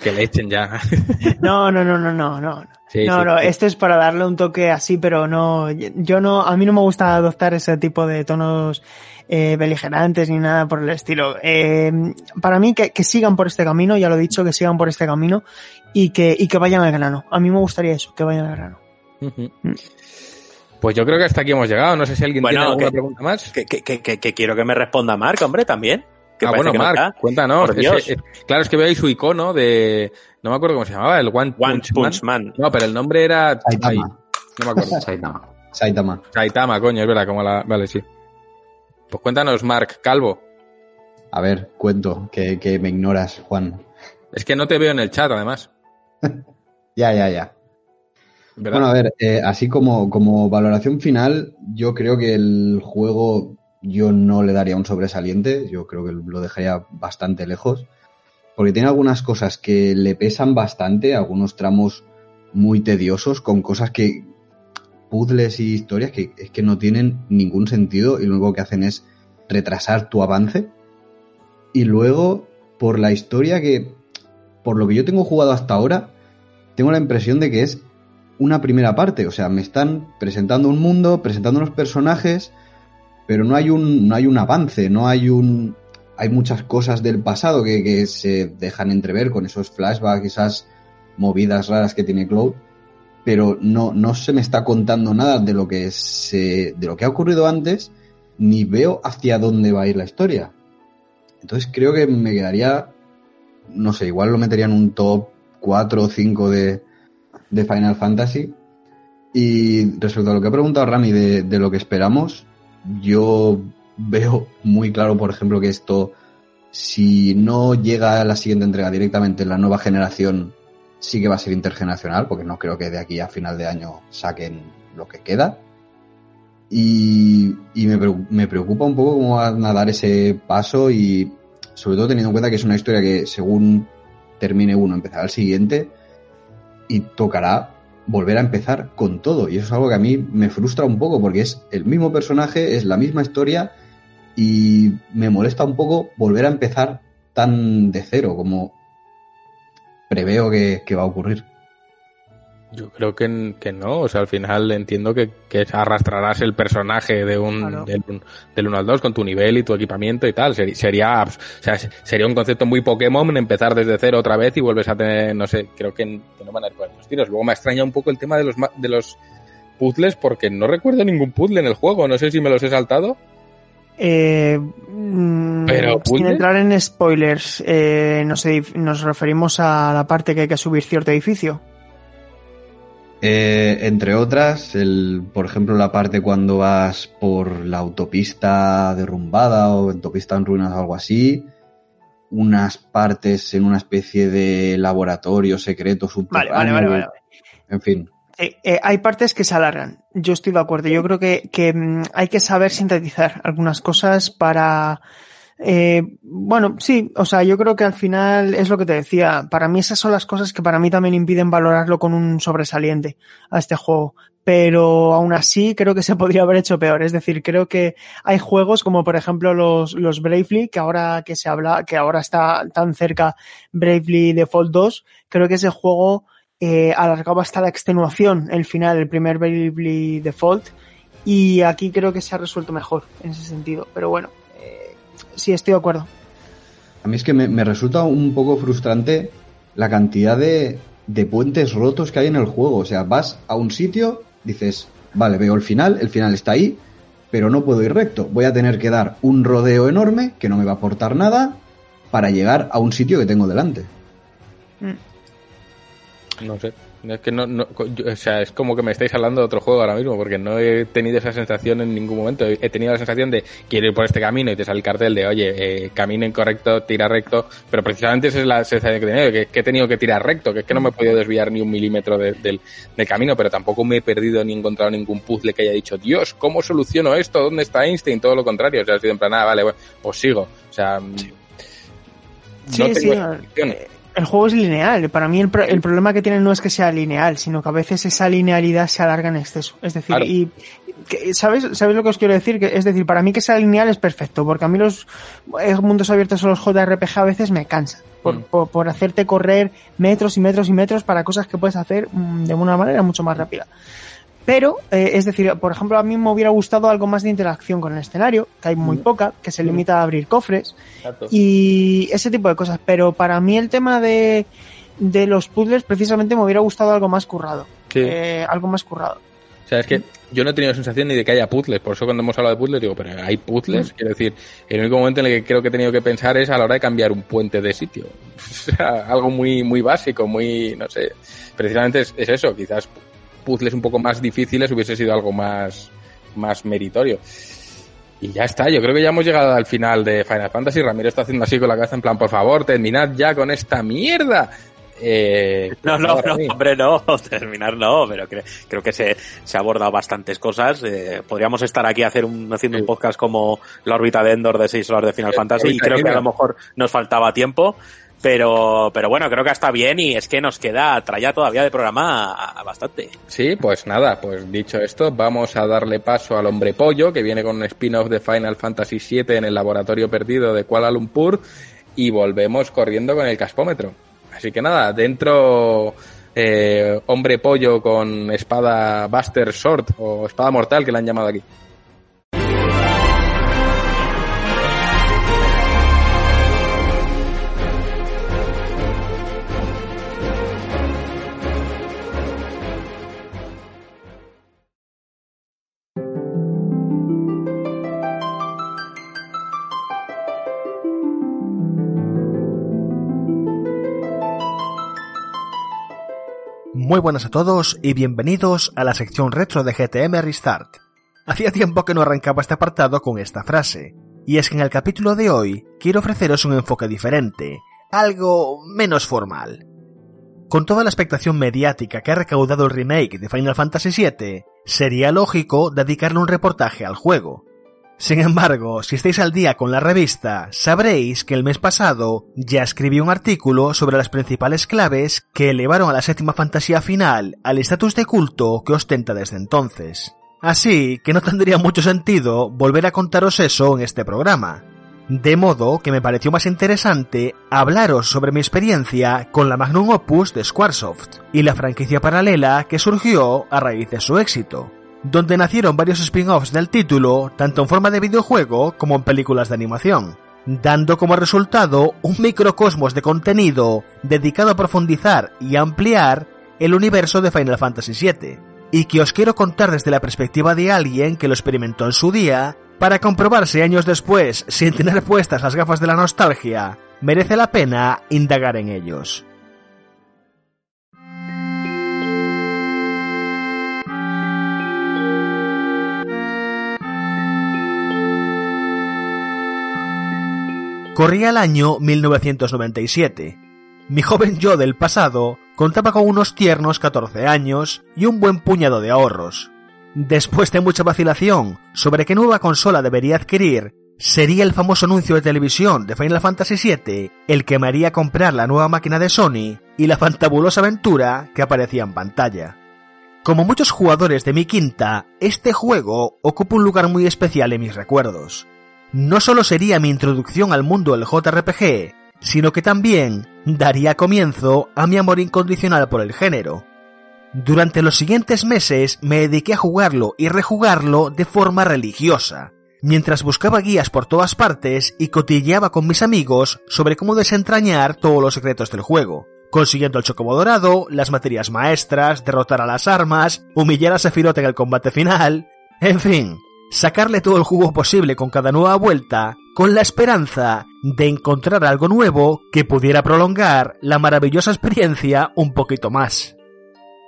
[SPEAKER 1] Que le echen ya. [LAUGHS]
[SPEAKER 4] No, no, no, no, no, no.
[SPEAKER 1] Sí,
[SPEAKER 4] no,
[SPEAKER 1] sí.
[SPEAKER 4] no, esto es para darle un toque así, pero no, yo no, a mí no me gusta adoptar ese tipo de tonos eh, beligerantes ni nada por el estilo. Eh, para mí que, que sigan por este camino, ya lo he dicho, que sigan por este camino y que, y que vayan al grano. A mí me gustaría eso, que vayan al grano.
[SPEAKER 1] Ujú. Pues yo creo que hasta aquí hemos llegado. No sé si alguien
[SPEAKER 6] Bueno,
[SPEAKER 1] tiene alguna
[SPEAKER 6] que-
[SPEAKER 1] pregunta más.
[SPEAKER 6] Que, que- que- que- que quiero que me responda Marc, hombre, también. Que
[SPEAKER 1] Ah, bueno,
[SPEAKER 6] que no está.
[SPEAKER 1] cuéntanos. Eh, claro, es que veo ahí su icono de... No me acuerdo cómo se llamaba, el One,
[SPEAKER 6] One
[SPEAKER 1] Punch,
[SPEAKER 6] Punch
[SPEAKER 1] Man.
[SPEAKER 6] Man.
[SPEAKER 1] No, pero el nombre era... Ay,
[SPEAKER 2] Saitama.
[SPEAKER 1] no me acuerdo.
[SPEAKER 3] Saitama.
[SPEAKER 2] Saitama.
[SPEAKER 1] Saitama, coño, es verdad, como la... Vale, sí. Pues cuéntanos, Marc, Calvo.
[SPEAKER 2] A ver, cuento, que, que me ignoras, Juan.
[SPEAKER 1] Es que no te veo en el chat, además. [LAUGHS]
[SPEAKER 2] Ya, ya, ya.
[SPEAKER 1] ¿verdad?
[SPEAKER 2] Bueno, a ver, eh, así como, como valoración final, yo creo que el juego yo no le daría un sobresaliente, yo creo que lo dejaría bastante lejos, porque tiene algunas cosas que le pesan bastante, algunos tramos muy tediosos, con cosas que, puzzles y historias que es que no tienen ningún sentido y lo único que hacen es retrasar tu avance. Y luego, por la historia que, por lo que yo tengo jugado hasta ahora, tengo la impresión de que es una primera parte. O sea, me están presentando un mundo, presentando unos personajes, pero no hay un, no hay un avance, no hay un. Hay muchas cosas del pasado que, que se dejan entrever con esos flashbacks, esas movidas raras que tiene Cloud, pero no, no se me está contando nada de lo que se, de lo que ha ocurrido antes, ni veo hacia dónde va a ir la historia. Entonces creo que me quedaría, no sé, igual lo metería en un top 4 o 5 de, de Final Fantasy. Y respecto a lo que ha preguntado Rami de, de lo que esperamos, yo veo muy claro, por ejemplo, que esto, si no llega a la siguiente entrega directamente en la nueva generación, sí que va a ser intergeneracional, porque no creo que de aquí a final de año saquen lo que queda. Y, y me, me preocupa un poco cómo van a dar ese paso y sobre todo teniendo en cuenta que es una historia que según termine uno empezará el siguiente y tocará volver a empezar con todo. Y eso es algo que a mí me frustra un poco porque es el mismo personaje, es la misma historia y me molesta un poco volver a empezar tan de cero como preveo que, que va a ocurrir.
[SPEAKER 1] Yo creo que, que no, o sea, al final entiendo que, que arrastrarás el personaje de un,
[SPEAKER 4] Claro.
[SPEAKER 1] del, un- del 1 al 2 con tu nivel y tu equipamiento y tal. Sería, abs- o sea, sería un concepto muy Pokémon empezar desde cero otra vez y vuelves a tener, no sé, creo que, que no van a ir por los tiros. Luego me extraña un poco el tema de los, de los puzzles porque no recuerdo ningún puzzle en el juego, no sé si me los he saltado.
[SPEAKER 4] Eh, mm,
[SPEAKER 1] Pero,
[SPEAKER 4] sin entrar en spoilers, eh, nos referimos a la parte que hay que subir cierto edificio.
[SPEAKER 2] Eh, entre otras, el, por ejemplo, la parte cuando vas por la autopista derrumbada o autopista en ruinas o algo así. Unas partes en una especie de laboratorio secreto
[SPEAKER 4] Vale,
[SPEAKER 2] subterráneo.
[SPEAKER 4] vale, vale, vale.
[SPEAKER 2] En fin.
[SPEAKER 4] Eh, eh, hay partes que se alargan. Yo estoy de acuerdo. Yo creo que, que, mm, hay que saber sintetizar algunas cosas para. Eh, bueno, sí, o sea, yo creo que al final es lo que te decía. Para mí esas son las cosas que para mí también impiden valorarlo con un sobresaliente a este juego. Pero aún así creo que se [LAUGHS] podría haber hecho peor. Es decir, creo que hay juegos como por ejemplo los, los Bravely, que ahora que se habla, que ahora está tan cerca Bravely Default 2, creo que ese juego eh, alargaba hasta la extenuación el final, el primer Bravely Default, y aquí creo que se ha resuelto mejor en ese sentido. Pero bueno, sí estoy de acuerdo.
[SPEAKER 2] A mí es que me, me resulta un poco frustrante la cantidad de, de puentes rotos que hay en el juego. O sea, vas a un sitio, dices, vale, veo el final, el final está ahí, pero no puedo ir recto. Voy a tener que dar un rodeo enorme que no me va a aportar nada para llegar a un sitio que tengo delante.
[SPEAKER 1] No sé. Es que no, no- yo- o sea, es como que me estáis hablando de otro juego ahora mismo, porque no he tenido esa sensación en ningún momento. He tenido la sensación de quiero ir por este camino y te sale el cartel de oye, eh, camina incorrecto, tira recto, pero precisamente esa es la sensación que he tenido, que, que he tenido que tirar recto, que es que no me he podido desviar ni un milímetro de- del, del camino, pero tampoco me he perdido ni encontrado ningún puzzle que haya dicho, Dios, ¿cómo soluciono esto? ¿Dónde está Einstein? Todo lo contrario, o sea, ha sido en plan, ah, vale, bueno, pues sigo. O sea, mm,
[SPEAKER 4] Sí,
[SPEAKER 1] no
[SPEAKER 4] sí,
[SPEAKER 1] tengo
[SPEAKER 4] el juego es lineal. Para mí el, pro- el problema que tiene no es que sea lineal, sino que a veces esa linealidad se alarga en exceso. Es decir,
[SPEAKER 1] Claro.
[SPEAKER 4] y que- ¿sabes, ¿sabes lo que os quiero decir? Que, es decir, para mí que sea lineal es perfecto, porque a mí los eh, mundos abiertos o los JRPG a veces me cansan. Por,
[SPEAKER 1] Mm.
[SPEAKER 4] por, por hacerte correr metros y metros y metros para cosas que puedes hacer mm, de una manera mucho más rápida. Pero, eh, es decir, por ejemplo, a mí me hubiera gustado algo más de interacción con el escenario, que hay muy poca, que se limita a abrir cofres y ese tipo de cosas. Pero para mí el tema de de los puzzles precisamente me hubiera gustado algo más currado.
[SPEAKER 1] Sí.
[SPEAKER 4] Eh, algo más currado.
[SPEAKER 1] O sea, es que yo no he tenido sensación ni de que haya puzzles. Por eso cuando hemos hablado de puzzles digo, pero ¿hay puzzles? Quiero decir, el único momento en el que creo que he tenido que pensar es a la hora de cambiar un puente de sitio. [LAUGHS] O sea, algo muy, muy básico, muy, no sé. Precisamente es, es eso, quizás puzzles un poco más difíciles hubiese sido algo más, más meritorio. Y ya está, yo creo que ya hemos llegado al final de Final Fantasy. Ramiro está haciendo así con la cabeza en plan, por favor, terminad ya con esta mierda. Eh,
[SPEAKER 6] No, no, hombre, no, [LAUGHS] terminar no, pero cre- creo que se, se ha abordado bastantes cosas. Eh, podríamos estar aquí hacer un, haciendo un podcast como la órbita de Endor de 6 horas de Final
[SPEAKER 1] Eh,
[SPEAKER 6] Fantasy y creo que a lo mejor nos faltaba tiempo. Pero, pero bueno, creo que está bien y es que nos queda, traía todavía de programa bastante.
[SPEAKER 1] Sí, pues nada, pues dicho esto, vamos a darle paso al hombre pollo, que viene con un spin-off de Final Fantasy VII en el laboratorio perdido de Kuala Lumpur, y volvemos corriendo con el caspómetro. Así que nada, dentro eh, hombre pollo con espada Buster Sword, o espada mortal que le han llamado aquí.
[SPEAKER 8] Muy buenas a todos y bienvenidos a la sección retro de GTM Restart. Hacía tiempo que no arrancaba este apartado con esta frase, y es que en el capítulo de hoy quiero ofreceros un enfoque diferente, algo menos formal. Con toda la expectación mediática que ha recaudado el remake de Final Fantasy VII, sería lógico dedicarle un reportaje al juego. Sin embargo, si estáis al día con la revista, sabréis que el mes pasado ya escribí un artículo sobre las principales claves que elevaron a la séptima fantasía final al estatus de culto que ostenta desde entonces. Así que no tendría mucho sentido volver a contaros eso en este programa. De modo que me pareció más interesante hablaros sobre mi experiencia con la Magnum Opus de Squaresoft y la franquicia paralela que surgió a raíz de su éxito donde nacieron varios spin-offs del título, tanto en forma de videojuego como en películas de animación, dando como resultado un microcosmos de contenido dedicado a profundizar y ampliar el universo de Final Fantasy VII, y que os quiero contar desde la perspectiva de alguien que lo experimentó en su día, para comprobarse años después, sin tener puestas las gafas de la nostalgia, merece la pena indagar en ellos. Corría el año 1997. Mi joven yo del pasado contaba con unos tiernos 14 años y un buen puñado de ahorros. Después de mucha vacilación sobre qué nueva consola debería adquirir, sería el famoso anuncio de televisión de Final Fantasy VII el que me haría comprar la nueva máquina de Sony y la fantabulosa aventura que aparecía en pantalla. Como muchos jugadores de mi quinta, este juego ocupa un lugar muy especial en mis recuerdos. No solo sería mi introducción al mundo del JRPG, sino que también daría comienzo a mi amor incondicional por el género. Durante los siguientes meses me dediqué a jugarlo y rejugarlo de forma religiosa, mientras buscaba guías por todas partes y cotilleaba con mis amigos sobre cómo desentrañar todos los secretos del juego, consiguiendo el chocobo dorado, las materias maestras, derrotar a las armas, humillar a Sephiroth en el combate final, en fin, sacarle todo el jugo posible con cada nueva vuelta, con la esperanza de encontrar algo nuevo que pudiera prolongar la maravillosa experiencia un poquito más.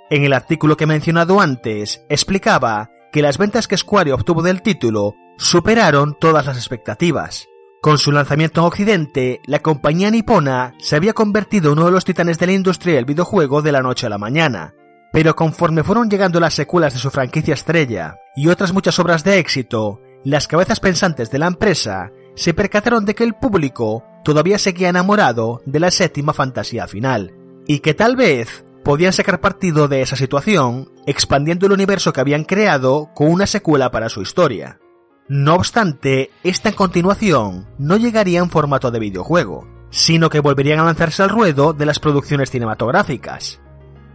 [SPEAKER 8] En el artículo que he mencionado antes, explicaba que las ventas que Square obtuvo del título superaron todas las expectativas. Con su lanzamiento en Occidente, la compañía nipona se había convertido en uno de los titanes de la industria del videojuego de la noche a la mañana. Pero conforme fueron llegando las secuelas de su franquicia estrella y otras muchas obras de éxito, las cabezas pensantes de la empresa se percataron de que el público todavía seguía enamorado de la séptima fantasía final, y que tal vez podían sacar partido de esa situación expandiendo el universo que habían creado con una secuela para su historia. No obstante, esta continuación no llegaría en formato de videojuego, sino que volverían a lanzarse al ruedo de las producciones cinematográficas.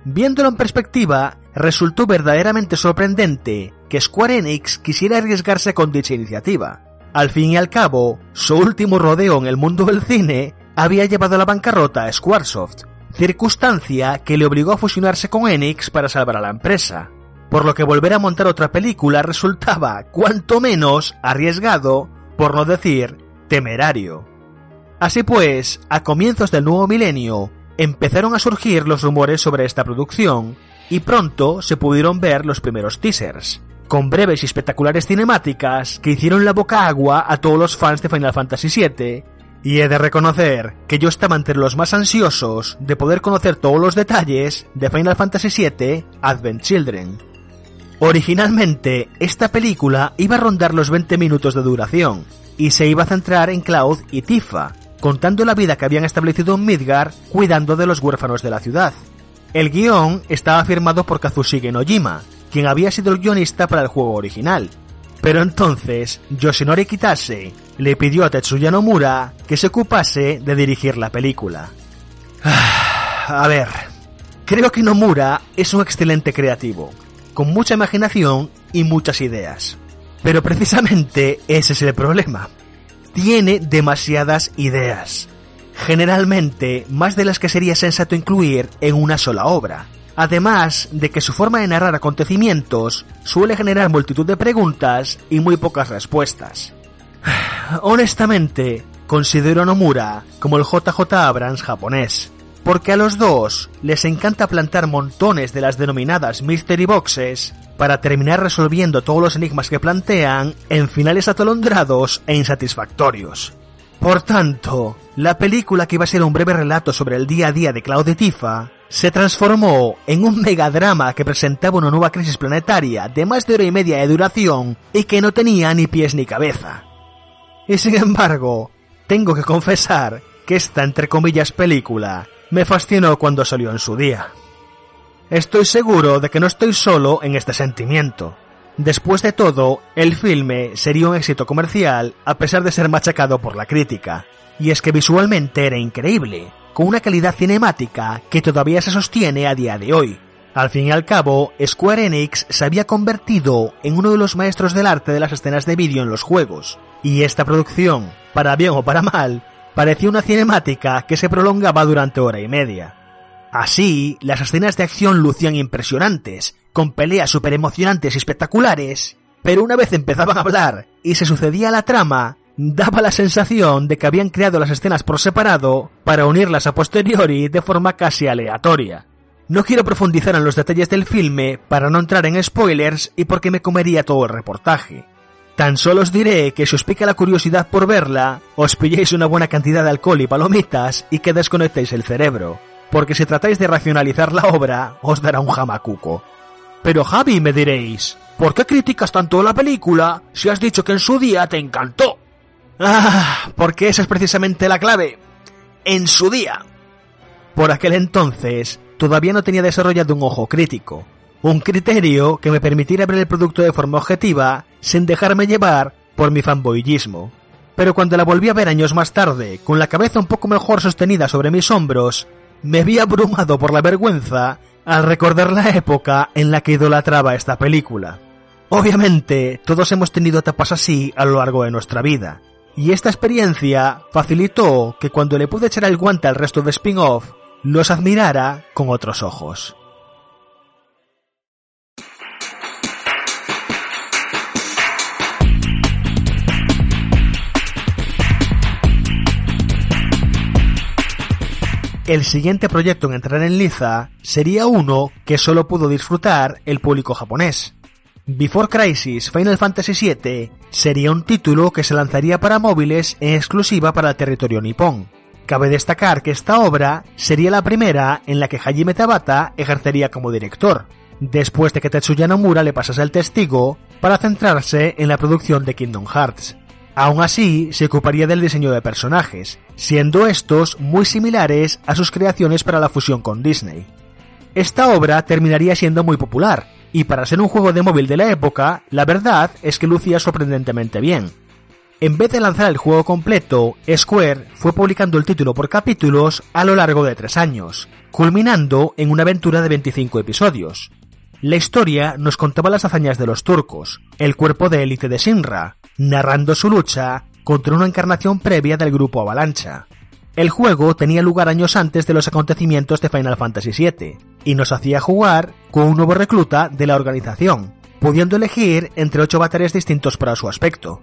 [SPEAKER 8] Viéndolo en perspectiva, resultó verdaderamente sorprendente que Square Enix quisiera arriesgarse con dicha iniciativa. Al fin y al cabo, su último rodeo en el mundo del cine había llevado a la bancarrota a Squaresoft, circunstancia que le obligó a fusionarse con Enix para salvar a la empresa, por lo que volver a montar otra película resultaba cuanto menos arriesgado, por no decir temerario. Así pues, a comienzos del nuevo milenio, empezaron a surgir los rumores sobre esta producción, y pronto se pudieron ver los primeros teasers, con breves y espectaculares cinemáticas que hicieron la boca agua a todos los fans de Final Fantasy VII, y he de reconocer que yo estaba entre los más ansiosos de poder conocer todos los detalles de Final Fantasy VII Advent Children. Originalmente, esta película iba a rondar los 20 minutos de duración, y se iba a centrar en Cloud y Tifa, contando la vida que habían establecido en Midgar cuidando de los huérfanos de la ciudad. El guion estaba firmado por Kazushige Nojima, quien había sido el guionista para el juego original. Pero entonces, Yoshinori Kitase le pidió a Tetsuya Nomura que se ocupase de dirigir la película. A ver, creo que Nomura es un excelente creativo, con mucha imaginación y muchas ideas. Pero precisamente ese es el problema. Tiene demasiadas ideas. Generalmente más de las que sería sensato incluir en una sola obra. Además de que su forma de narrar acontecimientos suele generar multitud de preguntas y muy pocas respuestas. [SIGHS] Honestamente, considero a Nomura como el JJ Abrams japonés, porque a los dos les encanta plantar montones de las denominadas Mystery Boxes para terminar resolviendo todos los enigmas que plantean en finales atolondrados e insatisfactorios. Por tanto, la película que iba a ser un breve relato sobre el día a día de Cloud y Tifa se transformó en un megadrama que presentaba una nueva crisis planetaria de más de hora y media de duración y que no tenía ni pies ni cabeza. Y sin embargo, tengo que confesar que esta entre comillas película me fascinó cuando salió en su día. Estoy seguro de que no estoy solo en este sentimiento. Después de todo, el filme sería un éxito comercial a pesar de ser machacado por la crítica. Y es que visualmente era increíble, con una calidad cinemática que todavía se sostiene a día de hoy. Al fin y al cabo, Square Enix se había convertido en uno de los maestros del arte de las escenas de vídeo en los juegos, y esta producción, para bien o para mal, parecía una cinemática que se prolongaba durante hora y media. Así, las escenas de acción lucían impresionantes, con peleas super emocionantes y espectaculares, pero una vez empezaban a hablar y se sucedía la trama, daba la sensación de que habían creado las escenas por separado para unirlas a posteriori de forma casi aleatoria. No quiero profundizar en los detalles del filme para no entrar en spoilers y porque me comería todo el reportaje. Tan solo os diré que si os pica la curiosidad por verla, os pilléis una buena cantidad de alcohol y palomitas y que desconectéis el cerebro, porque si tratáis de racionalizar la obra, os dará un jamacuco. Pero Javi, me diréis, ¿por qué criticas tanto la película si has dicho que en su día te encantó? Ah, porque esa es precisamente la clave. En su día. Por aquel entonces, todavía no tenía desarrollado un ojo crítico, un criterio que me permitiera ver el producto de forma objetiva sin dejarme llevar por mi fanboyismo. Pero cuando la volví a ver años más tarde, con la cabeza un poco mejor sostenida sobre mis hombros, me vi abrumado por la vergüenza al recordar la época en la que idolatraba esta película. Obviamente, todos hemos tenido etapas así a lo largo de nuestra vida, y esta experiencia facilitó que cuando le pude echar el guante al resto de spin-off, los admirara con otros ojos. El siguiente proyecto en entrar en liza sería uno que solo pudo disfrutar el público japonés. Before Crisis Final Fantasy VII sería un título que se lanzaría para móviles en exclusiva para el territorio nipón. Cabe destacar que esta obra sería la primera en la que Hajime Tabata ejercería como director, después de que Tetsuya Nomura le pasase el testigo para centrarse en la producción de Kingdom Hearts. Aún así, se ocuparía del diseño de personajes, siendo estos muy similares a sus creaciones para la fusión con Disney. Esta obra terminaría siendo muy popular, y para ser un juego de móvil de la época, la verdad es que lucía sorprendentemente bien. En vez de lanzar el juego completo, Square fue publicando el título por capítulos a lo largo de tres años, culminando en una aventura de 25 episodios, la historia nos contaba las hazañas de los turcos, el cuerpo de élite de Sinra, narrando su lucha contra una encarnación previa del grupo Avalancha. El juego tenía lugar años antes de los acontecimientos de Final Fantasy VII, y nos hacía jugar con un nuevo recluta de la organización, pudiendo elegir entre ocho avatares distintos para su aspecto.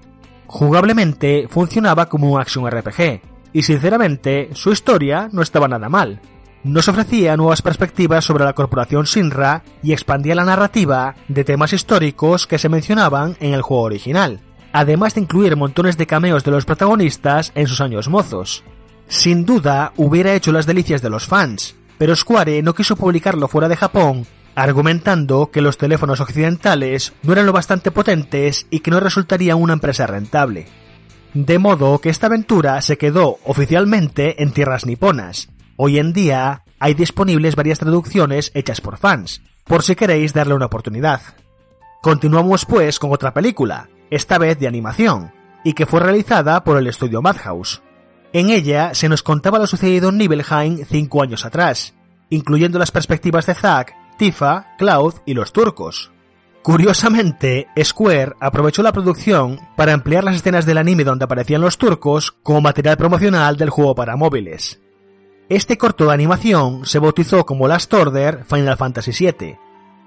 [SPEAKER 8] Jugablemente funcionaba como un action RPG, y sinceramente su historia no estaba nada mal. Nos ofrecía nuevas perspectivas sobre la corporación Sinra y expandía la narrativa de temas históricos que se mencionaban en el juego original, además de incluir montones de cameos de los protagonistas en sus años mozos. Sin duda hubiera hecho las delicias de los fans, pero Square no quiso publicarlo fuera de Japón, argumentando que los teléfonos occidentales no eran lo bastante potentes y que no resultaría una empresa rentable. De modo que esta aventura se quedó oficialmente en tierras niponas. Hoy en día hay disponibles varias traducciones hechas por fans, por si queréis darle una oportunidad. Continuamos pues con otra película, esta vez de animación, y que fue realizada por el estudio Madhouse. En ella se nos contaba lo sucedido en Nibelheim cinco años atrás, incluyendo las perspectivas de Zack, Tifa, Cloud y los turcos. Curiosamente, Square aprovechó la producción para emplear las escenas del anime donde aparecían los turcos como material promocional del juego para móviles. Este corto de animación se bautizó como Last Order Final Fantasy VII,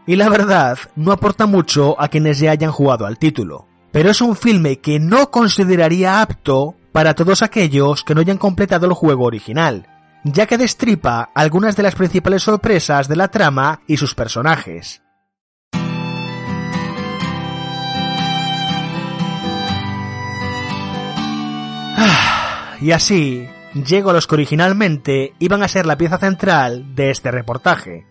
[SPEAKER 8] y la verdad no aporta mucho a quienes ya hayan jugado al título, pero es un filme que no consideraría apto para todos aquellos que no hayan completado el juego original, ya que destripa algunas de las principales sorpresas de la trama y sus personajes. Ah, y así, llego a los que originalmente iban a ser la pieza central de este reportaje.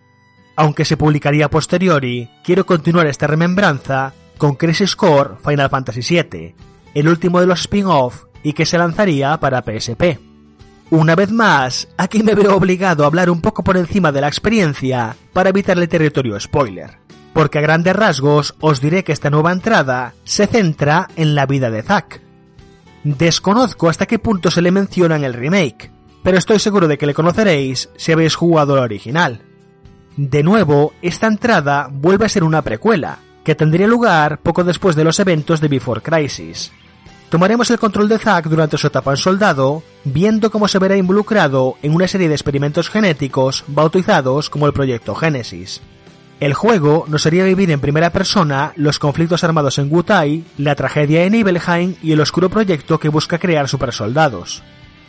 [SPEAKER 8] Aunque se publicaría posteriori, quiero continuar esta remembranza con Crisis Core Final Fantasy VII, el último de los spin-off y que se lanzaría para PSP. Una vez más, aquí me veo obligado a hablar un poco por encima de la experiencia para evitar el territorio spoiler, porque a grandes rasgos os diré que esta nueva entrada se centra en la vida de Zack, Desconozco hasta qué punto se le menciona en el remake, pero estoy seguro de que le conoceréis si habéis jugado la original. De nuevo, esta entrada vuelve a ser una precuela, que tendría lugar poco después de los eventos de Before Crisis. Tomaremos el control de Zack durante su etapa en soldado, viendo cómo se verá involucrado en una serie de experimentos genéticos bautizados como el Proyecto Génesis. El juego nos haría vivir en primera persona los conflictos armados en Wutai, la tragedia en Nibelheim y el oscuro proyecto que busca crear supersoldados.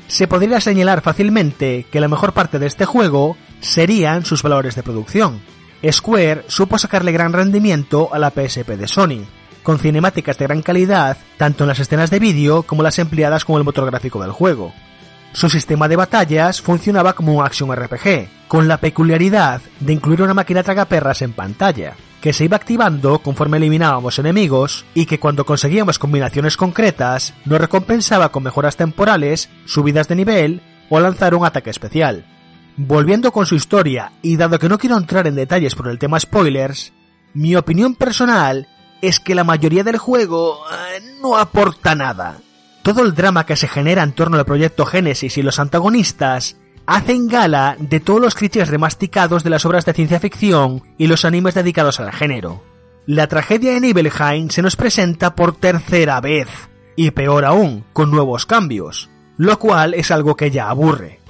[SPEAKER 8] Se podría señalar fácilmente que la mejor parte de este juego serían sus valores de producción. Square supo sacarle gran rendimiento a la PSP de Sony, con cinemáticas de gran calidad tanto en las escenas de vídeo como las empleadas con el motor gráfico del juego. Su sistema de batallas funcionaba como un action RPG, con la peculiaridad de incluir una máquina tragaperras en pantalla, que se iba activando conforme eliminábamos enemigos y que cuando conseguíamos combinaciones concretas nos recompensaba con mejoras temporales, subidas de nivel o lanzar un ataque especial. Volviendo con su historia, y dado que no quiero entrar en detalles por el tema spoilers, mi opinión personal es que la mayoría del juego eh, no aporta nada. Todo el drama que se genera en torno al proyecto Génesis y los antagonistas hacen gala de todos los clichés remasticados de las obras de ciencia ficción y los animes dedicados al género. La tragedia en Nibelheim se nos presenta por tercera vez, y peor aún, con nuevos cambios, lo cual es algo que ya aburre.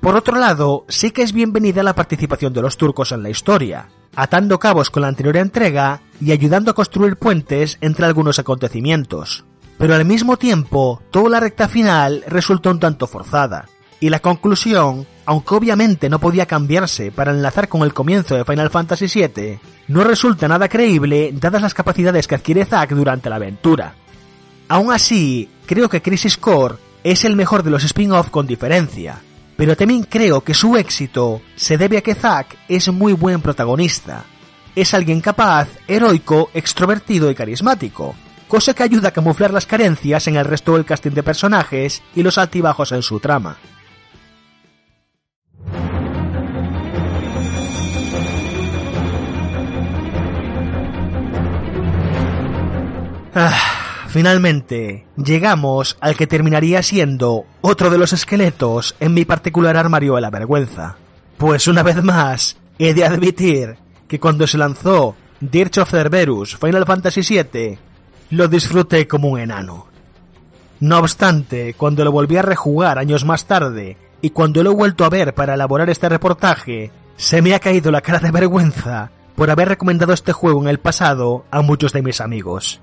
[SPEAKER 8] Por otro lado, sí que es bienvenida la participación de los turcos en la historia, atando cabos con la anterior entrega y ayudando a construir puentes entre algunos acontecimientos pero al mismo tiempo toda la recta final resultó un tanto forzada. Y la conclusión, aunque obviamente no podía cambiarse para enlazar con el comienzo de Final Fantasy VII, no resulta nada creíble dadas las capacidades que adquiere Zack durante la aventura. Aún así, creo que Crisis Core es el mejor de los spin-off con diferencia, pero también creo que su éxito se debe a que Zack es muy buen protagonista. Es alguien capaz, heroico, extrovertido y carismático, cosa que ayuda a camuflar las carencias en el resto del casting de personajes y los altibajos en su trama. Ah, finalmente, llegamos al que terminaría siendo otro de los esqueletos en mi particular armario de la vergüenza. Pues una vez más, he de admitir que cuando se lanzó Dirge of Cerberus Final Fantasy VII lo disfruté como un enano. No obstante, cuando lo volví a rejugar años más tarde y cuando lo he vuelto a ver para elaborar este reportaje, se me ha caído la cara de vergüenza por haber recomendado este juego en el pasado a muchos de mis amigos.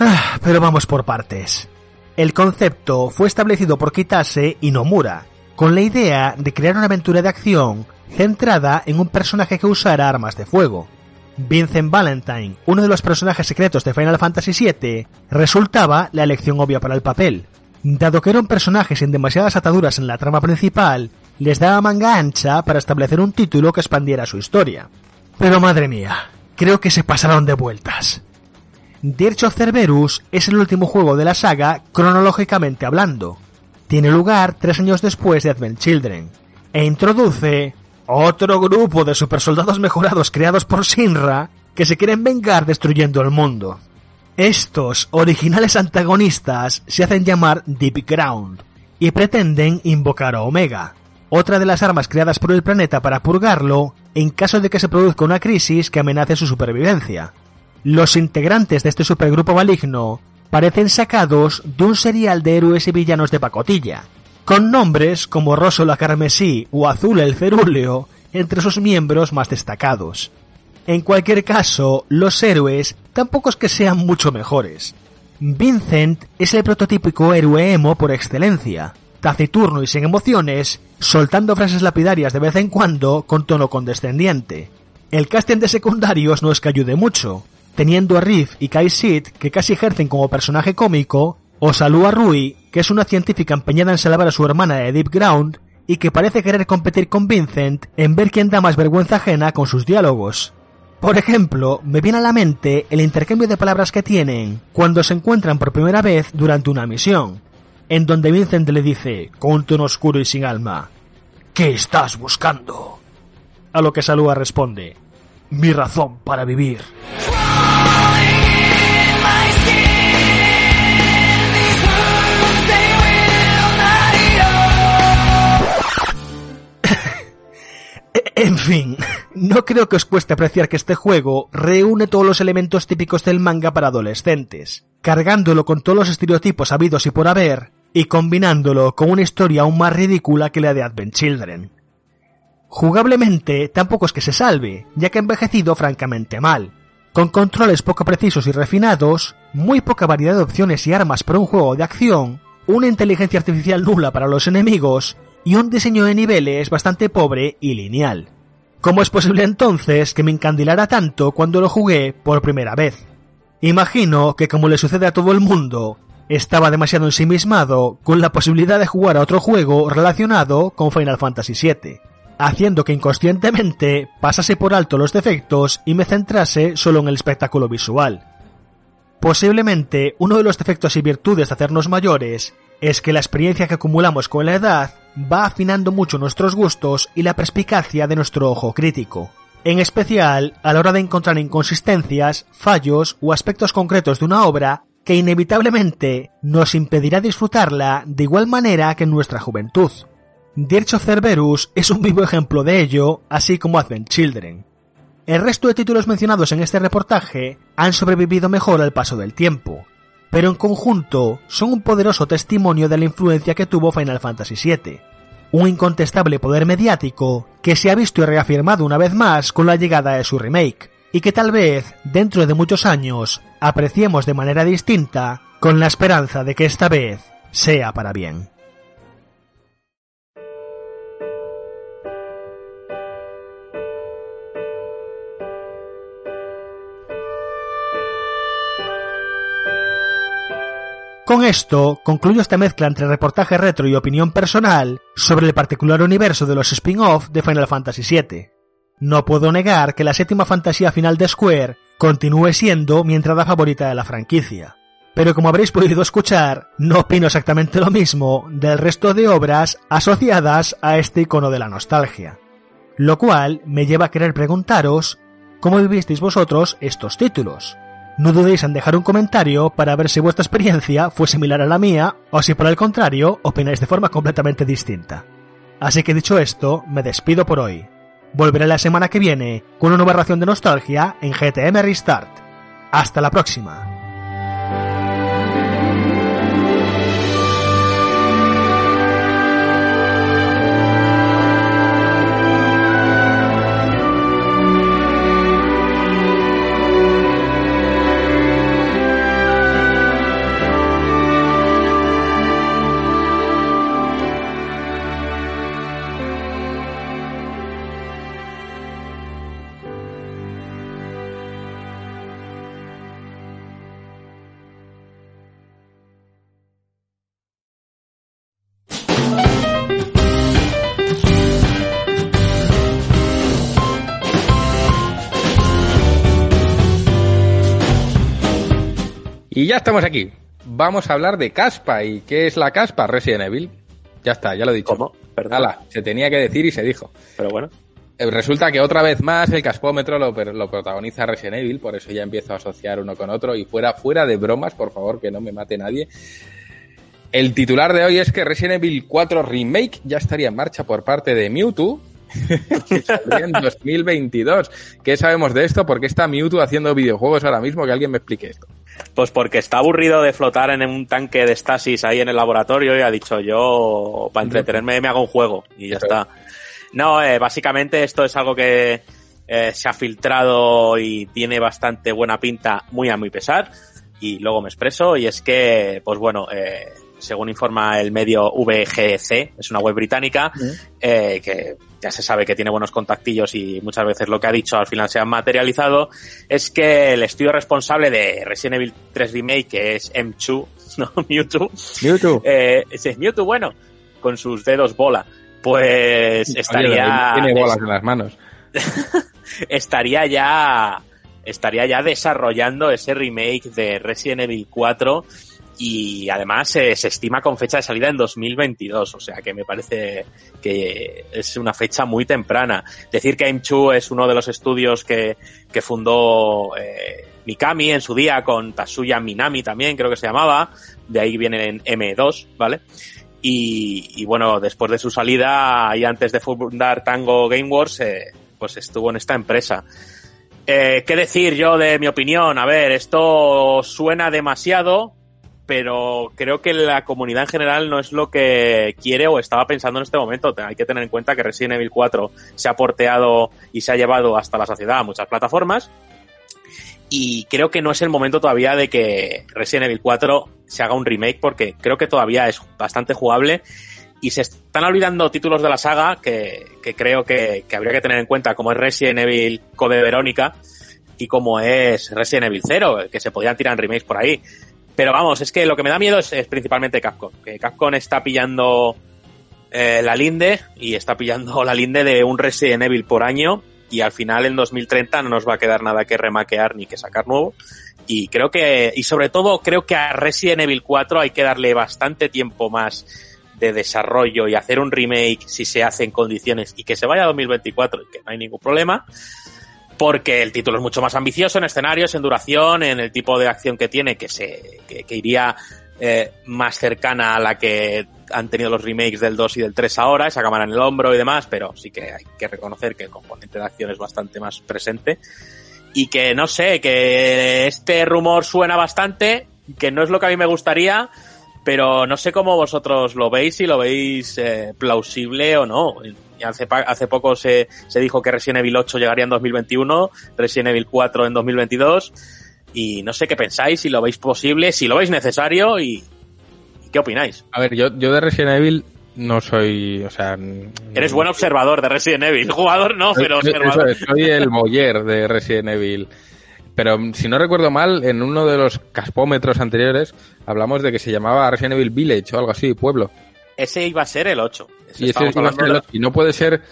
[SPEAKER 8] Ah, pero vamos por partes. El concepto fue establecido por Kitase y Nomura, con la idea de crear una aventura de acción centrada en un personaje que usara armas de fuego. Vincent Valentine, uno de los personajes secretos de Final Fantasy VII, resultaba la elección obvia para el papel. Dado que era un personaje sin demasiadas ataduras en la trama principal, les daba manga ancha para establecer un título que expandiera su historia. Pero madre mía, creo que se pasaron de vueltas. Dirge of Cerberus es el último juego de la saga cronológicamente hablando. Tiene lugar tres años después de Advent Children e introduce otro grupo de supersoldados mejorados creados por Sinra que se quieren vengar destruyendo el mundo. Estos originales antagonistas se hacen llamar Deep Ground y pretenden invocar a Omega, otra de las armas creadas por el planeta para purgarlo en caso de que se produzca una crisis que amenace su supervivencia. Los integrantes de este supergrupo maligno parecen sacados de un serial de héroes y villanos de pacotilla, con nombres como Rosso la Carmesí o Azul el Cerúleo entre sus miembros más destacados. En cualquier caso, los héroes tampoco es que sean mucho mejores. Vincent es el prototípico héroe emo por excelencia, taciturno y sin emociones, soltando frases lapidarias de vez en cuando con tono condescendiente. El casting de secundarios no es que ayude mucho, teniendo a Riff y Kai Sid que casi ejercen como personaje cómico, o Salua Rui, que es una científica empeñada en salvar a su hermana de Deep Ground y que parece querer competir con Vincent en ver quién da más vergüenza ajena con sus diálogos. Por ejemplo, me viene a la mente el intercambio de palabras que tienen cuando se encuentran por primera vez durante una misión, en donde Vincent le dice, con tono oscuro y sin alma, ¿Qué estás buscando? A lo que Salua responde, mi razón para vivir. En fin, no creo que os cueste apreciar que este juego reúne todos los elementos típicos del manga para adolescentes, cargándolo con todos los estereotipos habidos y por haber, y combinándolo con una historia aún más ridícula que la de Advent Children. Jugablemente tampoco es que se salve, ya que ha envejecido francamente mal, con controles poco precisos y refinados, muy poca variedad de opciones y armas para un juego de acción, una inteligencia artificial nula para los enemigos y un diseño de niveles bastante pobre y lineal. ¿Cómo es posible entonces que me encandilara tanto cuando lo jugué por primera vez? Imagino que como le sucede a todo el mundo, estaba demasiado ensimismado con la posibilidad de jugar a otro juego relacionado con Final Fantasy VII, haciendo que inconscientemente pasase por alto los defectos y me centrase solo en el espectáculo visual. Posiblemente uno de los defectos y virtudes de hacernos mayores es que la experiencia que acumulamos con la edad va afinando mucho nuestros gustos y la perspicacia de nuestro ojo crítico, en especial a la hora de encontrar inconsistencias, fallos o aspectos concretos de una obra que inevitablemente nos impedirá disfrutarla de igual manera que en nuestra juventud. Dirge of Cerberus es un vivo ejemplo de ello, así como Advent Children. El resto de títulos mencionados en este reportaje han sobrevivido mejor al paso del tiempo, pero en conjunto son un poderoso testimonio de la influencia que tuvo Final Fantasy VII, un incontestable poder mediático que se ha visto y reafirmado una vez más con la llegada de su remake, y que tal vez, dentro de muchos años, apreciemos de manera distinta, con la esperanza de que esta vez sea para bien. Esto concluyo esta mezcla entre reportaje retro y opinión personal sobre el particular universo de los spin-off de Final Fantasy VII. No puedo negar que la séptima fantasía final de Square continúe siendo mi entrada favorita de la franquicia. Pero como habréis podido escuchar, no opino exactamente lo mismo del resto de obras asociadas a este icono de la nostalgia. Lo cual me lleva a querer preguntaros cómo vivisteis vosotros estos títulos. No dudéis en dejar un comentario para ver si vuestra experiencia fue similar a la mía o si por el contrario opináis de forma completamente distinta. Así que dicho esto, me despido por hoy. Volveré la semana que viene con una nueva ración de nostalgia en GTM Restart. Hasta la próxima.
[SPEAKER 1] Y ya estamos aquí. Vamos a hablar de Caspa. ¿Y qué es la Caspa? Resident Evil. Ya está, ya lo he dicho.
[SPEAKER 6] ¿Cómo? Perdón.
[SPEAKER 1] Se tenía que decir y se dijo.
[SPEAKER 6] Pero bueno.
[SPEAKER 1] Eh, Resulta que otra vez más el caspómetro lo, lo protagoniza Resident Evil, por eso ya empiezo a asociar uno con otro. Y fuera, fuera de bromas, por favor, que no me mate nadie. El titular de hoy es que Resident Evil 4 Remake ya estaría en marcha por parte de Mewtwo. En 2022. ¿Qué sabemos de esto? ¿Por qué está Mewtwo haciendo videojuegos ahora mismo? Que alguien me explique esto.
[SPEAKER 6] Pues porque está aburrido de flotar en un tanque de estasis ahí en el laboratorio y ha dicho yo, para entretenerme me hago un juego y ya está. No, eh, básicamente esto es algo que eh, se ha filtrado y tiene bastante buena pinta, muy a mi pesar. Y luego me expreso y es que, pues bueno, eh, según informa el medio VGC, es una web británica, eh, que ya se sabe que tiene buenos contactillos y muchas veces lo que ha dicho al final se ha materializado, es que el estudio responsable de Resident Evil 3 Remake, que es M2, [LAUGHS] no Mewtwo,
[SPEAKER 1] Mewtwo.
[SPEAKER 6] eh, es Mewtwo, bueno, con sus dedos bola, pues estaría...
[SPEAKER 1] Oye, tiene bolas en las manos. [LAUGHS]
[SPEAKER 6] estaría ya estaría ya desarrollando ese remake de Resident Evil 4 y además se estima con fecha de salida en 2022, o sea que me parece que es una fecha muy temprana. Decir que M2 es uno de los estudios que, que fundó eh, Mikami en su día con Tatsuya Minami también, creo que se llamaba, de ahí viene en M2, ¿vale? Y, y bueno, después de su salida y antes de fundar Tango Gameworks, eh, pues estuvo en esta empresa. Eh, ¿Qué decir yo de mi opinión? A ver, esto suena demasiado, pero creo que la comunidad en general no es lo que quiere o estaba pensando en este momento. Hay que tener en cuenta que Resident Evil 4 se ha porteado y se ha llevado hasta la saciedad a muchas plataformas. Y creo que no es el momento todavía de que Resident Evil 4 se haga un remake porque creo que todavía es bastante jugable y se están olvidando títulos de la saga que, que creo que, que, habría que tener en cuenta, como es Resident Evil Code Verónica y como es Resident Evil 0, que se podían tirar remakes por ahí. Pero vamos, es que lo que me da miedo es, es principalmente Capcom, que Capcom está pillando eh, la linde y está pillando la linde de un Resident Evil por año y al final en 2030 no nos va a quedar nada que remaquear ni que sacar nuevo. Y creo que, y sobre todo creo que a Resident Evil 4 hay que darle bastante tiempo más de desarrollo y hacer un remake si se hace en condiciones y que se vaya a 2024 y que no hay ningún problema, porque el título es mucho más ambicioso en escenarios, en duración, en el tipo de acción que tiene, que se que, iría eh, más cercana a la que han tenido los remakes del 2 y del 3 ahora, esa cámara en el hombro y demás, pero sí que hay que reconocer que el componente de acción es bastante más presente. Y que no sé, que este rumor suena bastante, que no es lo que a mí me gustaría, pero no sé cómo vosotros lo veis, si lo veis eh, plausible o no. Hace, hace poco se, se dijo que Resident Evil 8 llegaría en 2021, Resident Evil 4 en 2022, y no sé qué pensáis, si lo veis posible, si lo veis necesario y, qué opináis.
[SPEAKER 1] A ver, yo, yo de Resident Evil no soy, o sea...
[SPEAKER 6] Eres buen observador de Resident Evil, [LAUGHS] jugador no, pero observador.
[SPEAKER 1] Eso soy el Moller de Resident Evil. Pero si no recuerdo mal, en uno de los caspómetros anteriores hablamos de que se llamaba Resident Evil Village o algo así, pueblo.
[SPEAKER 6] Ese iba a ser el 8.
[SPEAKER 1] Y, ese iba a ser el 8. y no puede ser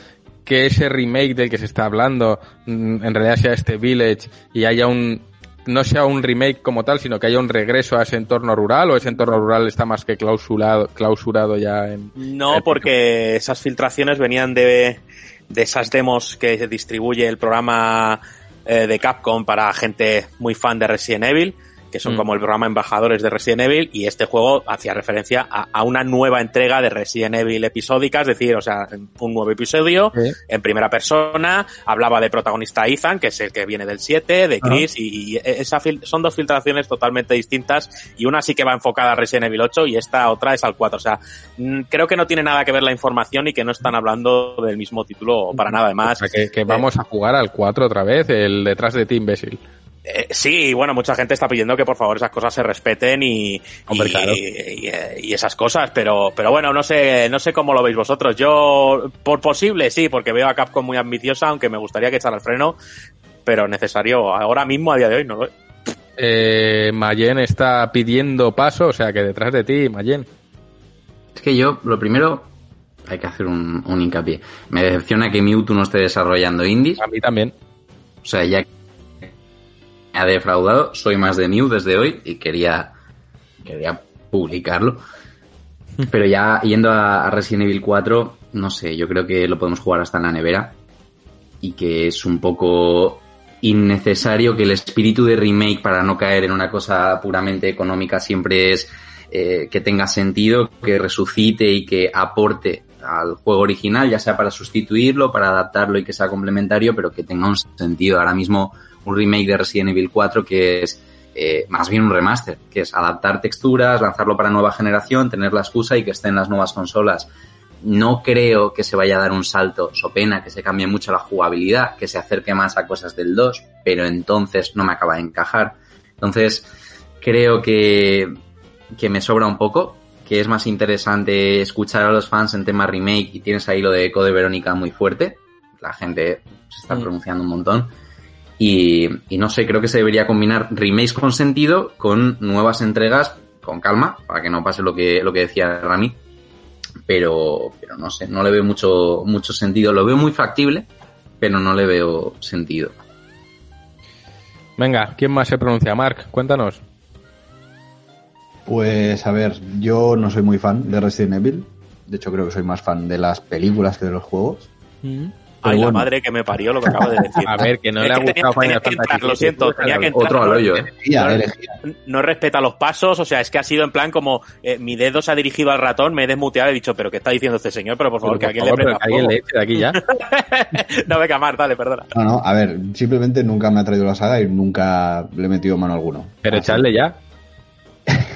[SPEAKER 1] que ese remake del que se está hablando en realidad sea este Village y haya un no sea un remake como tal, sino que haya un regreso a ese entorno rural o ese entorno rural está más que clausurado, clausurado ya en...
[SPEAKER 6] No, porque esas filtraciones venían de, de esas demos que distribuye el programa eh, de Capcom para gente muy fan de Resident Evil, que son mm. como el programa embajadores de Resident Evil, y este juego hacía referencia a, a, una nueva entrega de Resident Evil episódica, es decir, o sea, un nuevo episodio en primera persona, hablaba de protagonista Ethan, que es el que viene del 7, de Chris, ah. y, y, esa son dos filtraciones totalmente distintas, y una sí que va enfocada a Resident Evil 8 y esta otra es al 4, o sea, creo que no tiene nada que ver la información y que no están hablando del mismo título para nada, además.
[SPEAKER 1] O sea, que, que vamos eh, a jugar al 4 otra vez, el detrás de ti, imbécil.
[SPEAKER 6] Eh, sí, bueno, mucha gente está pidiendo que por favor esas cosas se respeten y,
[SPEAKER 1] Hombre,
[SPEAKER 6] y,
[SPEAKER 1] claro.
[SPEAKER 6] y, y, esas cosas, pero, pero bueno, no sé, no sé cómo lo veis vosotros. Yo, por posible, sí, porque veo a Capcom muy ambiciosa, aunque me gustaría que echara el freno, pero necesario ahora mismo, a día de hoy, no lo es.
[SPEAKER 1] Eh, Mayen está pidiendo paso, o sea que detrás de ti, Mayen.
[SPEAKER 3] Es que yo, lo primero, hay que hacer un, un hincapié. Me decepciona que Mewtwo no esté desarrollando indies.
[SPEAKER 1] A mí también.
[SPEAKER 3] O sea, ya ha defraudado. Soy más de New desde hoy y quería, quería publicarlo. [LAUGHS] Pero ya yendo a, a Resident Evil 4, no sé, yo creo que lo podemos jugar hasta en la nevera y que es un poco innecesario que el espíritu de remake para no caer en una cosa puramente económica siempre es eh, que tenga sentido, que resucite y que aporte al juego original, ya sea para sustituirlo, para adaptarlo y que sea complementario, pero que tenga un sentido. Ahora mismo un remake de Resident Evil 4 que es eh, más bien un remaster, que es adaptar texturas, lanzarlo para nueva generación, tener la excusa y que esté en las nuevas consolas. No creo que se vaya a dar un salto, so pena que se cambie mucho la jugabilidad, que se acerque más a cosas del 2, pero entonces no me acaba de encajar. Entonces, creo que, que me sobra un poco, que es más interesante escuchar a los fans en tema remake y tienes ahí lo de Eco de Verónica muy fuerte. La gente se está pronunciando un montón. Y, y no sé, creo que se debería combinar remakes con sentido con nuevas entregas con calma, para que no pase lo que, lo que decía Rami. Pero, pero no sé, no le veo mucho, mucho sentido. Lo veo muy factible, pero no le veo sentido.
[SPEAKER 1] Venga, ¿quién más se pronuncia? Mark, cuéntanos.
[SPEAKER 2] Pues a ver, yo no soy muy fan de Resident Evil. De hecho, creo que soy más fan de las películas que de los juegos.
[SPEAKER 6] Ay, la madre que me parió lo que acaba de decir. [LAUGHS]
[SPEAKER 1] A ver, que no
[SPEAKER 6] Es
[SPEAKER 1] le ha
[SPEAKER 6] tenía-
[SPEAKER 1] gustado
[SPEAKER 6] tenía
[SPEAKER 1] Final
[SPEAKER 6] que entrar, Lo siento, tenía que entrar.
[SPEAKER 3] Otro al
[SPEAKER 6] no-
[SPEAKER 3] hoyo, ¿eh?
[SPEAKER 6] No, respeta los pasos, o sea, es que ha sido en plan como eh, mi dedo se ha dirigido al ratón, me he desmuteado y he dicho, pero ¿qué está diciendo este señor? Pero por favor,
[SPEAKER 1] Pero,
[SPEAKER 6] que
[SPEAKER 1] por
[SPEAKER 6] alguien
[SPEAKER 1] favor,
[SPEAKER 6] le
[SPEAKER 1] alguien
[SPEAKER 6] prenda
[SPEAKER 1] le eche de aquí ya. [LAUGHS]
[SPEAKER 6] No, venga, Mar, dale, perdona.
[SPEAKER 2] No, no, a ver, simplemente nunca me ha traído la saga y nunca le he metido mano alguno.
[SPEAKER 1] Pero
[SPEAKER 2] Así.
[SPEAKER 1] echarle ya. [LAUGHS]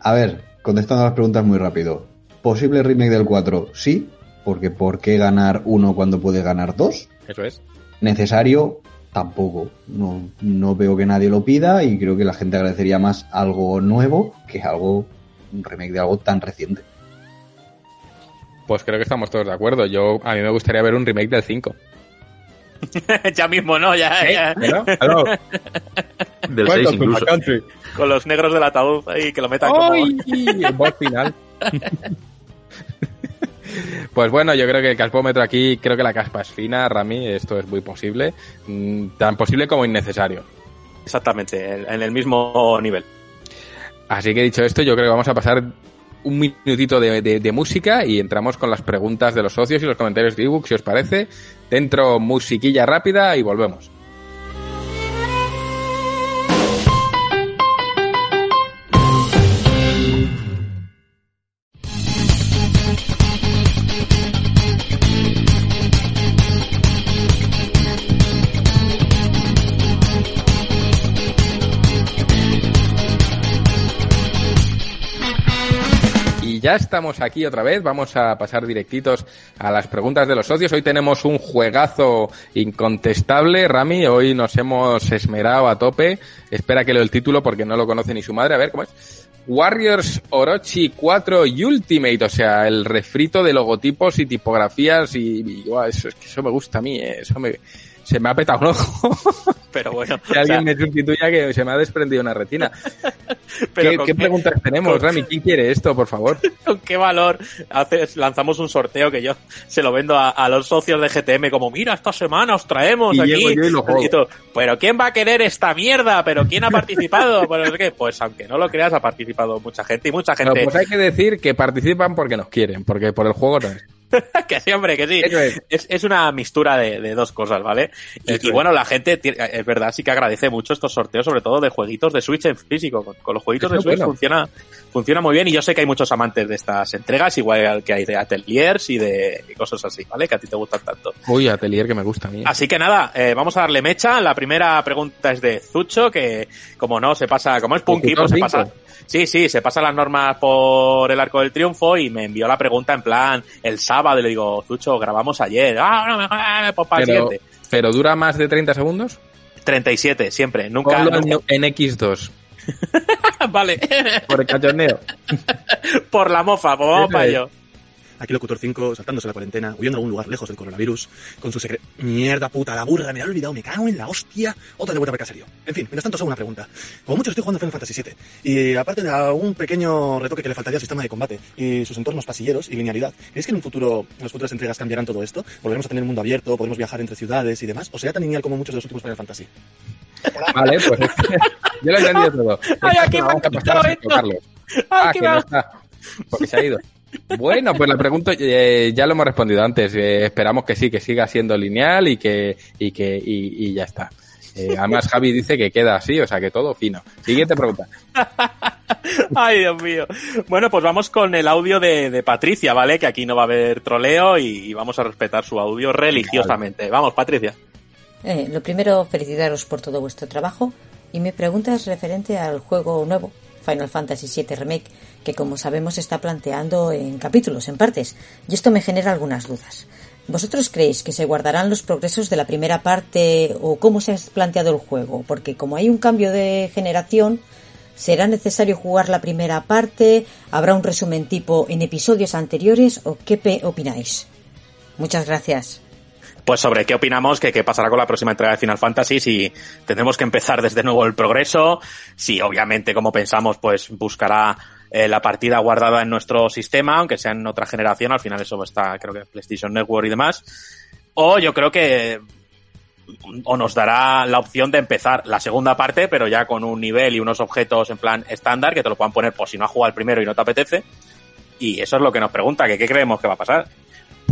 [SPEAKER 2] A ver, contestando a las preguntas muy rápido. ¿Posible remake del 4? Sí, porque ¿por qué ganar uno cuando puede ganar dos?
[SPEAKER 1] Eso es.
[SPEAKER 2] Necesario, tampoco. No, no veo que nadie lo pida y creo que la gente agradecería más algo nuevo que algo, un remake de algo tan reciente.
[SPEAKER 1] Pues creo que estamos todos de acuerdo. Yo, a mí me gustaría ver un remake del 5. [LAUGHS]
[SPEAKER 6] ya mismo, ¿no? Ya, ya.
[SPEAKER 1] ¿No? [LAUGHS]
[SPEAKER 3] Del
[SPEAKER 1] Welcome
[SPEAKER 3] 6
[SPEAKER 1] to my
[SPEAKER 3] incluso.
[SPEAKER 1] country.
[SPEAKER 6] Con los negros del ataúd ahí que lo metan como...
[SPEAKER 1] ¡Ay! [LAUGHS] El boss final. Pues bueno, yo creo que el caspómetro aquí, creo que la caspa es fina, Rami, esto es muy posible. Mm, Tan posible como innecesario.
[SPEAKER 6] Exactamente, en- en el mismo nivel.
[SPEAKER 1] Así que dicho esto, yo creo que vamos a pasar un minutito de, de- de música y entramos con las preguntas de los socios y los comentarios de ebook, si os parece. Dentro musiquilla rápida y volvemos. Ya estamos aquí otra vez, vamos a pasar directitos a las preguntas de los socios. Hoy tenemos un juegazo incontestable, Rami, hoy nos hemos esmerado a tope. Espera que leo el título porque no lo conoce ni su madre, a ver cómo es. Warriors Orochi 4 Ultimate, o sea, el refrito de logotipos y tipografías y, y, eso, es que eso me gusta a mí, eh, eso me, se me ha petado un ojo. [LAUGHS]
[SPEAKER 6] Pero bueno, [LAUGHS]
[SPEAKER 1] que alguien
[SPEAKER 6] sea,
[SPEAKER 1] me sustituya que se me ha desprendido una retina. [LAUGHS]
[SPEAKER 6] pero
[SPEAKER 1] ¿Qué, qué preguntas tenemos,
[SPEAKER 6] con-
[SPEAKER 1] Rami? ¿Quién quiere esto, por favor?
[SPEAKER 6] ¿Con qué valor haces, lanzamos un sorteo que yo se lo vendo a, a los socios de GTM como, mira, esta semana os traemos
[SPEAKER 1] Y
[SPEAKER 6] aquí.
[SPEAKER 1] yo y lo juego.
[SPEAKER 6] tú, pero ¿quién va a querer esta mierda? ¿Pero quién ha participado? Pues, no sé qué. Pues aunque no lo creas, ha participado mucha gente y mucha
[SPEAKER 1] Bueno,
[SPEAKER 6] gente
[SPEAKER 1] pues hay que decir que participan porque nos quieren, porque por el juego no es. [LAUGHS]
[SPEAKER 6] que sí, hombre, que sí.
[SPEAKER 1] Es.
[SPEAKER 6] Es, es una mistura de, de dos cosas, ¿vale? Y, bueno, la gente, es verdad, sí que agradece mucho estos sorteos, sobre todo de jueguitos de Switch en físico. Con, con los jueguitos de Switch
[SPEAKER 1] bueno.
[SPEAKER 6] funciona, funciona muy bien y yo sé que hay muchos amantes de estas entregas, igual que hay de ateliers y de y cosas así, ¿vale? Que a ti te gustan tanto.
[SPEAKER 1] Uy, Atelier que me gusta a mí.
[SPEAKER 6] Así que nada, eh, vamos a darle mecha. La primera pregunta es de Zucho, que como no, se pasa, como es punky, pues se pasa, sí, sí, se pasa las normas por el arco del triunfo y me envió la pregunta en plan el sábado y le digo, Zucho, grabamos ayer. Ah, no, me pues para el
[SPEAKER 1] pero,
[SPEAKER 6] siguiente.
[SPEAKER 1] pero dura más de 30 segundos.
[SPEAKER 6] 37, siempre, nunca.
[SPEAKER 1] En, en X2, [LAUGHS]
[SPEAKER 6] vale,
[SPEAKER 1] por el cachondeo. [LAUGHS]
[SPEAKER 6] por la mofa, pues vamos para ello.
[SPEAKER 9] Aquí Locutor 5, saltándose la cuarentena, huyendo a algún lugar lejos del coronavirus, con su secreto... Mierda puta, la burra, me la he olvidado, me cago en la hostia. Otra de vuelta para caserío. En fin, mientras tanto, solo una pregunta. Como mucho estoy jugando Final Fantasy VII, y aparte de un pequeño retoque que le faltaría al sistema de combate y sus entornos pasilleros y linealidad, ¿crees que en un futuro, en las futuras entregas cambiarán todo esto? ¿Volveremos a tener un mundo abierto, podremos viajar entre ciudades y demás? ¿O será tan lineal como muchos de los últimos Final Fantasy?
[SPEAKER 1] Vale, pues yo lo he entendido todo.
[SPEAKER 6] Ay,
[SPEAKER 1] Esta
[SPEAKER 6] aquí me ha esto.
[SPEAKER 1] Carlos.
[SPEAKER 6] Ay,
[SPEAKER 1] Ah,
[SPEAKER 6] que
[SPEAKER 1] no
[SPEAKER 6] ha-
[SPEAKER 1] está. Porque se ha ido. Bueno, pues la pregunta eh, ya lo hemos respondido antes. Eh, esperamos que sí, que siga siendo lineal y que y que y, y ya está. Eh, además Javi dice que queda así, o sea que todo fino. Siguiente pregunta. [LAUGHS]
[SPEAKER 6] Ay, Dios mío. Bueno, pues vamos con el audio de, de Patricia, ¿vale? Que aquí no va a haber troleo y, y vamos a respetar su audio religiosamente. Vamos, Patricia.
[SPEAKER 10] Eh, lo primero, felicitaros por todo vuestro trabajo. Y mi pregunta es referente al juego nuevo, Final Fantasy VII Remake, que como sabemos está planteando en capítulos, en partes. Y esto me genera algunas dudas. ¿Vosotros creéis que se guardarán los progresos de la primera parte o cómo se ha planteado el juego? Porque como hay un cambio de generación, ¿será necesario jugar la primera parte? ¿Habrá un resumen tipo en episodios anteriores? ¿O qué opináis? Muchas gracias.
[SPEAKER 6] Pues sobre qué opinamos, que qué pasará con la próxima entrega de Final Fantasy, si tendremos que empezar desde nuevo el progreso, si obviamente, como pensamos, pues buscará eh, la partida guardada en nuestro sistema, aunque sea en otra generación, al final eso está, creo que PlayStation Network y demás, o yo creo que o nos dará la opción de empezar la segunda parte, pero ya con un nivel y unos objetos en plan estándar que te lo puedan poner por si no has jugado el primero y no te apetece. Y eso es lo que nos pregunta, que qué creemos que va a pasar.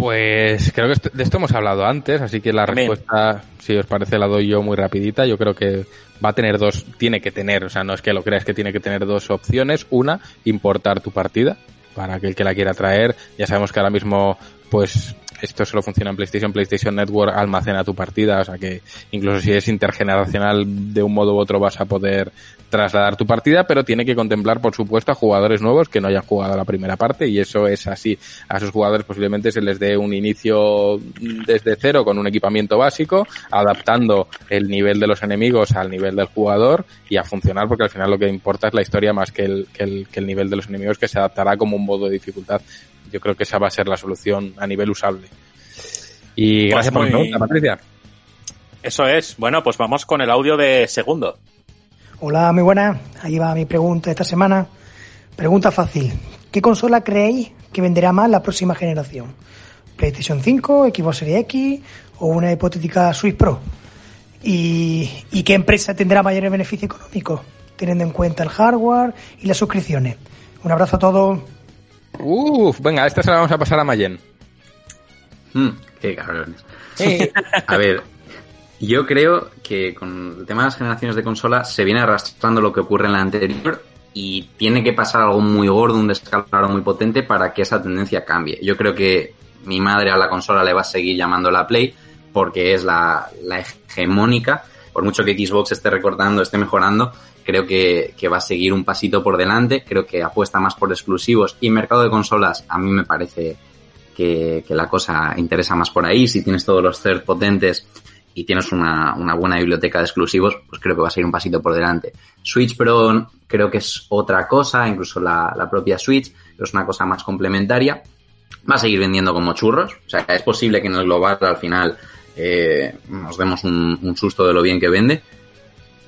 [SPEAKER 1] Pues creo que de esto hemos hablado antes, así que la respuesta, si os parece, la doy yo muy rapidita. Yo creo que va a tener dos, tiene que tener, o sea, no es que lo creas que tiene que tener dos opciones. Una, importar tu partida para aquel que la quiera traer. Ya sabemos que ahora mismo, pues, esto solo funciona en PlayStation, PlayStation Network almacena tu partida, o sea que incluso si es intergeneracional, de un modo u otro vas a poder trasladar tu partida, pero tiene que contemplar, por supuesto, a jugadores nuevos que no hayan jugado la primera parte y eso es así. A esos jugadores posiblemente se les dé un inicio desde cero con un equipamiento básico, adaptando el nivel de los enemigos al nivel del jugador y a funcionar porque al final lo que importa es la historia más que el, que el, que el nivel de los enemigos que se adaptará como un modo de dificultad. Yo creo que esa va a ser la solución a nivel usable. Y
[SPEAKER 6] Pues
[SPEAKER 1] gracias por la pregunta, Patricia.
[SPEAKER 6] Eso es. Bueno, pues vamos con el audio de segundo.
[SPEAKER 11] Hola, muy buenas. Ahí va mi pregunta esta semana. Pregunta fácil. ¿Qué consola creéis que venderá más la próxima generación? ¿PlayStation 5, Xbox Series X o una hipotética Switch Pro? ¿Y, y qué empresa tendrá mayores beneficios económicos, teniendo en cuenta el hardware y las suscripciones? Un abrazo a todos.
[SPEAKER 1] Uf, venga, esta se la vamos a pasar a Mayen.
[SPEAKER 3] Mm, qué cabrones. A ver, yo creo que con el tema de las generaciones de consola se viene arrastrando lo que ocurre en la anterior y tiene que pasar algo muy gordo, un descalabro muy potente para que esa tendencia cambie. Yo creo que mi madre a la consola le va a seguir llamando la Play porque es la, la hegemónica. Por mucho que Xbox esté recortando, esté mejorando, creo que, va a seguir un pasito por delante. Creo que apuesta más por exclusivos y mercado de consolas a mí me parece que, la cosa interesa más por ahí. Si tienes todos los third potentes y tienes una, buena biblioteca de exclusivos, pues creo que va a seguir un pasito por delante. Switch Pro creo que es otra cosa, incluso la, propia Switch, es una cosa más complementaria. Va a seguir vendiendo como churros, o sea, es posible que en el global al final eh, nos demos un susto de lo bien que vende,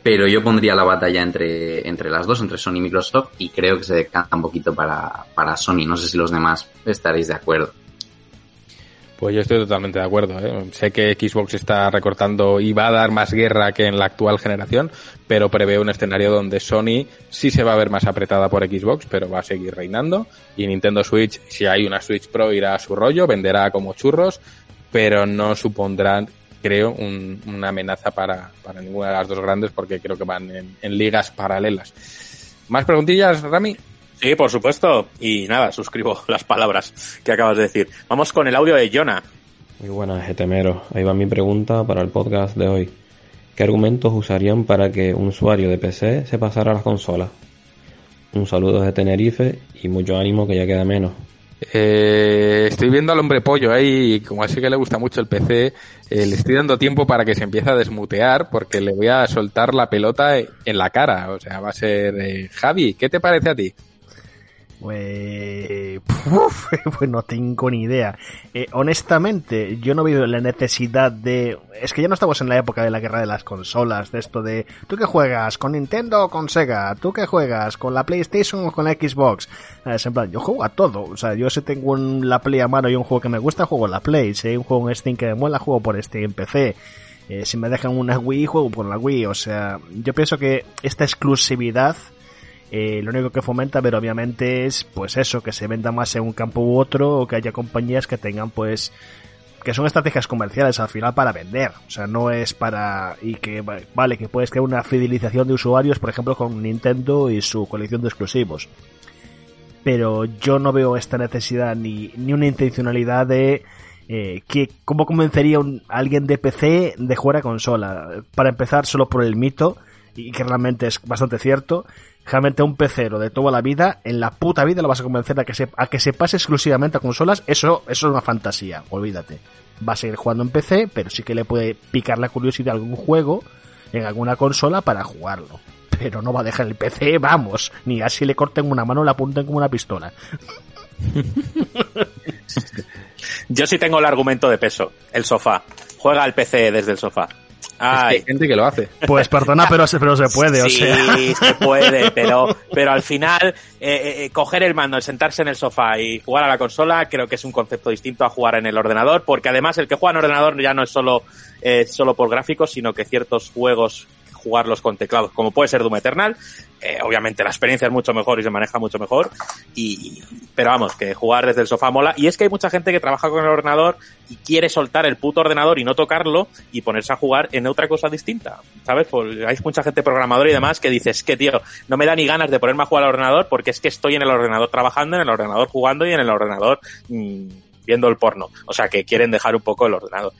[SPEAKER 3] pero yo pondría la batalla entre, entre las dos, entre Sony y Microsoft, y creo que se decanta un poquito para, para Sony. No sé si los demás estaréis de acuerdo.
[SPEAKER 1] Pues yo estoy totalmente de acuerdo. ¿eh? Sé que Xbox está recortando y va a dar más guerra que en la actual generación, pero prevé un escenario donde Sony sí se va a ver más apretada por Xbox, pero va a seguir reinando. Y Nintendo Switch, si hay una Switch Pro, irá a su rollo, venderá como churros, pero no supondrán, creo, un- una amenaza para, para ninguna de las dos grandes, porque creo que van en, en ligas paralelas. ¿Más preguntillas, Rami?
[SPEAKER 6] Sí, por supuesto. Y nada, suscribo [LAUGHS] las palabras que acabas de decir. Vamos con el audio de Jonah.
[SPEAKER 12] Muy buenas, GTMero. Ahí va mi pregunta para el podcast de hoy. ¿Qué argumentos usarían para que un usuario de PC se pasara a las consolas? Un saludo de Tenerife y mucho ánimo que ya queda menos.
[SPEAKER 1] Eh, estoy viendo al hombre pollo ahí, y como así que le gusta mucho el PC, eh, le estoy dando tiempo para que se empiece a desmutear porque le voy a soltar la pelota en la cara. O sea, va a ser eh, Javi, ¿qué te parece a ti?
[SPEAKER 8] Uf, [LAUGHS] pues no tengo ni idea. Eh, honestamente, yo no veo la necesidad de... Es que ya no estamos en la época de la guerra de las consolas, de esto de... ¿Tú qué juegas? ¿Con Nintendo o con Sega? ¿Tú qué juegas? ¿Con la PlayStation o con la Xbox? Eh, Es en plan, yo juego a todo. O sea, yo si tengo un- la Play a mano y un juego que me gusta, juego la Play. Si hay un juego en Steam que me mola, juego por Steam PC. Eh, si me dejan una Wii, juego por la Wii. O sea, yo pienso que esta exclusividad eh, lo único que fomenta, pero obviamente es pues eso, que se venda más en un campo u otro o que haya compañías que tengan pues que son estrategias comerciales al final para vender, o sea, no es para y que vale que puedes crear una fidelización de usuarios, por ejemplo, con Nintendo y su colección de exclusivos. Pero yo no veo esta necesidad ni, ni una intencionalidad de eh, que cómo convencería a alguien de PC de jugar a consola. Para empezar, solo por el mito, y que realmente es bastante cierto, realmente un pecero de toda la vida, en la puta vida lo vas a convencer a que se, a que se pase exclusivamente a consolas, eso, eso es una fantasía, olvídate. Va a seguir jugando en PC, pero sí que le puede picar la curiosidad de algún juego en alguna consola para jugarlo. Pero no va a dejar el PC, vamos, ni así le corten una mano o la apunten como una pistola. [LAUGHS]
[SPEAKER 6] Yo sí tengo el argumento de peso, el sofá. Juega al PC desde el sofá.
[SPEAKER 1] Hay gente que lo hace.
[SPEAKER 8] Pues perdona, pero se, pero se puede, o sea.
[SPEAKER 6] Sí, se puede, [LAUGHS] pero, pero al final, eh, eh, coger el mando, sentarse en el sofá y jugar a la consola, creo que es un concepto distinto a jugar en el ordenador, porque además el que juega en ordenador ya no es solo, eh, solo por gráficos, sino que ciertos juegos jugarlos con teclados, como puede ser Doom Eternal. Eh, obviamente la experiencia es mucho mejor y se maneja mucho mejor. Y, pero vamos, que jugar desde el sofá mola. Y es que hay mucha gente que trabaja con el ordenador y quiere soltar el puto ordenador y no tocarlo y ponerse a jugar en otra cosa distinta. ¿Sabes? Pues hay mucha gente programadora y demás que dices que, tío, no me da ni ganas de ponerme a jugar al ordenador porque es que estoy en el ordenador trabajando, en el ordenador jugando y en el ordenador mmm, viendo el porno. O sea, que quieren dejar un poco el ordenador.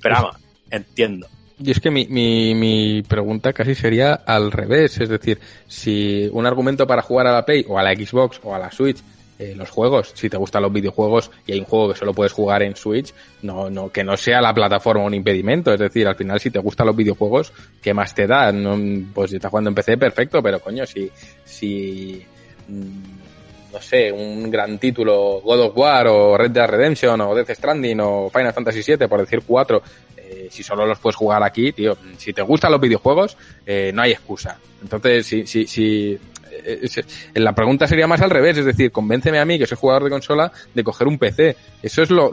[SPEAKER 6] Pero vamos, entiendo.
[SPEAKER 1] Y es que mi, mi, mi, pregunta casi sería al revés, es decir, si un argumento para jugar a la Play o a la Xbox o a la Switch, eh, los juegos, si te gustan los videojuegos y hay un juego que solo puedes jugar en Switch, no, no, que no sea la plataforma un impedimento, es decir, al final si te gustan los videojuegos, ¿qué más te da? No, pues si estás jugando en PC, perfecto, pero coño, si, si, no sé, un gran título, God of War o Red Dead Redemption o Death Stranding o Final Fantasy VII, por decir cuatro, si solo los puedes jugar aquí, tío, si te gustan los videojuegos, eh, no hay excusa. Entonces, si, si, si eh, la pregunta sería más al revés, es decir, convénceme a mí, que soy jugador de consola, de coger un PC. Eso es lo,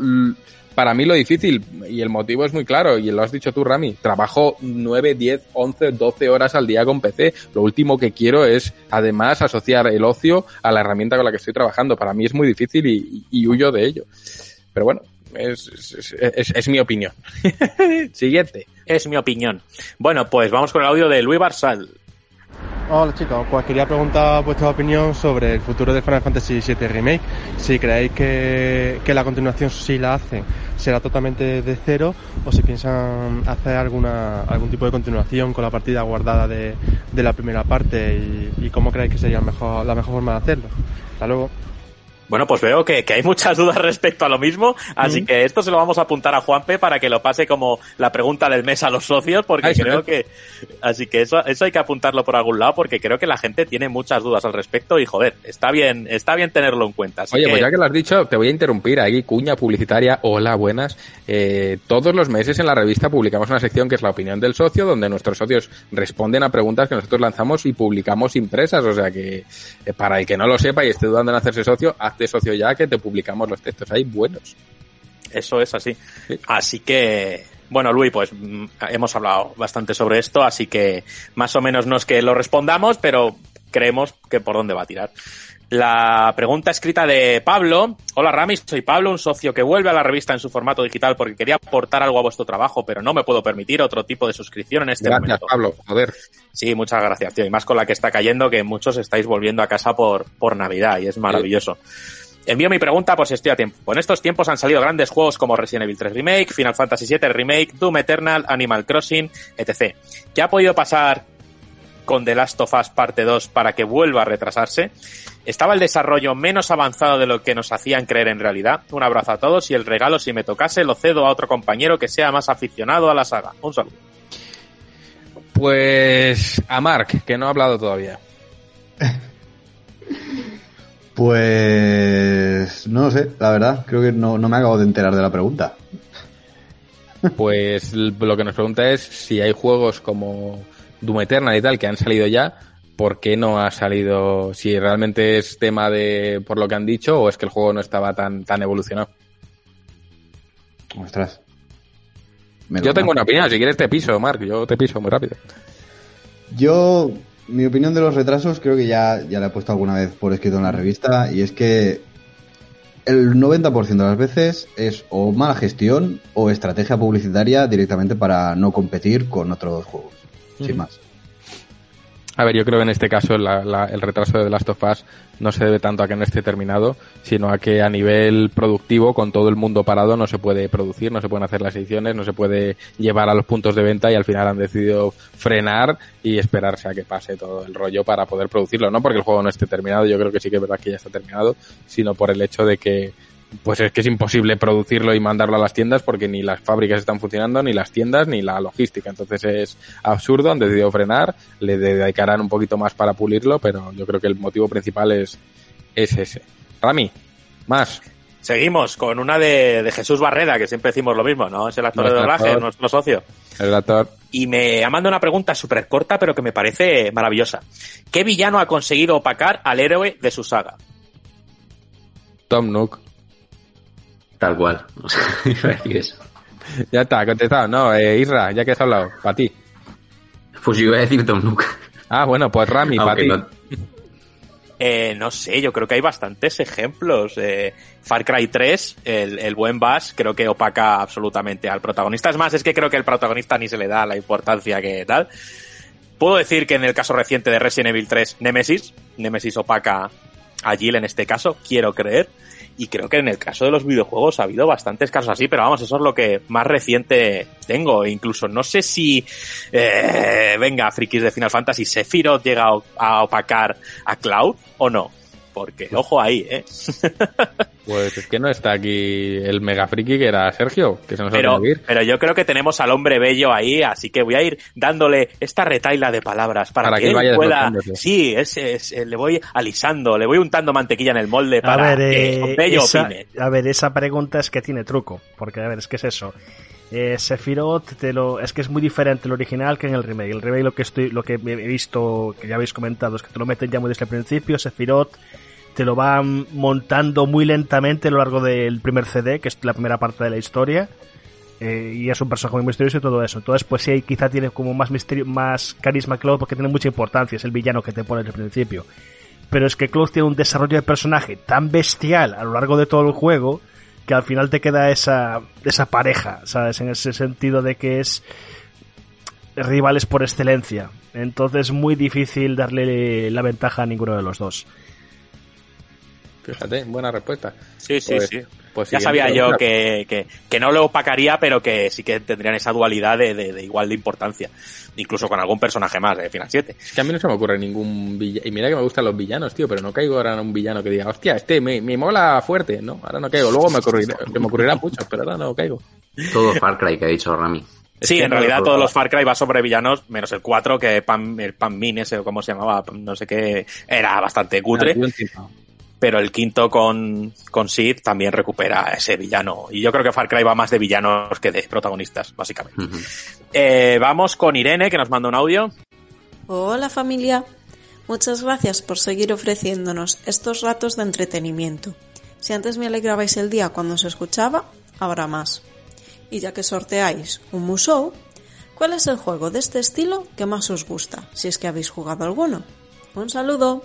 [SPEAKER 1] para mí lo difícil, y el motivo es muy claro, y lo has dicho tú, Rami, trabajo 9, 10, 11, 12 horas al día con PC. Lo último que quiero es, además, asociar el ocio a la herramienta con la que estoy trabajando. Para mí es muy difícil y, y huyo de ello. Pero bueno, es, es, es, es, mi opinión. [LAUGHS] Siguiente.
[SPEAKER 6] Es mi opinión. Bueno, pues vamos con el audio de Luis Barsal.
[SPEAKER 13] Hola chicos, pues quería preguntar vuestra opinión sobre el futuro de Final Fantasy VII Remake. Si creéis que, que la continuación, si la hacen, será totalmente de cero o si piensan hacer alguna, algún tipo de continuación con la partida guardada de, de la primera parte y, y cómo creéis que sería mejor, la mejor forma de hacerlo. Hasta luego.
[SPEAKER 6] Bueno, pues veo que, que, hay muchas dudas [LAUGHS] respecto a lo mismo, así mm. que esto se lo vamos a apuntar a Juanpe para que lo pase como la pregunta del mes a los socios, porque Ay, creo que, así que eso, eso hay que apuntarlo por algún lado, porque creo que la gente tiene muchas dudas al respecto y joder, está bien, está bien tenerlo en cuenta.
[SPEAKER 1] Oye,
[SPEAKER 6] que...
[SPEAKER 1] pues ya que lo has dicho, te voy a interrumpir aquí, cuña publicitaria, hola, buenas. Eh, todos los meses en la revista publicamos una sección que es la opinión del socio, donde nuestros socios responden a preguntas que nosotros lanzamos y publicamos impresas, o sea que eh, para el que no lo sepa y esté dudando en hacerse socio, haz de socio ya que te publicamos los textos ahí buenos.
[SPEAKER 6] Eso es así. Sí. Así que, bueno, Luis, pues hemos hablado bastante sobre esto, así que más o menos no es que lo respondamos, pero creemos que por dónde va a tirar. La pregunta escrita de Pablo. Hola Ramis, soy Pablo, un socio que vuelve a la revista en su formato digital porque quería aportar algo a vuestro trabajo, pero no me puedo permitir otro tipo de suscripción en este
[SPEAKER 1] gracias,
[SPEAKER 6] momento.
[SPEAKER 1] Pablo, joder.
[SPEAKER 6] Sí, muchas gracias, tío. Y más con la que está cayendo, que muchos estáis volviendo a casa por, por Navidad y es maravilloso. Sí. Envío mi pregunta por si estoy a tiempo. En estos tiempos han salido grandes juegos como Resident Evil 3 Remake, Final Fantasy VII Remake, Doom Eternal, Animal Crossing, etc. ¿Qué ha podido pasar con The Last of Us Parte 2 para que vuelva a retrasarse? ¿Estaba el desarrollo menos avanzado de lo que nos hacían creer en realidad? Un abrazo a todos y el regalo, si me tocase, lo cedo a otro compañero que sea más aficionado a la saga. Un saludo.
[SPEAKER 1] Pues a Mark, que no ha hablado todavía. [LAUGHS]
[SPEAKER 2] Pues no lo sé, la verdad, creo que no, no me acabo de enterar de la pregunta. [LAUGHS]
[SPEAKER 1] Pues lo que nos pregunta es si hay juegos como Doom Eternal y tal que han salido ya, ¿por qué no ha salido? Si realmente es tema de por lo que han dicho o es que el juego no estaba tan, tan evolucionado.
[SPEAKER 2] Ostras. me
[SPEAKER 1] Yo tengo una opinión, si quieres te piso, Mark, yo te piso muy rápido.
[SPEAKER 2] Yo, mi opinión de los retrasos, creo que ya, ya la he puesto alguna vez por escrito en la revista, y es que el 90% de las veces es o mala gestión o estrategia publicitaria directamente para no competir con otros juegos. Sin más.
[SPEAKER 1] A ver, yo creo que en este caso la- la- el retraso de The Last of Us no se debe tanto a que no esté terminado, sino a que a nivel productivo, con todo el mundo parado, no se puede producir, no se pueden hacer las ediciones, no se puede llevar a los puntos de venta y al final han decidido frenar y esperarse a que pase todo el rollo para poder producirlo. No porque el juego no esté terminado, yo creo que sí que es verdad que ya está terminado, sino por el hecho de que pues es que es imposible producirlo y mandarlo a las tiendas porque ni las fábricas están funcionando, ni las tiendas, ni la logística. Entonces es absurdo, han decidido frenar, le dedicarán un poquito más para pulirlo, pero yo creo que el motivo principal es, es ese. Rami, más.
[SPEAKER 6] Seguimos con una de, de Jesús Barreda, que siempre decimos lo mismo, ¿no? Es el actor de doblaje,
[SPEAKER 1] actor.
[SPEAKER 6] nuestro socio.
[SPEAKER 1] El actor.
[SPEAKER 6] Y me ha mandado una pregunta súper corta, pero que me parece maravillosa. ¿Qué villano ha conseguido opacar al héroe de su saga?
[SPEAKER 1] Tom Nook.
[SPEAKER 3] Tal cual. [LAUGHS] O sea, iba a decir eso.
[SPEAKER 1] Ya está, contestado. No, eh, Isra, ya que has hablado, para ti.
[SPEAKER 3] Pues yo iba a decir Tom Nook.
[SPEAKER 1] Ah, bueno, pues Rami, para ti.
[SPEAKER 3] no-
[SPEAKER 6] Eh, no sé, yo creo que hay bastantes ejemplos. Eh, Far Cry 3, el, el buen Bass, creo que opaca absolutamente al protagonista. Es más, es que creo que el protagonista ni se le da la importancia que tal. Puedo decir que en el caso reciente de Resident Evil 3, Nemesis, Nemesis opaca a Jill en este caso, quiero creer. Y creo que en el caso de los videojuegos ha habido bastantes casos así, pero vamos, eso es lo que más reciente tengo. Incluso no sé si, eh, venga, frikis de Final Fantasy, Sephiroth llega a opacar a Cloud o no. Porque, ojo ahí, ¿eh? [LAUGHS]
[SPEAKER 1] Pues es que no está aquí el mega friki que era Sergio, que se nos ha
[SPEAKER 6] Pero,
[SPEAKER 1] olvidado ir.
[SPEAKER 6] pero yo creo que tenemos al hombre bello ahí, así que voy a ir dándole esta retaila de palabras para,
[SPEAKER 1] Para
[SPEAKER 6] que,
[SPEAKER 1] que
[SPEAKER 6] él
[SPEAKER 1] vaya
[SPEAKER 6] pueda. Sí, es, es- eh, le voy alisando, le voy untando mantequilla en el molde
[SPEAKER 8] A
[SPEAKER 6] para
[SPEAKER 8] ver,
[SPEAKER 6] que
[SPEAKER 8] eh,
[SPEAKER 6] el bello
[SPEAKER 8] esa,
[SPEAKER 6] opine.
[SPEAKER 8] a ver, esa pregunta es que tiene truco. Porque, a ver, es que es eso. Eh, Sephiroth te lo, es que es muy diferente el original que en el remake. El remake lo que estoy, lo que he visto, que ya habéis comentado, es que te lo meten ya muy desde el principio. Sephiroth te lo van montando muy lentamente a lo largo del primer CD, que es la primera parte de la historia. Eh, y es un personaje muy misterioso y todo eso. Entonces, pues sí, quizá tiene como más misterio, más carisma Cloud porque tiene mucha importancia. Es el villano que te pone desde el principio. Pero es que Cloud tiene un desarrollo de personaje tan bestial a lo largo de todo el juego que al final te queda esa, esa pareja, ¿sabes? En ese sentido de que es rivales por excelencia. Entonces, muy difícil darle la ventaja a ninguno de los dos.
[SPEAKER 1] Fíjate, buena respuesta.
[SPEAKER 6] Sí, sí,
[SPEAKER 1] Pues-
[SPEAKER 6] sí.
[SPEAKER 1] pues
[SPEAKER 6] ya sabía yo que, que, que no lo opacaría, pero que sí que tendrían esa dualidad de, de- de igual de importancia. Incluso con algún personaje más de Final 7.
[SPEAKER 1] Es que a mí no se me ocurre ningún villano. Y mira que me gustan los villanos, tío, pero no caigo ahora en un villano que diga, hostia, este me, me mola fuerte. No, ahora no caigo. Luego me ocurrirá, me ocurrirán muchos, pero ahora no caigo.
[SPEAKER 3] Todo Far Cry que ha dicho Rami.
[SPEAKER 6] Sí,
[SPEAKER 1] que
[SPEAKER 6] en
[SPEAKER 1] no
[SPEAKER 6] realidad
[SPEAKER 1] lo
[SPEAKER 6] todos los Far Cry va sobre villanos, menos el 4, que Pan, el Pan Min ese, o cómo se llamaba, no sé qué, era bastante cutre. Pero el quinto con, con Sid también recupera ese villano. Y yo creo que Far Cry va más de villanos que de protagonistas, básicamente. Eh, vamos con Irene, que nos manda un audio.
[SPEAKER 14] Hola familia, muchas gracias por seguir ofreciéndonos estos ratos de entretenimiento. Si antes me alegrabais el día cuando os escuchaba, ahora más. Y ya que sorteáis un Musou, ¿cuál es el juego de este estilo que más os gusta? Si es que habéis jugado alguno. Un saludo.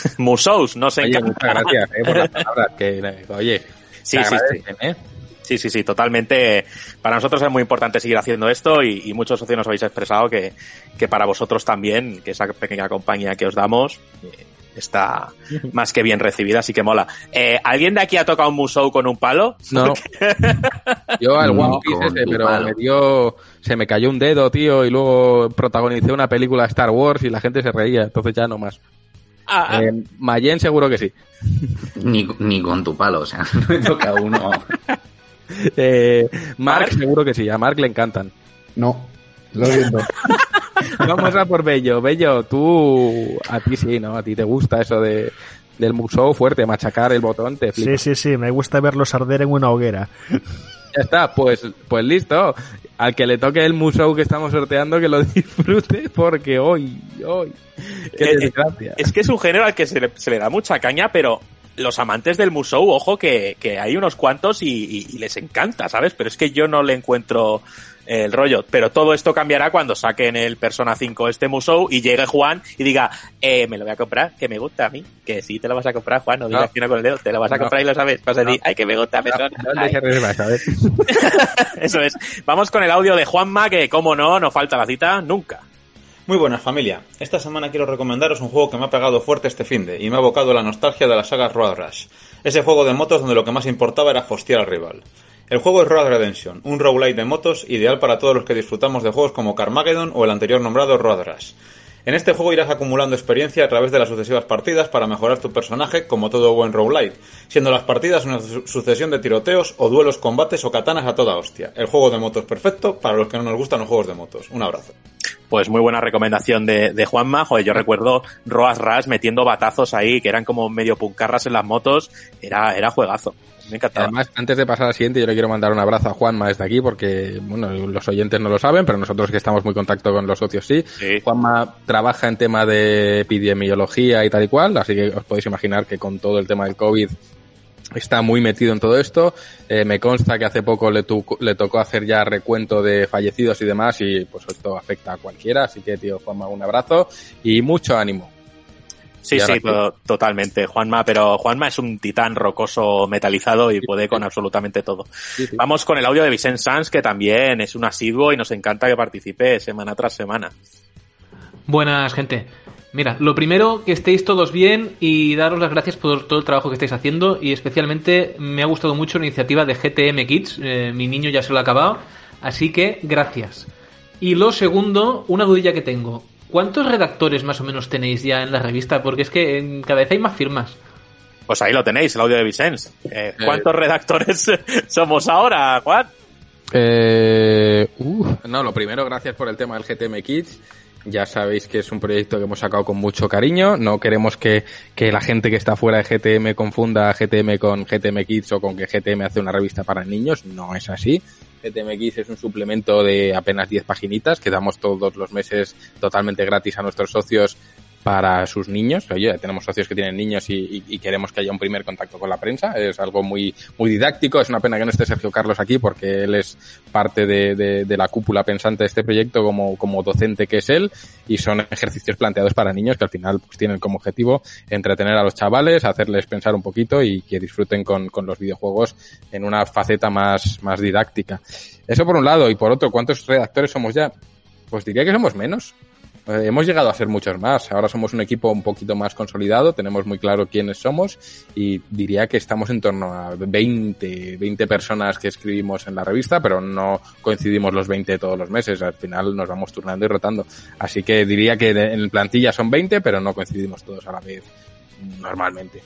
[SPEAKER 14] [LAUGHS]
[SPEAKER 6] Musous, no sé
[SPEAKER 1] Oye, muchas gracias eh, por las palabras. [LAUGHS] Que, oye,
[SPEAKER 6] Sí,
[SPEAKER 1] te
[SPEAKER 6] sí, sí.
[SPEAKER 1] agradecen, ¿eh?
[SPEAKER 6] Sí, sí, sí, totalmente. Para nosotros es muy importante seguir haciendo esto y, y muchos socios nos habéis expresado que, que para vosotros también, que esa pequeña compañía que os damos eh, está [LAUGHS] más que bien recibida, así que mola. Eh, ¿Alguien de aquí ha tocado un Musou con un palo?
[SPEAKER 1] No. Yo al
[SPEAKER 6] No,
[SPEAKER 1] One Piece ese, pero
[SPEAKER 6] palo.
[SPEAKER 1] me dio, se me cayó un dedo, tío, y luego protagonicé una película de Star Wars y la gente se reía, entonces ya no más.
[SPEAKER 6] Ah,
[SPEAKER 1] Eh, Mayen seguro que sí.
[SPEAKER 3] Ni, ni con tu palo, o sea, [LAUGHS] no me toca uno. [LAUGHS]
[SPEAKER 1] Eh, Mark, seguro que sí, a Mark le encantan.
[SPEAKER 2] No, lo siento. [LAUGHS]
[SPEAKER 1] Vamos a por Bello. Bello, tú, a ti sí, ¿no? A ti te gusta eso de, del musou fuerte, machacar el botón, te flipa.
[SPEAKER 8] Sí, sí, sí, me gusta verlos arder en una hoguera.
[SPEAKER 1] Ya está, pues, pues listo. Al que le toque el musou que estamos sorteando, que lo [LAUGHS] disfrute, porque hoy, hoy, qué
[SPEAKER 6] Eh, eh,
[SPEAKER 1] desgracia.
[SPEAKER 6] Es que es un género al que se le, se le da mucha caña, pero los amantes del Musou, ojo, que, que hay unos cuantos y, y- y les encanta, ¿sabes? Pero es que yo no le encuentro el rollo. Pero todo esto cambiará cuando saquen el Persona 5 este Musou y llegue Juan y diga, eh, me lo voy a comprar, que me gusta a mí. Que sí te lo vas a comprar, Juan, no digas
[SPEAKER 1] No.
[SPEAKER 6] que no con el dedo, te lo vas a
[SPEAKER 1] No.
[SPEAKER 6] comprar y lo sabes. Vas a decir,
[SPEAKER 1] No.
[SPEAKER 6] ay, que me gusta Persona. [LAUGHS] Eso es. Vamos con el audio de Juanma, que como no, no falta la cita nunca.
[SPEAKER 15] Muy buenas familia. Esta semana quiero recomendaros un juego que me ha pegado fuerte este finde y me ha abocado a la nostalgia de la saga Road Rush. Ese juego de motos donde lo que más importaba era hostiar al rival. El juego es Road Redemption, un roguelite de motos ideal para todos los que disfrutamos de juegos como Carmageddon o el anterior nombrado Road Rush. En este juego irás acumulando experiencia a través de las sucesivas partidas para mejorar tu personaje como todo buen roguelite, siendo las partidas una su- sucesión de tiroteos o duelos, combates o katanas a toda hostia. El juego de motos perfecto para los que no nos gustan los juegos de motos. Un abrazo.
[SPEAKER 6] Pues muy buena recomendación de, de Juanma. Joder, yo recuerdo Roas Ras metiendo batazos ahí, que eran como medio puncarras en las motos. Era, era juegazo. Me encantaba.
[SPEAKER 1] Además, antes de pasar al siguiente, yo le quiero mandar un abrazo a Juanma desde aquí, porque bueno, los oyentes no lo saben, pero nosotros que estamos muy en contacto con los socios sí. Juanma trabaja en tema de epidemiología y tal y cual, así que os podéis imaginar que con todo el tema del COVID está muy metido en todo esto. Eh, me consta que hace poco le, tu- le tocó hacer ya recuento de fallecidos y demás, y pues esto afecta a cualquiera, así que tío Juanma, un abrazo y mucho ánimo.
[SPEAKER 6] Sí, sí, to- totalmente, Juanma, pero Juanma es un titán rocoso metalizado y puede con absolutamente todo. Vamos con el audio de Vicente Sanz, que también es un asiduo y nos encanta que participe semana tras semana.
[SPEAKER 16] Buenas, gente. Mira, lo primero, que estéis todos bien y daros las gracias por todo el trabajo que estáis haciendo y especialmente me ha gustado mucho la iniciativa de GTM Kids, eh, mi niño ya se lo ha acabado, así que gracias. Y lo segundo, una dudilla que tengo. ¿Cuántos redactores más o menos tenéis ya en la revista? Porque es que en- cada vez hay más firmas.
[SPEAKER 6] Pues ahí lo tenéis, el audio de Vicens. Eh, ¿Cuántos redactores [LAUGHS] somos ahora, Juan?
[SPEAKER 1] Eh, uh, no, lo primero, gracias por el tema del GTM Kids. Ya sabéis que es un proyecto que hemos sacado con mucho cariño. No queremos que, que la gente que está fuera de GTM confunda GTM con GTM Kids o con que GTM hace una revista para niños. No es así. GTM Kids es un suplemento de apenas 10 paginitas que damos todos los meses totalmente gratis a nuestros socios para sus niños. Oye, tenemos socios que tienen niños y, queremos que haya un primer contacto con la prensa. Es algo muy, muy didáctico. Es una pena que no esté Sergio Carlos aquí porque él es parte de, de- de la cúpula pensante de este proyecto como, como docente que es él y son ejercicios planteados para niños que al final pues, tienen como objetivo entretener a los chavales, hacerles pensar un poquito y que disfruten con, con los videojuegos en una faceta más, más didáctica. Eso por un lado y por otro, ¿cuántos redactores somos ya? Pues diría que somos menos. Eh, hemos llegado a ser muchos más. Ahora somos un equipo un poquito más consolidado, tenemos muy claro quiénes somos y diría que estamos en torno a 20, 20 personas que escribimos en la revista, pero no coincidimos los 20 todos los meses. Al final nos vamos turnando y rotando. Así que diría que de- en plantilla son 20, pero no coincidimos todos a la vez normalmente.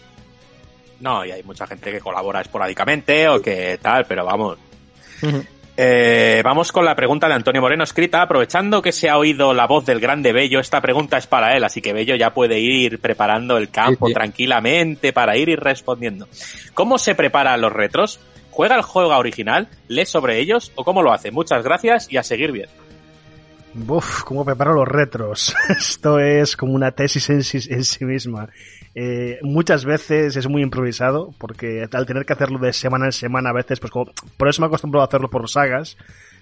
[SPEAKER 6] No, y hay mucha gente que colabora esporádicamente o que tal, pero vamos. [LAUGHS] Eh, vamos con la pregunta de Antonio Moreno escrita. Aprovechando que se ha oído la voz del grande Bello, esta pregunta es para él, así que Bello ya puede ir preparando el campo
[SPEAKER 1] Sí, sí.
[SPEAKER 6] tranquilamente para ir y respondiendo. ¿Cómo se preparan los retros? ¿Juega el juego original? ¿Lee sobre ellos? ¿O cómo lo hace? Muchas gracias y a seguir bien.
[SPEAKER 8] Uf, ¿cómo preparo los retros? [LAUGHS] Esto es como una tesis en sí, en sí misma. Eh, muchas veces es muy improvisado, porque al tener que hacerlo de semana en semana, a veces, pues como, por eso me acostumbro a hacerlo por sagas,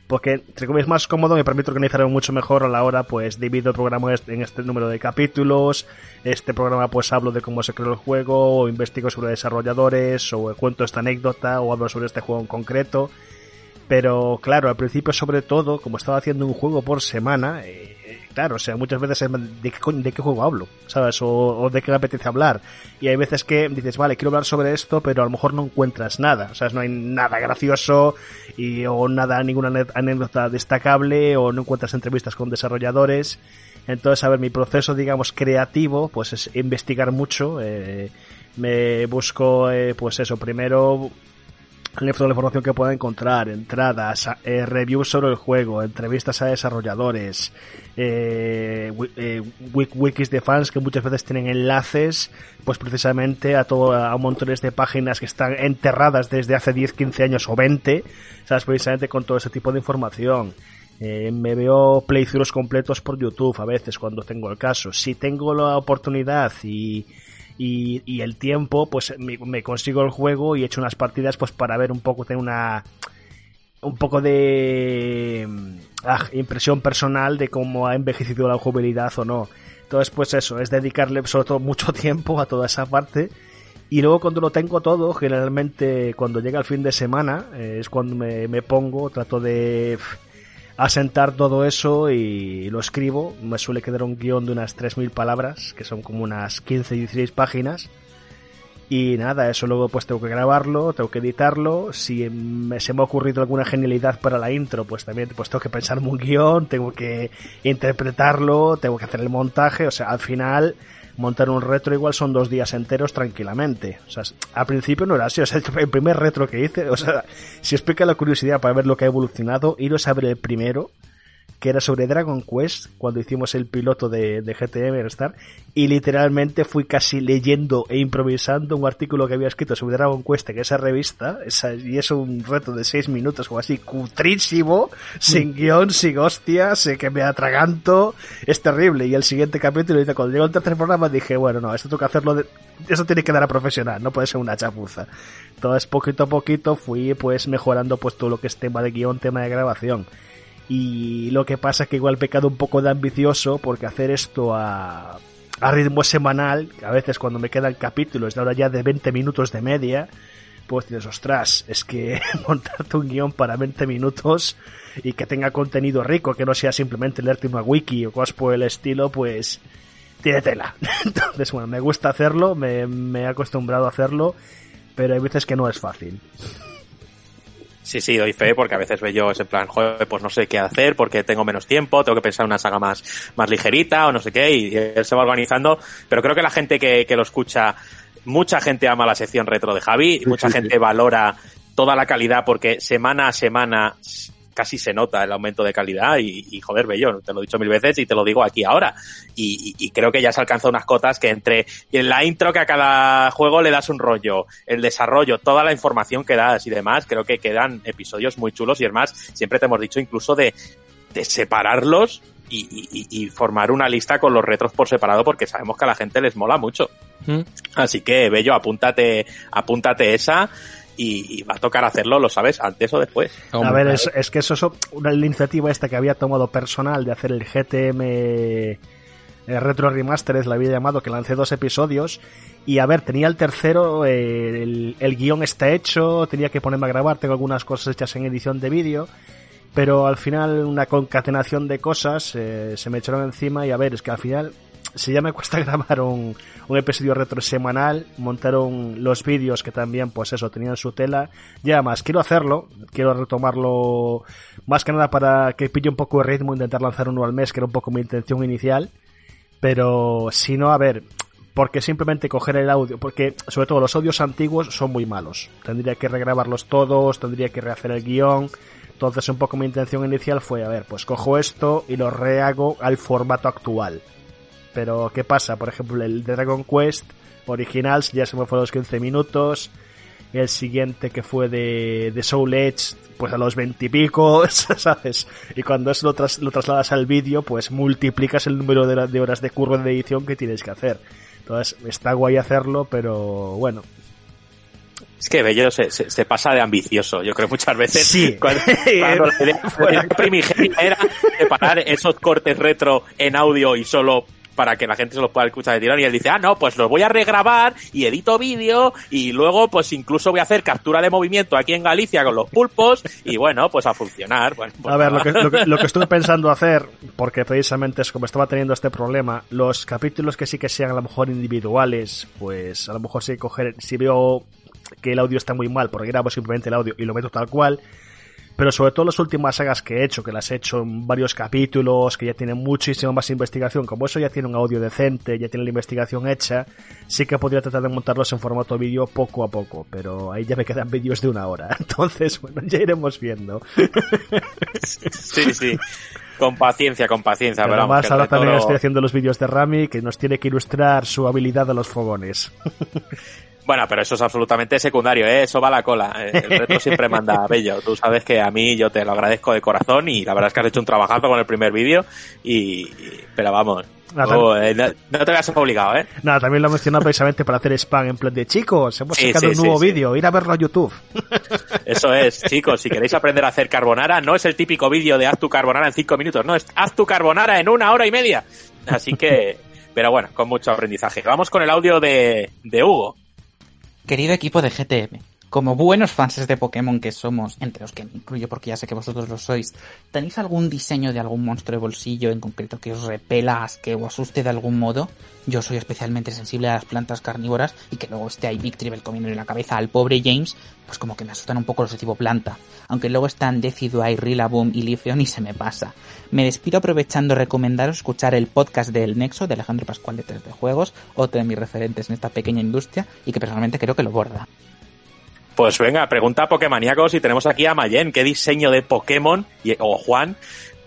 [SPEAKER 8] porque entre comillas es más cómodo, me permite organizarme mucho mejor a la hora, pues divido el programa en este número de capítulos, este programa pues hablo de cómo se creó el juego, o investigo sobre desarrolladores, o cuento esta anécdota, o hablo sobre este juego en concreto, pero claro, al principio sobre todo, como estaba haciendo un juego por semana, eh, eh, claro, o sea, muchas veces es, ¿de qué, de qué juego hablo? ¿Sabes? O, o de qué me apetece hablar. Y hay veces que dices, vale, quiero hablar sobre esto, pero a lo mejor no encuentras nada. O sea, no hay nada gracioso y, o nada, ninguna anécdota destacable o no encuentras entrevistas con desarrolladores. Entonces, a ver, mi proceso, digamos, creativo, pues es investigar mucho. eh, me busco, eh, pues eso, primero el toda la información que pueda encontrar, entradas, eh, reviews sobre el juego, entrevistas a desarrolladores, eh, eh, wik- wikis de fans que muchas veces tienen enlaces, pues precisamente a todo, a montones de páginas que están enterradas desde hace 10, 15 años o 20, sabes, precisamente con todo ese tipo de información. Eh, me veo playthroughs completos por YouTube a veces cuando tengo el caso. Si tengo la oportunidad y, y, y el tiempo, pues me, me consigo el juego y he hecho unas partidas pues para ver un poco, tener una un poco de ah, impresión personal de cómo ha envejecido la jugabilidad o no. Entonces, pues eso, es dedicarle sobre todo mucho [LAUGHS] tiempo a toda esa parte. Y luego cuando lo tengo todo, generalmente cuando llega el fin de semana, eh, es cuando me, pongo, trato de asentar todo eso y lo escribo. Me suele quedar un guion de unas 3.000 palabras, que son como unas 15-16 páginas. Y nada, eso luego pues tengo que grabarlo, tengo que editarlo. Si me, se me ha ocurrido alguna genialidad para la intro, pues también pues tengo que pensarme un guion, tengo que interpretarlo, tengo que hacer el montaje. O sea, al final montar un retro igual son dos días enteros tranquilamente. O sea, al principio no era así. O sea, [LAUGHS] el primer retro que hice, o sea, si os pica la curiosidad para ver lo que ha evolucionado, iros a ver el primero que era sobre Dragon Quest, cuando hicimos el piloto de, de GTM Star, y literalmente fui casi leyendo e improvisando un artículo que había escrito sobre Dragon Quest en esa revista, esa, y es un reto de seis minutos o así, cutrísimo, sin guion, sin hostias, eh, que me atraganto, es terrible, y el siguiente capítulo, cuando llegó el tercer programa dije, bueno, no, esto tengo que hacerlo de, eso tiene que dar a profesional, no puede ser una chapuza. Entonces, poquito a poquito fui pues mejorando pues todo lo que es tema de guion, tema de grabación y lo que pasa es que igual pecado un poco de ambicioso porque hacer esto a, ritmo semanal, a veces cuando me quedan capítulos de ahora ya de 20 minutos de media, pues dices, ostras, es que [LAUGHS] montarte un guion para 20 minutos y que tenga contenido rico, que no sea simplemente leerte una wiki o cosas por el estilo, pues tiene tela. [LAUGHS] Entonces, bueno, me gusta hacerlo, me he acostumbrado a hacerlo, pero hay veces que no es fácil.
[SPEAKER 6] Sí, sí, doy fe porque a veces veo yo ese plan, joder, pues no sé qué hacer porque tengo menos tiempo, tengo que pensar en una saga más, más ligerita o no sé qué, y él se va organizando. Pero creo que la gente que, que lo escucha, mucha gente ama la sección retro de Javi, y mucha
[SPEAKER 1] sí,
[SPEAKER 6] gente
[SPEAKER 1] sí.
[SPEAKER 6] valora toda la calidad porque semana a semana casi se nota el aumento de calidad y, y joder, Bello, te lo he dicho mil veces y te lo digo aquí ahora. Y, y, y creo que ya se alcanza unas cotas que entre en la intro que a cada juego le das un rollo, el desarrollo, toda la información que das y demás, creo que quedan episodios muy chulos y es más, siempre te hemos dicho incluso de, de separarlos y, y, y, formar una lista con los retros por separado porque sabemos que a la gente les mola mucho.
[SPEAKER 1] Mm.
[SPEAKER 6] Así que, Bello, apúntate, apúntate esa y, y, va a tocar hacerlo, lo sabes, antes o después.
[SPEAKER 8] A ver, es, es que eso es una iniciativa esta que había tomado personal de hacer el GTM eh, Retro Remastered, la había llamado, que lancé dos episodios. Y a ver, tenía el tercero, eh, el, el guion está hecho, tenía que ponerme a grabar, tengo algunas cosas hechas en edición de vídeo. Pero al final, una concatenación de cosas eh, se me echaron encima. Y a ver, es que al final si ya me cuesta [LAUGHS] grabar un, un episodio retro semanal, montaron los vídeos que también, pues eso, tenían su tela. Ya más, quiero hacerlo, quiero retomarlo más que nada para que pille un poco de ritmo, intentar lanzar uno al mes, que era un poco mi intención inicial. Pero si no, a ver, porque simplemente coger el audio, porque sobre todo los audios antiguos son muy malos. Tendría que regrabarlos todos, tendría que rehacer el guion. Entonces un poco mi intención inicial fue, a ver, pues cojo esto y lo rehago al formato actual. Pero, ¿qué pasa? Por ejemplo, el de Dragon Quest Originals ya se me fue a los 15 minutos. El siguiente que fue de, de Soul Edge, pues a los 20 y pico, ¿sabes? Y cuando eso lo, tras, lo trasladas al vídeo, pues multiplicas el número de, de, horas de curva de edición que tienes que hacer. Entonces, está guay hacerlo, pero bueno,
[SPEAKER 6] es que Bello se, se, se, pasa de ambicioso, yo creo muchas veces.
[SPEAKER 8] Sí. [LAUGHS]
[SPEAKER 6] Cuando, cuando la idea [LAUGHS] primigenia era separar esos cortes retro en audio y solo para que la gente se los pueda escuchar de tirón y él dice, ah, no, pues los voy a regrabar y edito vídeo y luego pues incluso voy a hacer captura de movimiento aquí en Galicia con los pulpos y bueno, pues a funcionar. Bueno, pues
[SPEAKER 8] a ver, lo que, lo, que, lo que, estuve [LAUGHS] pensando hacer, porque precisamente es como estaba teniendo este problema, los capítulos que sí que sean a lo mejor individuales, pues a lo mejor sí coger, si veo que el audio está muy mal, porque grabo simplemente el audio y lo meto tal cual, pero sobre todo las últimas sagas que he hecho, que las he hecho en varios capítulos, que ya tienen muchísima más investigación, como eso ya tiene un audio decente, ya tiene la investigación hecha, sí que podría tratar de montarlos en formato vídeo poco a poco, pero ahí ya me quedan vídeos de una hora, [LAUGHS] entonces, bueno, ya iremos viendo.
[SPEAKER 6] Sí, sí. Con paciencia, con paciencia.
[SPEAKER 8] Pero además, ahora también estoy haciendo los vídeos de Rami, que nos tiene que ilustrar su habilidad a los fogones. [LAUGHS]
[SPEAKER 6] Bueno, pero eso es absolutamente secundario, ¿eh? eso va a la cola. El reto siempre manda bello. Tú sabes que a mí yo te lo agradezco de corazón y la verdad es que has hecho un trabajazo con el primer vídeo y, pero vamos,
[SPEAKER 8] Nada,
[SPEAKER 6] Oh, eh, no, no te veas obligado, ¿eh?
[SPEAKER 8] Nada, también lo he mencionado precisamente para hacer spam en plan de chicos, hemos
[SPEAKER 6] Sí,
[SPEAKER 8] sacado
[SPEAKER 6] sí,
[SPEAKER 8] un nuevo
[SPEAKER 6] sí.
[SPEAKER 8] vídeo, ir a verlo a YouTube. [LAUGHS]
[SPEAKER 6] Eso es, chicos, si queréis aprender a hacer carbonara, no es el típico vídeo de haz tu carbonara en cinco minutos, no, es haz tu carbonara en una hora y media. Así que, pero bueno, con mucho aprendizaje. Vamos con el audio de, de Hugo.
[SPEAKER 17] Querido equipo de GTM, como buenos fans de Pokémon que somos, entre los que me incluyo porque ya sé que vosotros lo sois, ¿tenéis algún diseño de algún monstruo de bolsillo en concreto que os repela, asque o asuste de algún modo? Yo soy especialmente sensible a las plantas carnívoras y que luego esté ahí Victreebel comiendo en la cabeza al pobre James, pues como que me asustan un poco los de tipo planta. Aunque luego están Decidueye, Rillaboom y Leafeon y se me pasa. Me despido aprovechando recomendaros escuchar el podcast del Nexo de Alejandro Pascual de 3D Juegos, otro de mis referentes en esta pequeña industria y que personalmente creo que lo borda.
[SPEAKER 6] Pues venga, pregunta a Pokémoníacos y tenemos aquí a Mayen, ¿qué diseño de Pokémon, y- o Juan,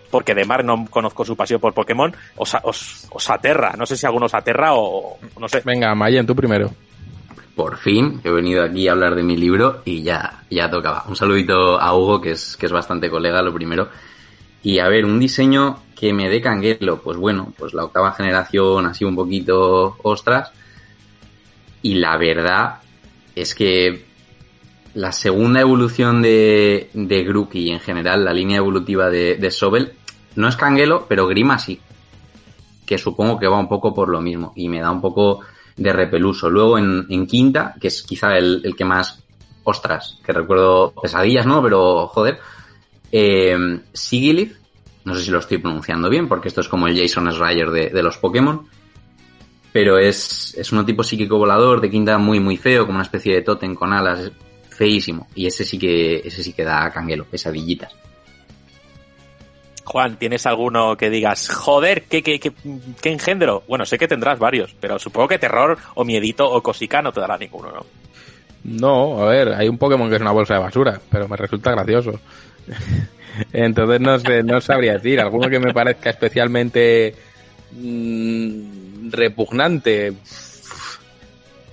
[SPEAKER 6] porque de Mar no conozco su pasión por Pokémon, os, os, os aterra? No sé si alguno os aterra o no sé.
[SPEAKER 1] Venga, Mayen, tú primero.
[SPEAKER 3] Por fin he venido aquí a hablar de mi libro y ya, ya tocaba. Un saludito a Hugo, que es, que es bastante colega, lo primero. Y a ver, un diseño que me dé canguelo, pues bueno, pues la octava generación así un poquito ostras. Y la verdad es que la segunda evolución de, de Grookey y en general la línea evolutiva de, Sobel no es canguelo, pero Grima sí. Que supongo que va un poco por lo mismo y me da un poco de repeluso. Luego en, quinta, que es quizá el, el que más, ostras, que recuerdo pesadillas, ¿no? Pero joder. Eh, Sigilith, no sé si lo estoy pronunciando bien, porque esto es como el Jason Schreier de, de los Pokémon. Pero es, es un tipo psíquico volador de quinta muy muy feo, como una especie de tótem con alas, feísimo. Y ese sí que, ese sí que da canguelo, pesadillitas.
[SPEAKER 6] Juan, ¿tienes alguno que digas, joder, qué, qué, qué, qué engendro? Bueno, sé que tendrás varios, pero supongo que terror o miedito o cosica no te dará ninguno, ¿no?
[SPEAKER 1] No, a ver, hay un Pokémon que es una bolsa de basura, pero me resulta gracioso. [LAUGHS] Entonces no sé, no sabría decir. Alguno que me parezca especialmente mm, repugnante.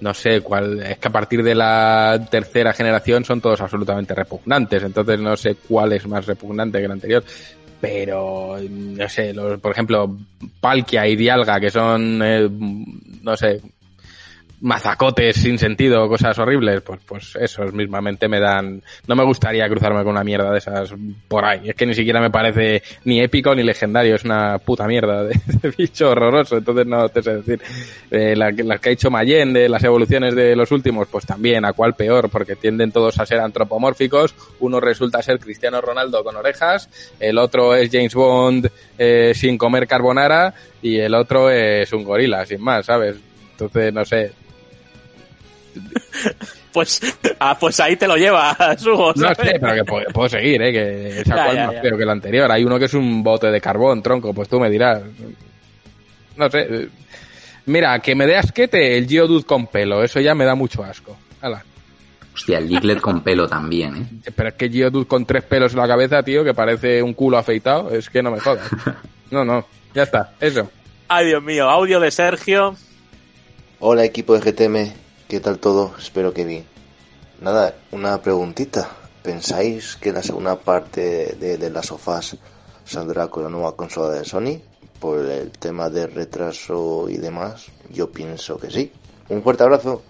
[SPEAKER 1] No sé cuál. Es que a partir de la tercera generación son todos absolutamente repugnantes. Entonces no sé cuál es más repugnante que el anterior. Pero, no sé, los, por ejemplo, Palkia y Dialga, que son, eh, no sé, mazacotes sin sentido, cosas horribles, pues, pues esos mismamente me dan. No me gustaría cruzarme con una mierda de esas por ahí. Es que ni siquiera me parece ni épico ni legendario, es una puta mierda de, [LAUGHS] bicho horroroso. Entonces no te sé decir. Eh, la, las que ha hecho Mayen de las evoluciones de los últimos, pues también, a cuál peor, porque tienden todos a ser antropomórficos. Uno resulta ser Cristiano Ronaldo con orejas, el otro es James Bond eh, sin comer carbonara y el otro es un gorila, sin más, ¿sabes? Entonces, no sé, [LAUGHS]
[SPEAKER 6] Pues, ah, pues ahí te lo llevas, [LAUGHS] Hugo.
[SPEAKER 1] No sé, pero que puedo, puedo seguir, ¿eh? Que [LAUGHS] esa
[SPEAKER 6] Ya,
[SPEAKER 1] cual
[SPEAKER 6] ya,
[SPEAKER 1] más
[SPEAKER 6] ya.
[SPEAKER 1] feo que el anterior. Hay uno que es un bote de carbón, tronco, pues tú me dirás. No sé. eh, Mira, que me dé asquete el Geodude con pelo, eso ya me da mucho asco. Hala.
[SPEAKER 3] Hostia, el Diglett con pelo también, ¿eh?
[SPEAKER 1] Pero es que Geodude con tres pelos en la cabeza, tío, que parece un culo afeitado, es que no me jodas. No, no, ya está, eso.
[SPEAKER 6] Ay, Dios mío, audio de Sergio.
[SPEAKER 18] Hola equipo de GTM, ¿qué tal todo? Espero que bien. Nada, una preguntita. ¿Pensáis que la segunda parte de, de las sofás saldrá con la nueva consola de Sony? Por el tema de retraso y demás, yo pienso que sí. Un fuerte abrazo.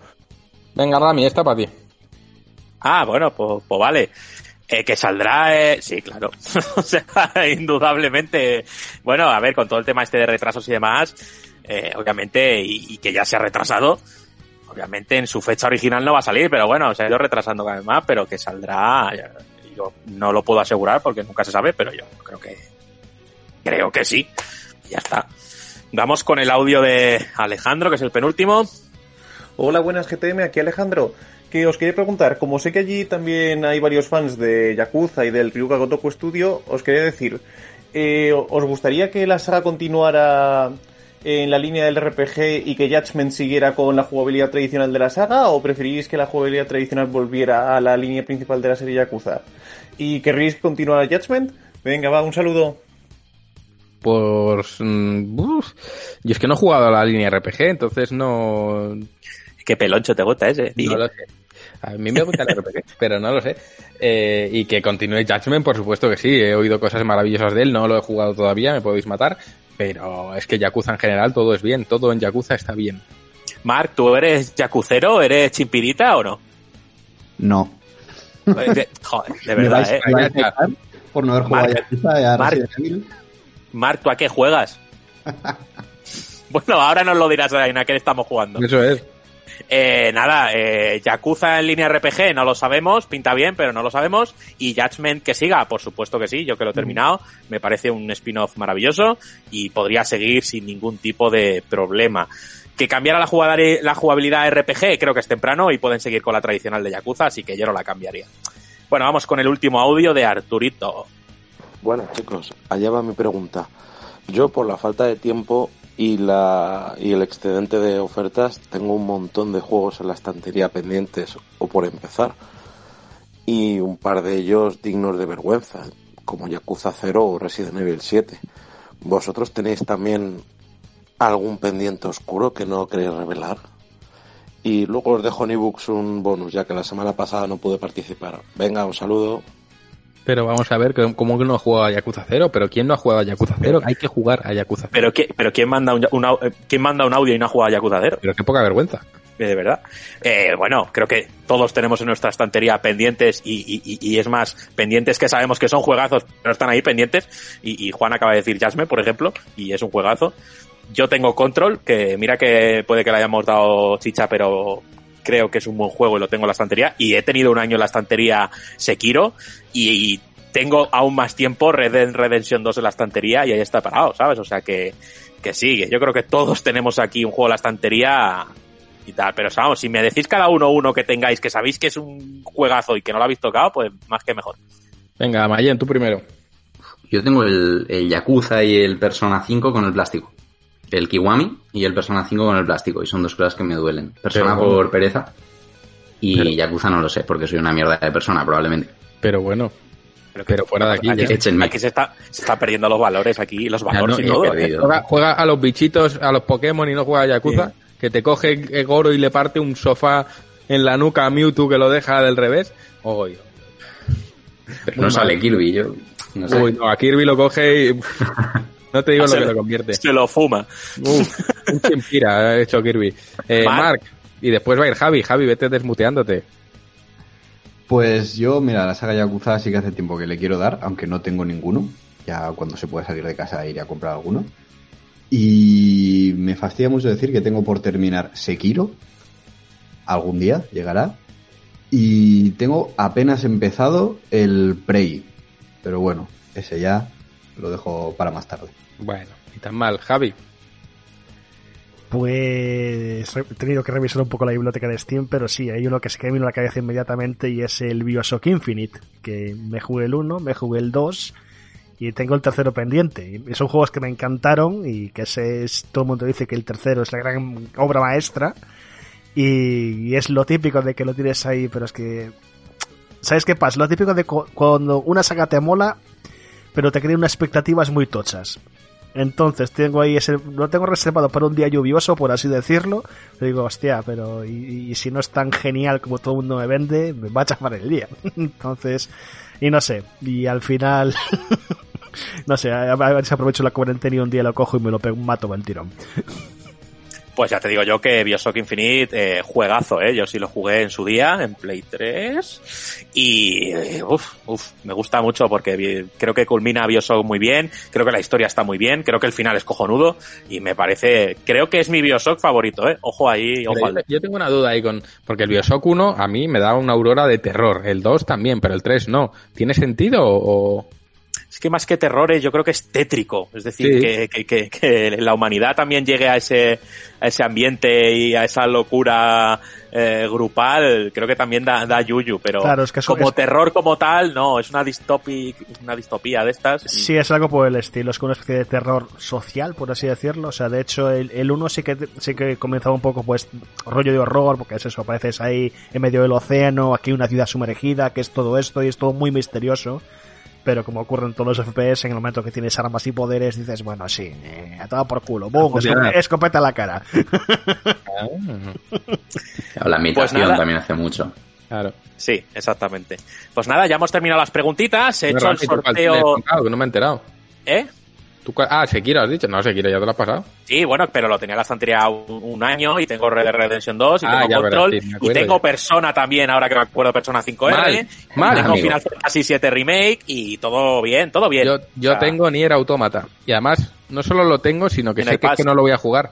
[SPEAKER 1] Venga, Rami, esta para ti.
[SPEAKER 6] Ah, bueno, pues, pues vale. Eh, que saldrá, eh, sí, claro. [LAUGHS] o sea, indudablemente. Bueno, a ver, con todo el tema este de retrasos y demás, eh, obviamente, y, y que ya se ha retrasado, obviamente en su fecha original no va a salir, pero bueno, se ha ido retrasando cada vez más, pero que saldrá, yo no lo puedo asegurar porque nunca se sabe, pero yo creo que, creo que sí. Ya está. Vamos con el audio de Alejandro, que es el penúltimo.
[SPEAKER 19] Hola, buenas GTM, aquí Alejandro. Que os quería preguntar, como sé que allí también hay varios fans de Yakuza y del Ryuga Gotoku Studio, os quería decir, eh, ¿os gustaría que la saga continuara en la línea del RPG y que Judgment siguiera con la jugabilidad tradicional de la saga o preferís que la jugabilidad tradicional volviera a la línea principal de la serie Yakuza? ¿Y querréis continuar Judgment? Venga, va, un saludo.
[SPEAKER 1] Pues. mm, uf. Yo es que no he jugado a la línea RPG, entonces no.
[SPEAKER 6] Qué peloncho te gusta ese, tío.
[SPEAKER 1] No lo sé. A mí me gusta el RPG, [LAUGHS] pero no lo sé. Eh, y que continúe Judgment, por supuesto que sí. He oído cosas maravillosas de él, no lo he jugado todavía, me podéis matar. Pero es que Yakuza en general todo es bien, todo en Yakuza está bien.
[SPEAKER 6] Mark, ¿tú eres yacucero? ¿Eres chimpirita o no?
[SPEAKER 2] No.
[SPEAKER 6] Joder, de- Joder, de verdad,
[SPEAKER 2] vais-
[SPEAKER 6] ¿eh?
[SPEAKER 2] vais a por no haber jugado
[SPEAKER 6] Marc,
[SPEAKER 2] a Yakuza y a
[SPEAKER 6] Marc.
[SPEAKER 2] Resident Evil.
[SPEAKER 6] Mark, ¿tú a qué juegas? [LAUGHS] bueno, ahora nos lo dirás en a qué estamos jugando.
[SPEAKER 1] Eso es.
[SPEAKER 6] Eh, nada, eh, Yakuza en línea RPG no lo sabemos, pinta bien, pero no lo sabemos. Y Judgment que siga, por supuesto que sí, yo que lo he terminado, me parece un spin-off maravilloso y podría seguir sin ningún tipo de problema. Que cambiara la, jugada- la jugabilidad RPG creo que es temprano y pueden seguir con la tradicional de Yakuza, así que yo no la cambiaría. Bueno, vamos con el último audio de Arturito.
[SPEAKER 20] Bueno, chicos, allá va mi pregunta. Yo, por la falta de tiempo y, la, y el excedente de ofertas, tengo un montón de juegos en la estantería pendientes o por empezar. Y un par de ellos dignos de vergüenza, como Yakuza 0 o Resident Evil 7. ¿Vosotros tenéis también algún pendiente oscuro que no queréis revelar? Y luego os dejo en ebooks un bonus, ya que la semana pasada no pude participar. Venga, un saludo.
[SPEAKER 1] Pero vamos a ver, ¿cómo que no ha jugado a Yakuza 0? ¿Pero quién no ha jugado a Yakuza 0? Hay que jugar a Yakuza 0.
[SPEAKER 6] Pero, ¿qué- pero ¿quién, manda un, un eh, ¿quién manda un audio y no ha jugado a Yakuza 0?
[SPEAKER 1] Pero qué poca vergüenza.
[SPEAKER 6] Eh, de verdad. Eh, bueno, creo que todos tenemos en nuestra estantería pendientes y, y- y- y es más, pendientes que sabemos que son juegazos, pero están ahí pendientes. Y, y Juan acaba de decir Jasme, por ejemplo, y es un juegazo. Yo tengo Control, que mira que puede que le hayamos dado chicha, pero creo que es un buen juego y lo tengo en la estantería. Y he tenido un año en la estantería Sekiro y, y tengo aún más tiempo Red Dead Redemption 2 en la estantería y ahí está parado, ¿sabes? O sea que, que sigue. Yo creo que todos tenemos aquí un juego en la estantería y tal. Pero vamos, si me decís cada uno uno que tengáis que sabéis que es un juegazo y que no lo habéis tocado, pues más que mejor.
[SPEAKER 1] Venga, Mayen, tú primero.
[SPEAKER 3] Yo tengo el, el Yakuza y el Persona 5 con el plástico. El Kiwami y el Persona 5 con el plástico. Y son dos cosas que me duelen. Persona
[SPEAKER 1] Pero-
[SPEAKER 3] por pereza. Y
[SPEAKER 1] Pero-
[SPEAKER 3] Yakuza no lo sé, porque soy una mierda de persona, probablemente.
[SPEAKER 1] Pero bueno. Pero, fuera de aquí.
[SPEAKER 6] Aquí,
[SPEAKER 1] ya.
[SPEAKER 6] se- aquí se, está, se está perdiendo los valores, aquí los valores y todo.
[SPEAKER 1] eh, Juega, juega a los bichitos, a los Pokémon y no juega a Yakuza. Que te coge Goro y le parte un sofá en la nuca a Mewtwo que lo deja del revés. Uy,
[SPEAKER 3] Pero
[SPEAKER 1] Muy
[SPEAKER 3] no sale. Kirby, yo no sé.
[SPEAKER 1] Uy, no, a Kirby lo coge y... [LAUGHS] No te digo lo que
[SPEAKER 6] lo-
[SPEAKER 1] lo convierte.
[SPEAKER 6] Se lo fuma.
[SPEAKER 1] Uf, un chimpira ha hecho Kirby. Eh. Mark. Y después va a ir Javi. Javi, vete desmuteándote.
[SPEAKER 2] Pues yo, mira, la saga Yakuza sí que hace tiempo que le quiero dar, aunque no tengo ninguno. Ya cuando se pueda salir de casa iré a comprar alguno. Y me fastidia mucho decir que tengo por terminar Sekiro. Algún día llegará. Y tengo apenas empezado el Prey. Pero bueno, ese ya lo dejo para más tarde.
[SPEAKER 1] Bueno, ni tan mal. Javi.
[SPEAKER 8] Pues he tenido que revisar un poco la biblioteca de Steam, pero sí, hay uno que se que me vino a la cabeza inmediatamente y es el Bioshock Infinite, que me jugué el 1, me jugué el 2 y tengo el tercero pendiente. Y son juegos que me encantaron y que ese es, todo el mundo dice que el tercero es la gran obra maestra y, y es lo típico de que lo tienes ahí, pero es que... ¿Sabes qué pasa? Lo típico de cu- cuando una saga te mola, pero te crea unas expectativas muy tochas. Entonces tengo ahí ese, lo tengo reservado para un día lluvioso, por así decirlo. Le digo, hostia, pero y, y si no es tan genial como todo el mundo me vende, me va a chafar el día. [LAUGHS] Entonces, y no sé, y al final, [LAUGHS] no sé, a ver si aprovecho la cuarentena y un día lo cojo y me lo pego, mato el tirón. [LAUGHS]
[SPEAKER 6] Pues ya te digo yo que Bioshock Infinite, eh, juegazo, ¿eh? Yo sí lo jugué en su día, en Play 3. Y, eh, uf, uf, me gusta mucho porque creo que culmina Bioshock muy bien, creo que la historia está muy bien, creo que el final es cojonudo y me parece, creo que es mi Bioshock favorito, ¿eh? Ojo ahí, ojo al-
[SPEAKER 1] yo, yo tengo una duda ahí con... Porque el Bioshock 1 a mí me da una aurora de terror. El 2 también, pero el 3 no. ¿Tiene sentido o...?
[SPEAKER 6] Es que más que terrores, yo creo que es tétrico. Es decir,
[SPEAKER 1] Sí.
[SPEAKER 6] que, que, que, que la humanidad también llegue a ese, a ese ambiente y a esa locura eh, grupal, creo que también da, da yuyu, pero
[SPEAKER 8] Claro, es que eso-
[SPEAKER 6] como
[SPEAKER 8] es-
[SPEAKER 6] terror como tal, no, es una, distopi, una distopía de estas. y-
[SPEAKER 8] Sí, es algo por el estilo, es como una especie de terror social, por así decirlo. O sea, de hecho, el, el uno sí que sí que comenzaba un poco, pues, rollo de horror, porque es eso, apareces ahí en medio del océano, aquí una ciudad sumergida, que es todo esto, y es todo muy misterioso. Pero como ocurre en todos los FPS, en el momento que tienes armas y poderes, dices, bueno, sí, eh, a todo por culo, boom, escop- escopeta a la cara. [LAUGHS]
[SPEAKER 3] La ambientación
[SPEAKER 6] nada.
[SPEAKER 3] también hace mucho.
[SPEAKER 1] Claro.
[SPEAKER 6] Sí, exactamente. Pues nada, ya hemos terminado las preguntitas, he hecho el sorteo...
[SPEAKER 1] que no me he enterado.
[SPEAKER 6] ¿Eh?
[SPEAKER 1] ¿Tú cuál- ah, Sekiro has dicho. No, Sekiro ya te lo has pasado.
[SPEAKER 6] Sí, bueno, pero lo tenía en la estantería un, un año y tengo Red Dead Redemption 2 y
[SPEAKER 1] Ah,
[SPEAKER 6] tengo
[SPEAKER 1] verás,
[SPEAKER 6] Control
[SPEAKER 1] sí,
[SPEAKER 6] y tengo
[SPEAKER 1] ya.
[SPEAKER 6] Persona también, ahora que me acuerdo, Persona 5R.
[SPEAKER 1] Mal, mal,
[SPEAKER 6] tengo
[SPEAKER 1] amigo.
[SPEAKER 6] Final Fantasy 7 Remake y todo bien, todo bien.
[SPEAKER 1] Yo, yo
[SPEAKER 6] O sea,
[SPEAKER 1] tengo Nier Automata. Y además, no solo lo tengo, sino que sé que, es que
[SPEAKER 6] Pass.
[SPEAKER 1] no lo voy a jugar.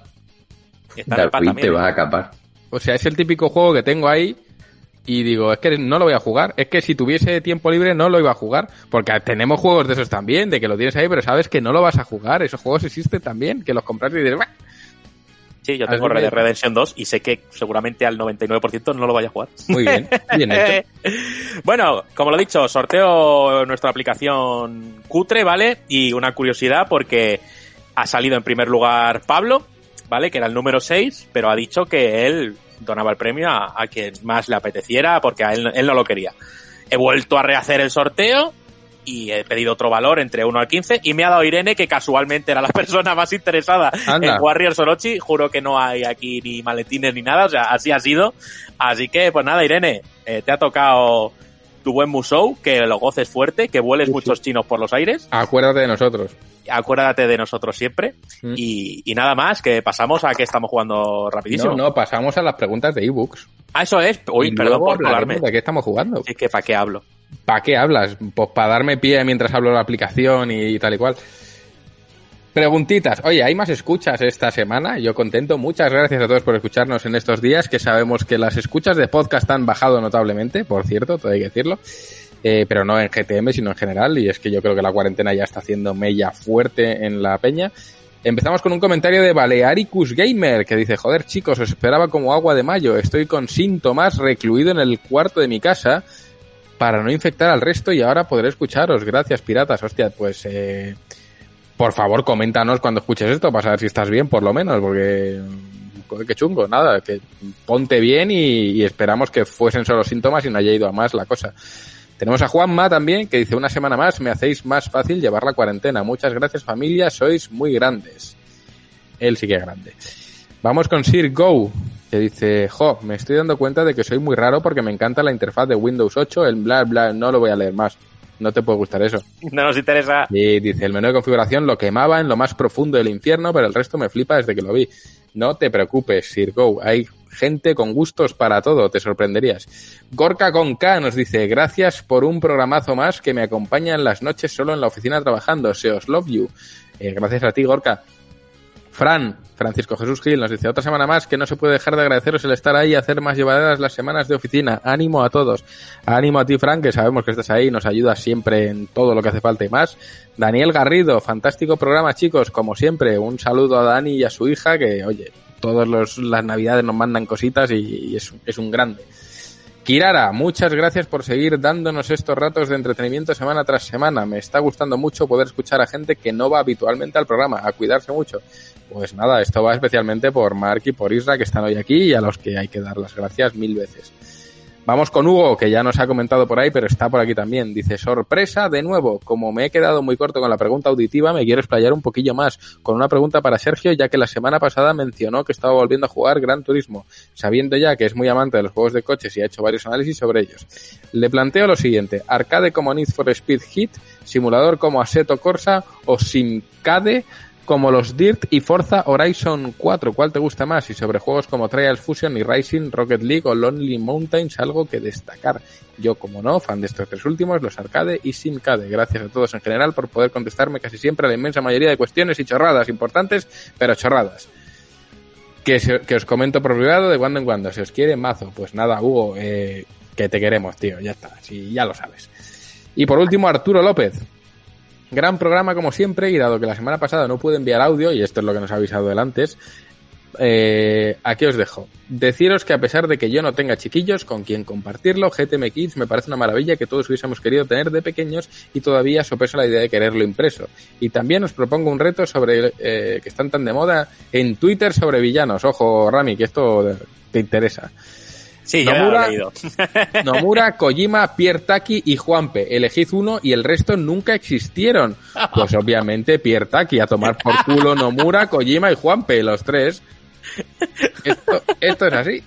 [SPEAKER 6] está en el pad
[SPEAKER 3] David,
[SPEAKER 6] también.
[SPEAKER 3] te vas a capar.
[SPEAKER 1] O sea, es el típico juego que tengo ahí y digo, es que no lo voy a jugar. Es que si tuviese tiempo libre no lo iba a jugar. Porque tenemos juegos de esos también, de que lo tienes ahí, pero sabes que no lo vas a jugar. Esos juegos existen también, que los compras y dices, "Bah".
[SPEAKER 6] Sí, yo tengo Red Dead Redemption 2 y sé que seguramente al 99% no lo vaya a jugar.
[SPEAKER 1] Muy bien, bien hecho. [LAUGHS]
[SPEAKER 6] bueno, como lo he dicho, sorteo nuestra aplicación cutre, ¿vale? Y una curiosidad porque ha salido en primer lugar Pablo, ¿vale? Que era el número 6, pero ha dicho que él donaba el premio a, a quien más le apeteciera porque a él, él no lo quería. He vuelto a rehacer el sorteo y he pedido otro valor entre 1 al 15 y me ha dado Irene que casualmente era la [LAUGHS] persona más interesada
[SPEAKER 1] Anda.
[SPEAKER 6] en Warriors Orochi. Juro que no hay aquí ni maletines ni nada, o sea, así ha sido. Así que, pues nada, Irene, eh, te ha tocado tu buen Musou, que lo goces fuerte, que vueles muchos chinos por los aires.
[SPEAKER 1] Acuérdate de nosotros.
[SPEAKER 6] Acuérdate de nosotros siempre.
[SPEAKER 1] Mm.
[SPEAKER 6] Y, y nada más, que pasamos a que estamos jugando rapidísimo.
[SPEAKER 1] No, no, pasamos a las preguntas de ebooks.
[SPEAKER 6] Ah, eso es. Uy,
[SPEAKER 1] Y
[SPEAKER 6] perdón por colarme.
[SPEAKER 1] ¿De qué estamos jugando?
[SPEAKER 6] Es que, ¿para qué hablo?
[SPEAKER 1] ¿Para qué hablas? Pues para darme pie mientras hablo de la aplicación y tal y cual. Preguntitas. Oye, ¿hay más escuchas esta semana? Yo contento. Muchas gracias a todos por escucharnos en estos días, que sabemos que las escuchas de podcast han bajado notablemente, por cierto, todo hay que decirlo. Eh, pero no en GTM, sino en general. Y es que yo creo que la cuarentena ya está haciendo mella fuerte en la peña. Empezamos con un comentario de Balearicus Gamer que dice, joder chicos, os esperaba como agua de mayo, estoy con síntomas recluido en el cuarto de mi casa para no infectar al resto y ahora podré escucharos. Gracias, piratas. Hostia, pues eh, por favor coméntanos cuando escuches esto para saber si estás bien, por lo menos, porque qué chungo, nada, que ponte bien y, y esperamos que fuesen solo síntomas y no haya ido a más la cosa. Tenemos a Juanma también, que dice una semana más, me hacéis más fácil llevar la cuarentena. Muchas gracias familia, sois muy grandes. Él sí que es grande. Vamos con Sir Go, que dice, jo, me estoy dando cuenta de que soy muy raro porque me encanta la interfaz de Windows 8, el bla bla, no lo voy a leer más. No te puede gustar eso. [LAUGHS]
[SPEAKER 6] No nos interesa.
[SPEAKER 1] Y dice, el menú de configuración lo quemaba en lo más profundo del infierno, pero el resto me flipa desde que lo vi. No te preocupes, Sir Go, hay gente con gustos para todo, te sorprenderías. Gorka con K nos dice, gracias por un programazo más que me acompaña en las noches solo en la oficina trabajando, se os love you. Eh, gracias a ti, Gorka. Fran, Francisco Jesús Gil nos dice, otra semana más que no se puede dejar de agradeceros el estar ahí y hacer más llevaderas las semanas de oficina. Ánimo a todos. Ánimo a ti, Fran, que sabemos que estás ahí nos ayudas siempre en todo lo que hace falta y más. Daniel Garrido, fantástico programa, chicos, como siempre. Un saludo a Dani y a su hija, que, oye, todas las navidades nos mandan cositas y, y es, es un grande. Kirara, muchas gracias por seguir dándonos estos ratos de entretenimiento semana tras semana. Me está gustando mucho poder escuchar a gente que no va habitualmente al programa, a cuidarse mucho. Pues nada, esto va especialmente por Mark y por Isra que están hoy aquí y a los que hay que dar las gracias mil veces. Vamos con Hugo, que ya nos ha comentado por ahí, pero está por aquí también. Dice, sorpresa de nuevo. Como me he quedado muy corto con la pregunta auditiva, me quiero explayar un poquillo más con una pregunta para Sergio, ya que la semana pasada mencionó que estaba volviendo a jugar Gran Turismo, sabiendo ya que es muy amante de los juegos de coches y ha hecho varios análisis sobre ellos. Le planteo lo siguiente, arcade como Need for Speed Hit, simulador como Assetto Corsa o Simcade como los Dirt y Forza Horizon 4. ¿Cuál te gusta más? Y sobre juegos como Trials Fusion y Rising, Rocket League o Lonely Mountains, algo que destacar. Yo, como no, fan de estos tres últimos, los arcade y Simcade. Gracias a todos en general por poder contestarme casi siempre a la inmensa mayoría de cuestiones y chorradas importantes, pero chorradas. Que, os comento por privado de cuando en cuando. Si os quiere, mazo. Pues nada, Hugo, eh, que te queremos, tío. Ya está, sí, ya lo sabes. Y por último, Arturo López. Gran programa como siempre y dado que la semana pasada no pude enviar audio, y esto es lo que nos ha avisado él antes, eh, aquí os dejo. Deciros que a pesar de que yo no tenga chiquillos con quien compartirlo, GTM Kids me parece una maravilla que todos hubiésemos querido tener de pequeños y todavía sopeso la idea de quererlo impreso. Y también os propongo un reto sobre eh, que están tan de moda en Twitter sobre villanos. Ojo, Rami, que esto te interesa.
[SPEAKER 6] Sí, ya
[SPEAKER 1] Nomura-
[SPEAKER 6] lo he leído. [LAUGHS]
[SPEAKER 1] Nomura, Kojima, Pierre Taki y Juanpe. Elegid uno y el resto nunca existieron. Pues obviamente Pierre Taki, a tomar por culo Nomura, Kojima y Juanpe, los tres. Esto, esto es así.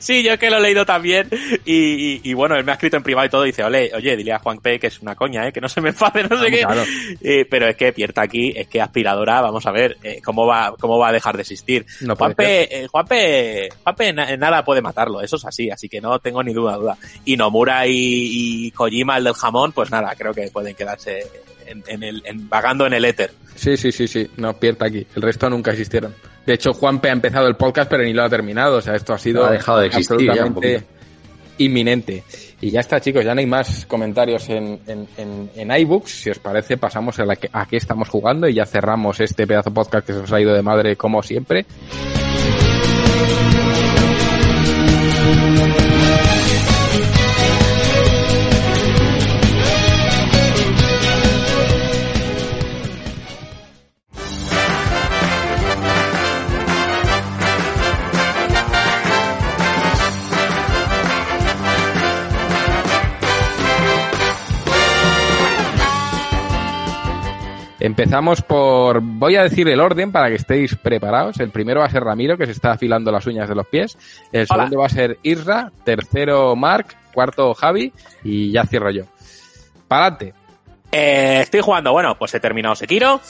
[SPEAKER 6] Sí, yo es que lo he leído también y, y- y bueno, él me ha escrito en privado y todo y dice, ole, oye, dile a Juan P que es una coña, ¿eh? que no se me enfade, no sé
[SPEAKER 1] Ah,
[SPEAKER 6] qué.
[SPEAKER 1] claro.
[SPEAKER 6] Eh, pero es que Pierta aquí, es que aspiradora, vamos a ver, eh, ¿cómo va cómo va a dejar de existir?
[SPEAKER 1] No puede
[SPEAKER 6] Juanpe, eh, Juanpe, Juanpe na- nada puede matarlo, eso es así, así que no tengo ni duda, duda. Y Nomura y, y Kojima, el del jamón, pues nada, creo que pueden quedarse en, en el, en- vagando en el éter.
[SPEAKER 1] Sí, sí, sí, sí. No, pierda aquí. El resto nunca existieron. De hecho, Juanpe ha empezado el podcast, pero ni lo ha terminado. O sea, esto ha sido
[SPEAKER 3] Ha dejado de existir ya
[SPEAKER 1] absolutamente inminente. Y ya está, chicos. Ya no hay más comentarios en, en, en, en iBooks. Si os parece, pasamos a, la que, a qué estamos jugando y ya cerramos este pedazo podcast que se os ha ido de madre como siempre. Empezamos por, voy a decir el orden para que estéis preparados. El primero va a ser Ramiro, que se está afilando las uñas de los pies. El
[SPEAKER 6] Hola.
[SPEAKER 1] segundo va a ser Isra. Tercero, Mark. Cuarto, Javi. Y ya cierro yo. Pa'lante.
[SPEAKER 6] Eh, estoy jugando, bueno, pues he terminado Sekiro.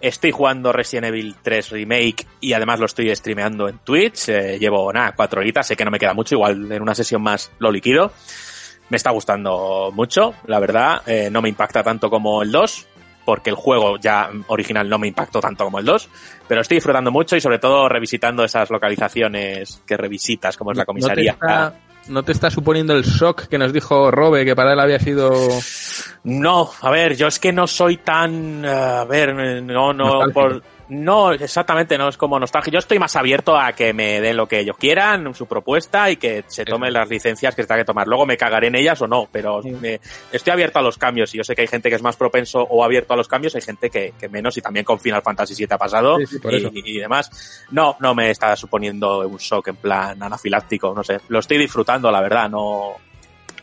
[SPEAKER 6] Estoy jugando Resident Evil 3 Remake y además lo estoy streameando en Twitch. Eh, llevo, nada, cuatro horitas. Sé que no me queda mucho, igual en una sesión más lo liquido. Me está gustando mucho, la verdad. Eh, no me impacta tanto como el 2, porque el juego ya original no me impactó tanto como el 2. Pero estoy disfrutando mucho y sobre todo revisitando esas localizaciones que revisitas, como es la comisaría.
[SPEAKER 1] ¿No te, está, ¿No te está suponiendo el shock que nos dijo Robe, que para él había sido...
[SPEAKER 6] No, a ver, yo es que no soy tan, eh, a ver, no, no, por, no, exactamente, no es como nostalgia. Yo estoy más abierto a que me den lo que ellos quieran, su propuesta y que se tomen las licencias que se tenga que tomar. Luego me cagaré en ellas o no, pero me- estoy abierto a los cambios y yo sé que hay gente que es más propenso o abierto a los cambios, hay gente que, que menos y también con Final Fantasy VII ha pasado
[SPEAKER 1] Sí, sí, por
[SPEAKER 6] y, y demás. No, no me está suponiendo un shock en plan anafiláctico, no sé. Lo estoy disfrutando, la verdad, no,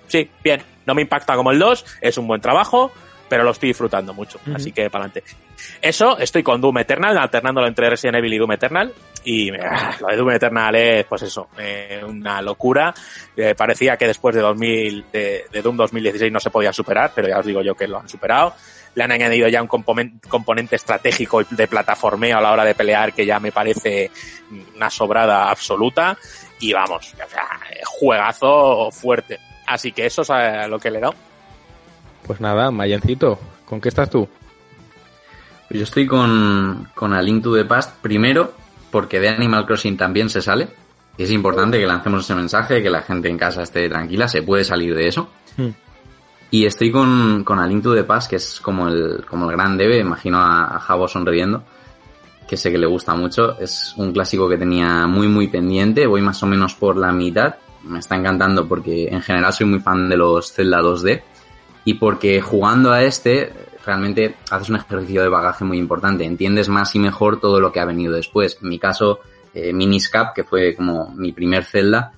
[SPEAKER 6] sí, bien. No me impacta como el 2, es un buen trabajo, pero lo estoy disfrutando mucho. Así que para adelante. Eso, estoy con Doom Eternal, alternándolo entre Resident Evil y Doom Eternal. Y ah, lo de Doom Eternal es, pues eso, eh, una locura. Eh, parecía que después de 2000, de, de Doom 2016 no se podía superar, pero ya os digo yo que lo han superado. Le han añadido ya un componen- componente estratégico de plataformeo a la hora de pelear que ya me parece una sobrada absoluta. Y vamos, o sea, juegazo fuerte. Así que eso es a lo que le he dado.
[SPEAKER 1] Pues nada, Mayencito, ¿con qué estás tú?
[SPEAKER 3] Pues yo estoy con, con A Link to the Past primero porque de Animal Crossing también se sale. Y es importante que lancemos ese mensaje, que la gente en casa esté tranquila, se puede salir de eso.
[SPEAKER 1] Hmm.
[SPEAKER 3] Y estoy con, con A Link to the Past, que es como el, como el gran debe, imagino a, a Javo sonriendo, que sé que le gusta mucho. Es un clásico que tenía muy muy pendiente, voy más o menos por la mitad. Me está encantando porque en general soy muy fan de los Zelda 2D y porque jugando a este realmente haces un ejercicio de bagaje muy importante, entiendes más y mejor todo lo que ha venido después. En mi caso, eh, Miniscap, que fue como mi primer Zelda,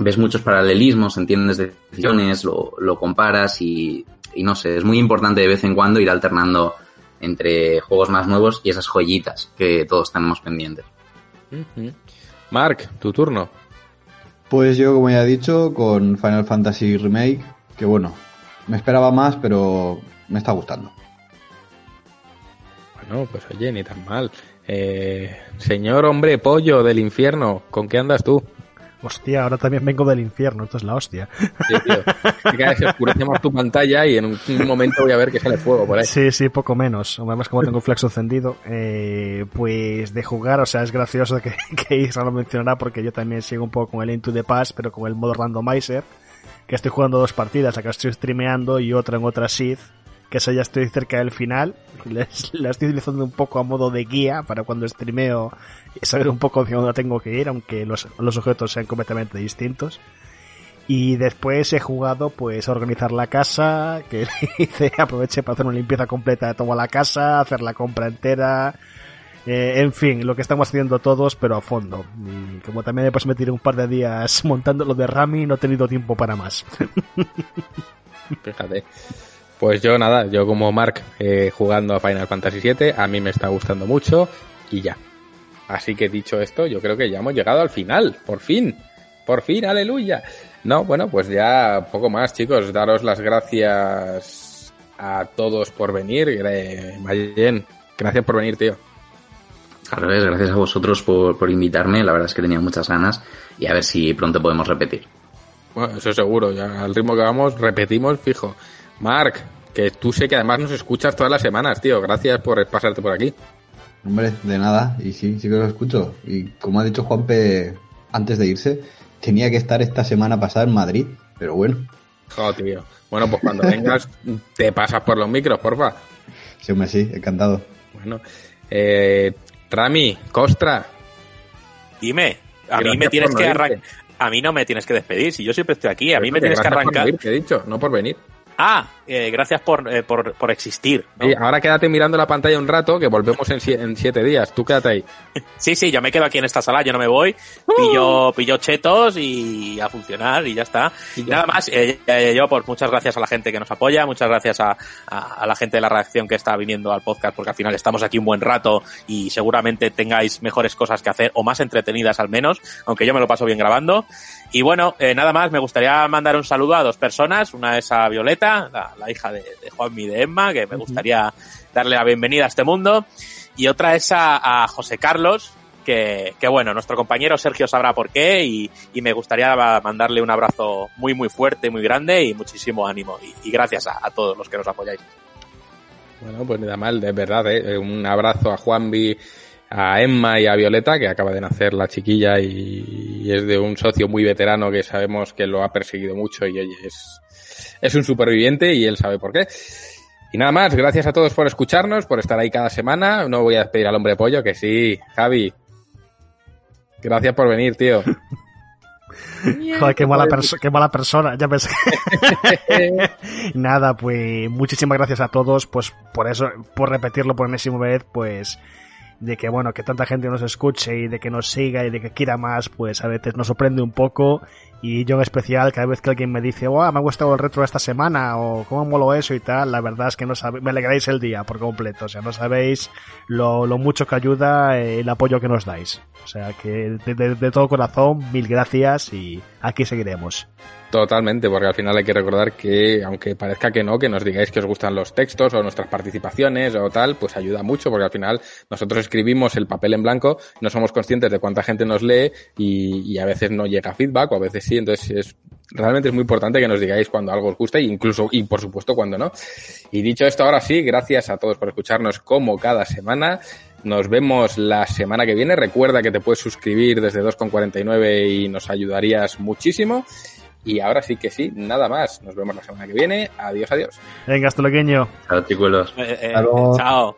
[SPEAKER 3] ves muchos paralelismos, entiendes decisiones, lo, lo comparas y, y no sé, es muy importante de vez en cuando ir alternando entre juegos más nuevos y esas joyitas que todos tenemos pendientes.
[SPEAKER 1] Mark, tu turno.
[SPEAKER 2] Pues yo, como ya he dicho, con Final Fantasy Remake, que bueno, me esperaba más, pero me está gustando.
[SPEAKER 1] Bueno, pues oye, ni tan mal. Eh, señor hombre pollo del infierno, ¿con qué andas tú?
[SPEAKER 8] Hostia, ahora también vengo del infierno, esto es la hostia.
[SPEAKER 1] Sí, tío. Que cada vez se oscurece más tu pantalla y en un, un momento voy a ver que sale fuego por ahí.
[SPEAKER 8] Sí, sí, poco menos. Además, como tengo un flexo encendido, eh, pues de jugar, o sea, es gracioso que, [LAUGHS] que Isra lo mencionará porque yo también sigo un poco con el Into the Pass, pero con el modo randomizer, que estoy jugando dos partidas, acá estoy streameando y otra en otra Sith, que esa ya estoy cerca del final. [LAUGHS] Les- La estoy utilizando un poco a modo de guía para cuando streameo saber un poco hacia dónde tengo que ir, aunque los, los objetos sean completamente distintos. Y después he jugado pues a organizar la casa, que [LAUGHS] hice, aproveché para hacer una limpieza completa de toda la casa, hacer la compra entera, eh, en fin, lo que estamos haciendo todos, pero a fondo. Y como también después me tiré un par de días [LAUGHS] montando lo de Rami, no he tenido tiempo para más. [LAUGHS]
[SPEAKER 1] Fíjate. Pues yo nada, yo como Mark eh, jugando a Final Fantasy VII, a mí me está gustando mucho y ya. Así que dicho esto, yo creo que ya hemos llegado al final, por fin, por fin, aleluya. No, bueno, pues ya poco más, chicos. Daros las gracias a todos por venir. Eh, gracias por venir, tío.
[SPEAKER 3] Al revés, gracias a vosotros por, por invitarme. La verdad es que tenía muchas ganas y a ver si pronto podemos repetir.
[SPEAKER 1] Bueno, eso seguro, ya al ritmo que vamos, repetimos fijo. Marc, que tú sé que además nos escuchas todas las semanas, tío. Gracias por pasarte por aquí.
[SPEAKER 2] Hombre, de nada, y sí, sí que lo escucho. Y como ha dicho Juanpe antes de irse, tenía que estar esta semana pasada en Madrid, pero bueno.
[SPEAKER 1] Joder, tío. Bueno, pues cuando vengas, te pasas por los micros, porfa.
[SPEAKER 2] Sí, hombre, sí, encantado.
[SPEAKER 1] Bueno, eh, Rami, Costra.
[SPEAKER 6] Dime, a mí me tienes que arrancar. A mí no me tienes que despedir, si yo siempre estoy aquí, a mí me tienes que arrancar.
[SPEAKER 1] Por venir, te he dicho, no por venir.
[SPEAKER 6] Ah, eh, gracias por, eh, por, por, existir. ¿no?
[SPEAKER 1] Y ahora quédate mirando la pantalla un rato, que volvemos en, en, siete días. Tú quédate ahí. [LAUGHS]
[SPEAKER 6] Sí, sí, yo me quedo aquí en esta sala, yo no me voy. Pillo, pillo chetos y a funcionar y ya está. Y ya. Nada más, eh, yo pues muchas gracias a la gente que nos apoya, muchas gracias a, a, a, la gente de la redacción que está viniendo al podcast, porque al final estamos aquí un buen rato y seguramente tengáis mejores cosas que hacer, o más entretenidas al menos, aunque yo me lo paso bien grabando. Y bueno, eh, nada más, me gustaría mandar un saludo a dos personas. Una es a Violeta, la, la hija de, de Juanmi y de Emma, que me gustaría darle la bienvenida a este mundo. Y otra es a, a José Carlos, que, que, bueno, nuestro compañero Sergio sabrá por qué y, y, me gustaría mandarle un abrazo muy, muy fuerte, muy grande y muchísimo ánimo. Y, y gracias a, a, todos los que nos apoyáis.
[SPEAKER 1] Bueno, pues nada mal, de verdad, ¿eh? un abrazo a Juanvi, a Emma y a Violeta, que acaba de nacer la chiquilla y, y es de un socio muy veterano que sabemos que lo ha perseguido mucho y oye, es, es un superviviente y él sabe por qué. Y nada más, gracias a todos por escucharnos, por estar ahí cada semana. No voy a despedir al hombre pollo, que sí, Javi. Gracias por venir, tío.
[SPEAKER 8] Joder, qué mala, perso qué mala persona, ya pensé. [LAUGHS] Nada, pues muchísimas gracias a todos, pues por eso, por repetirlo por enésima vez, pues de que bueno, que tanta gente nos escuche y de que nos siga y de que quiera más, pues a veces nos sorprende un poco y yo en especial cada vez que alguien me dice, oh, me ha gustado el retro esta semana o cómo molo eso y tal, la verdad es que no sabe, me alegráis el día por completo, o sea, no sabéis lo, lo mucho que ayuda el apoyo que nos dais. O sea, que de todo corazón, mil gracias y aquí seguiremos.
[SPEAKER 1] Totalmente, porque al final hay que recordar que, aunque parezca que no, que nos digáis que os gustan los textos o nuestras participaciones o tal, pues ayuda mucho, porque al final nosotros escribimos el papel en blanco, no somos conscientes de cuánta gente nos lee y, y a veces no llega feedback o a veces sí, entonces es, realmente es muy importante que nos digáis cuando algo os gusta e incluso, y por supuesto cuando no. Y dicho esto, ahora sí, gracias a todos por escucharnos como cada semana. Nos vemos la semana que viene. Recuerda que te puedes suscribir desde 2,49 y nos ayudarías muchísimo. Y ahora sí que sí, nada más. Nos vemos la semana que viene. Adiós, adiós.
[SPEAKER 8] Venga, hasta luego.
[SPEAKER 3] Chao.
[SPEAKER 6] Eh, eh, chao.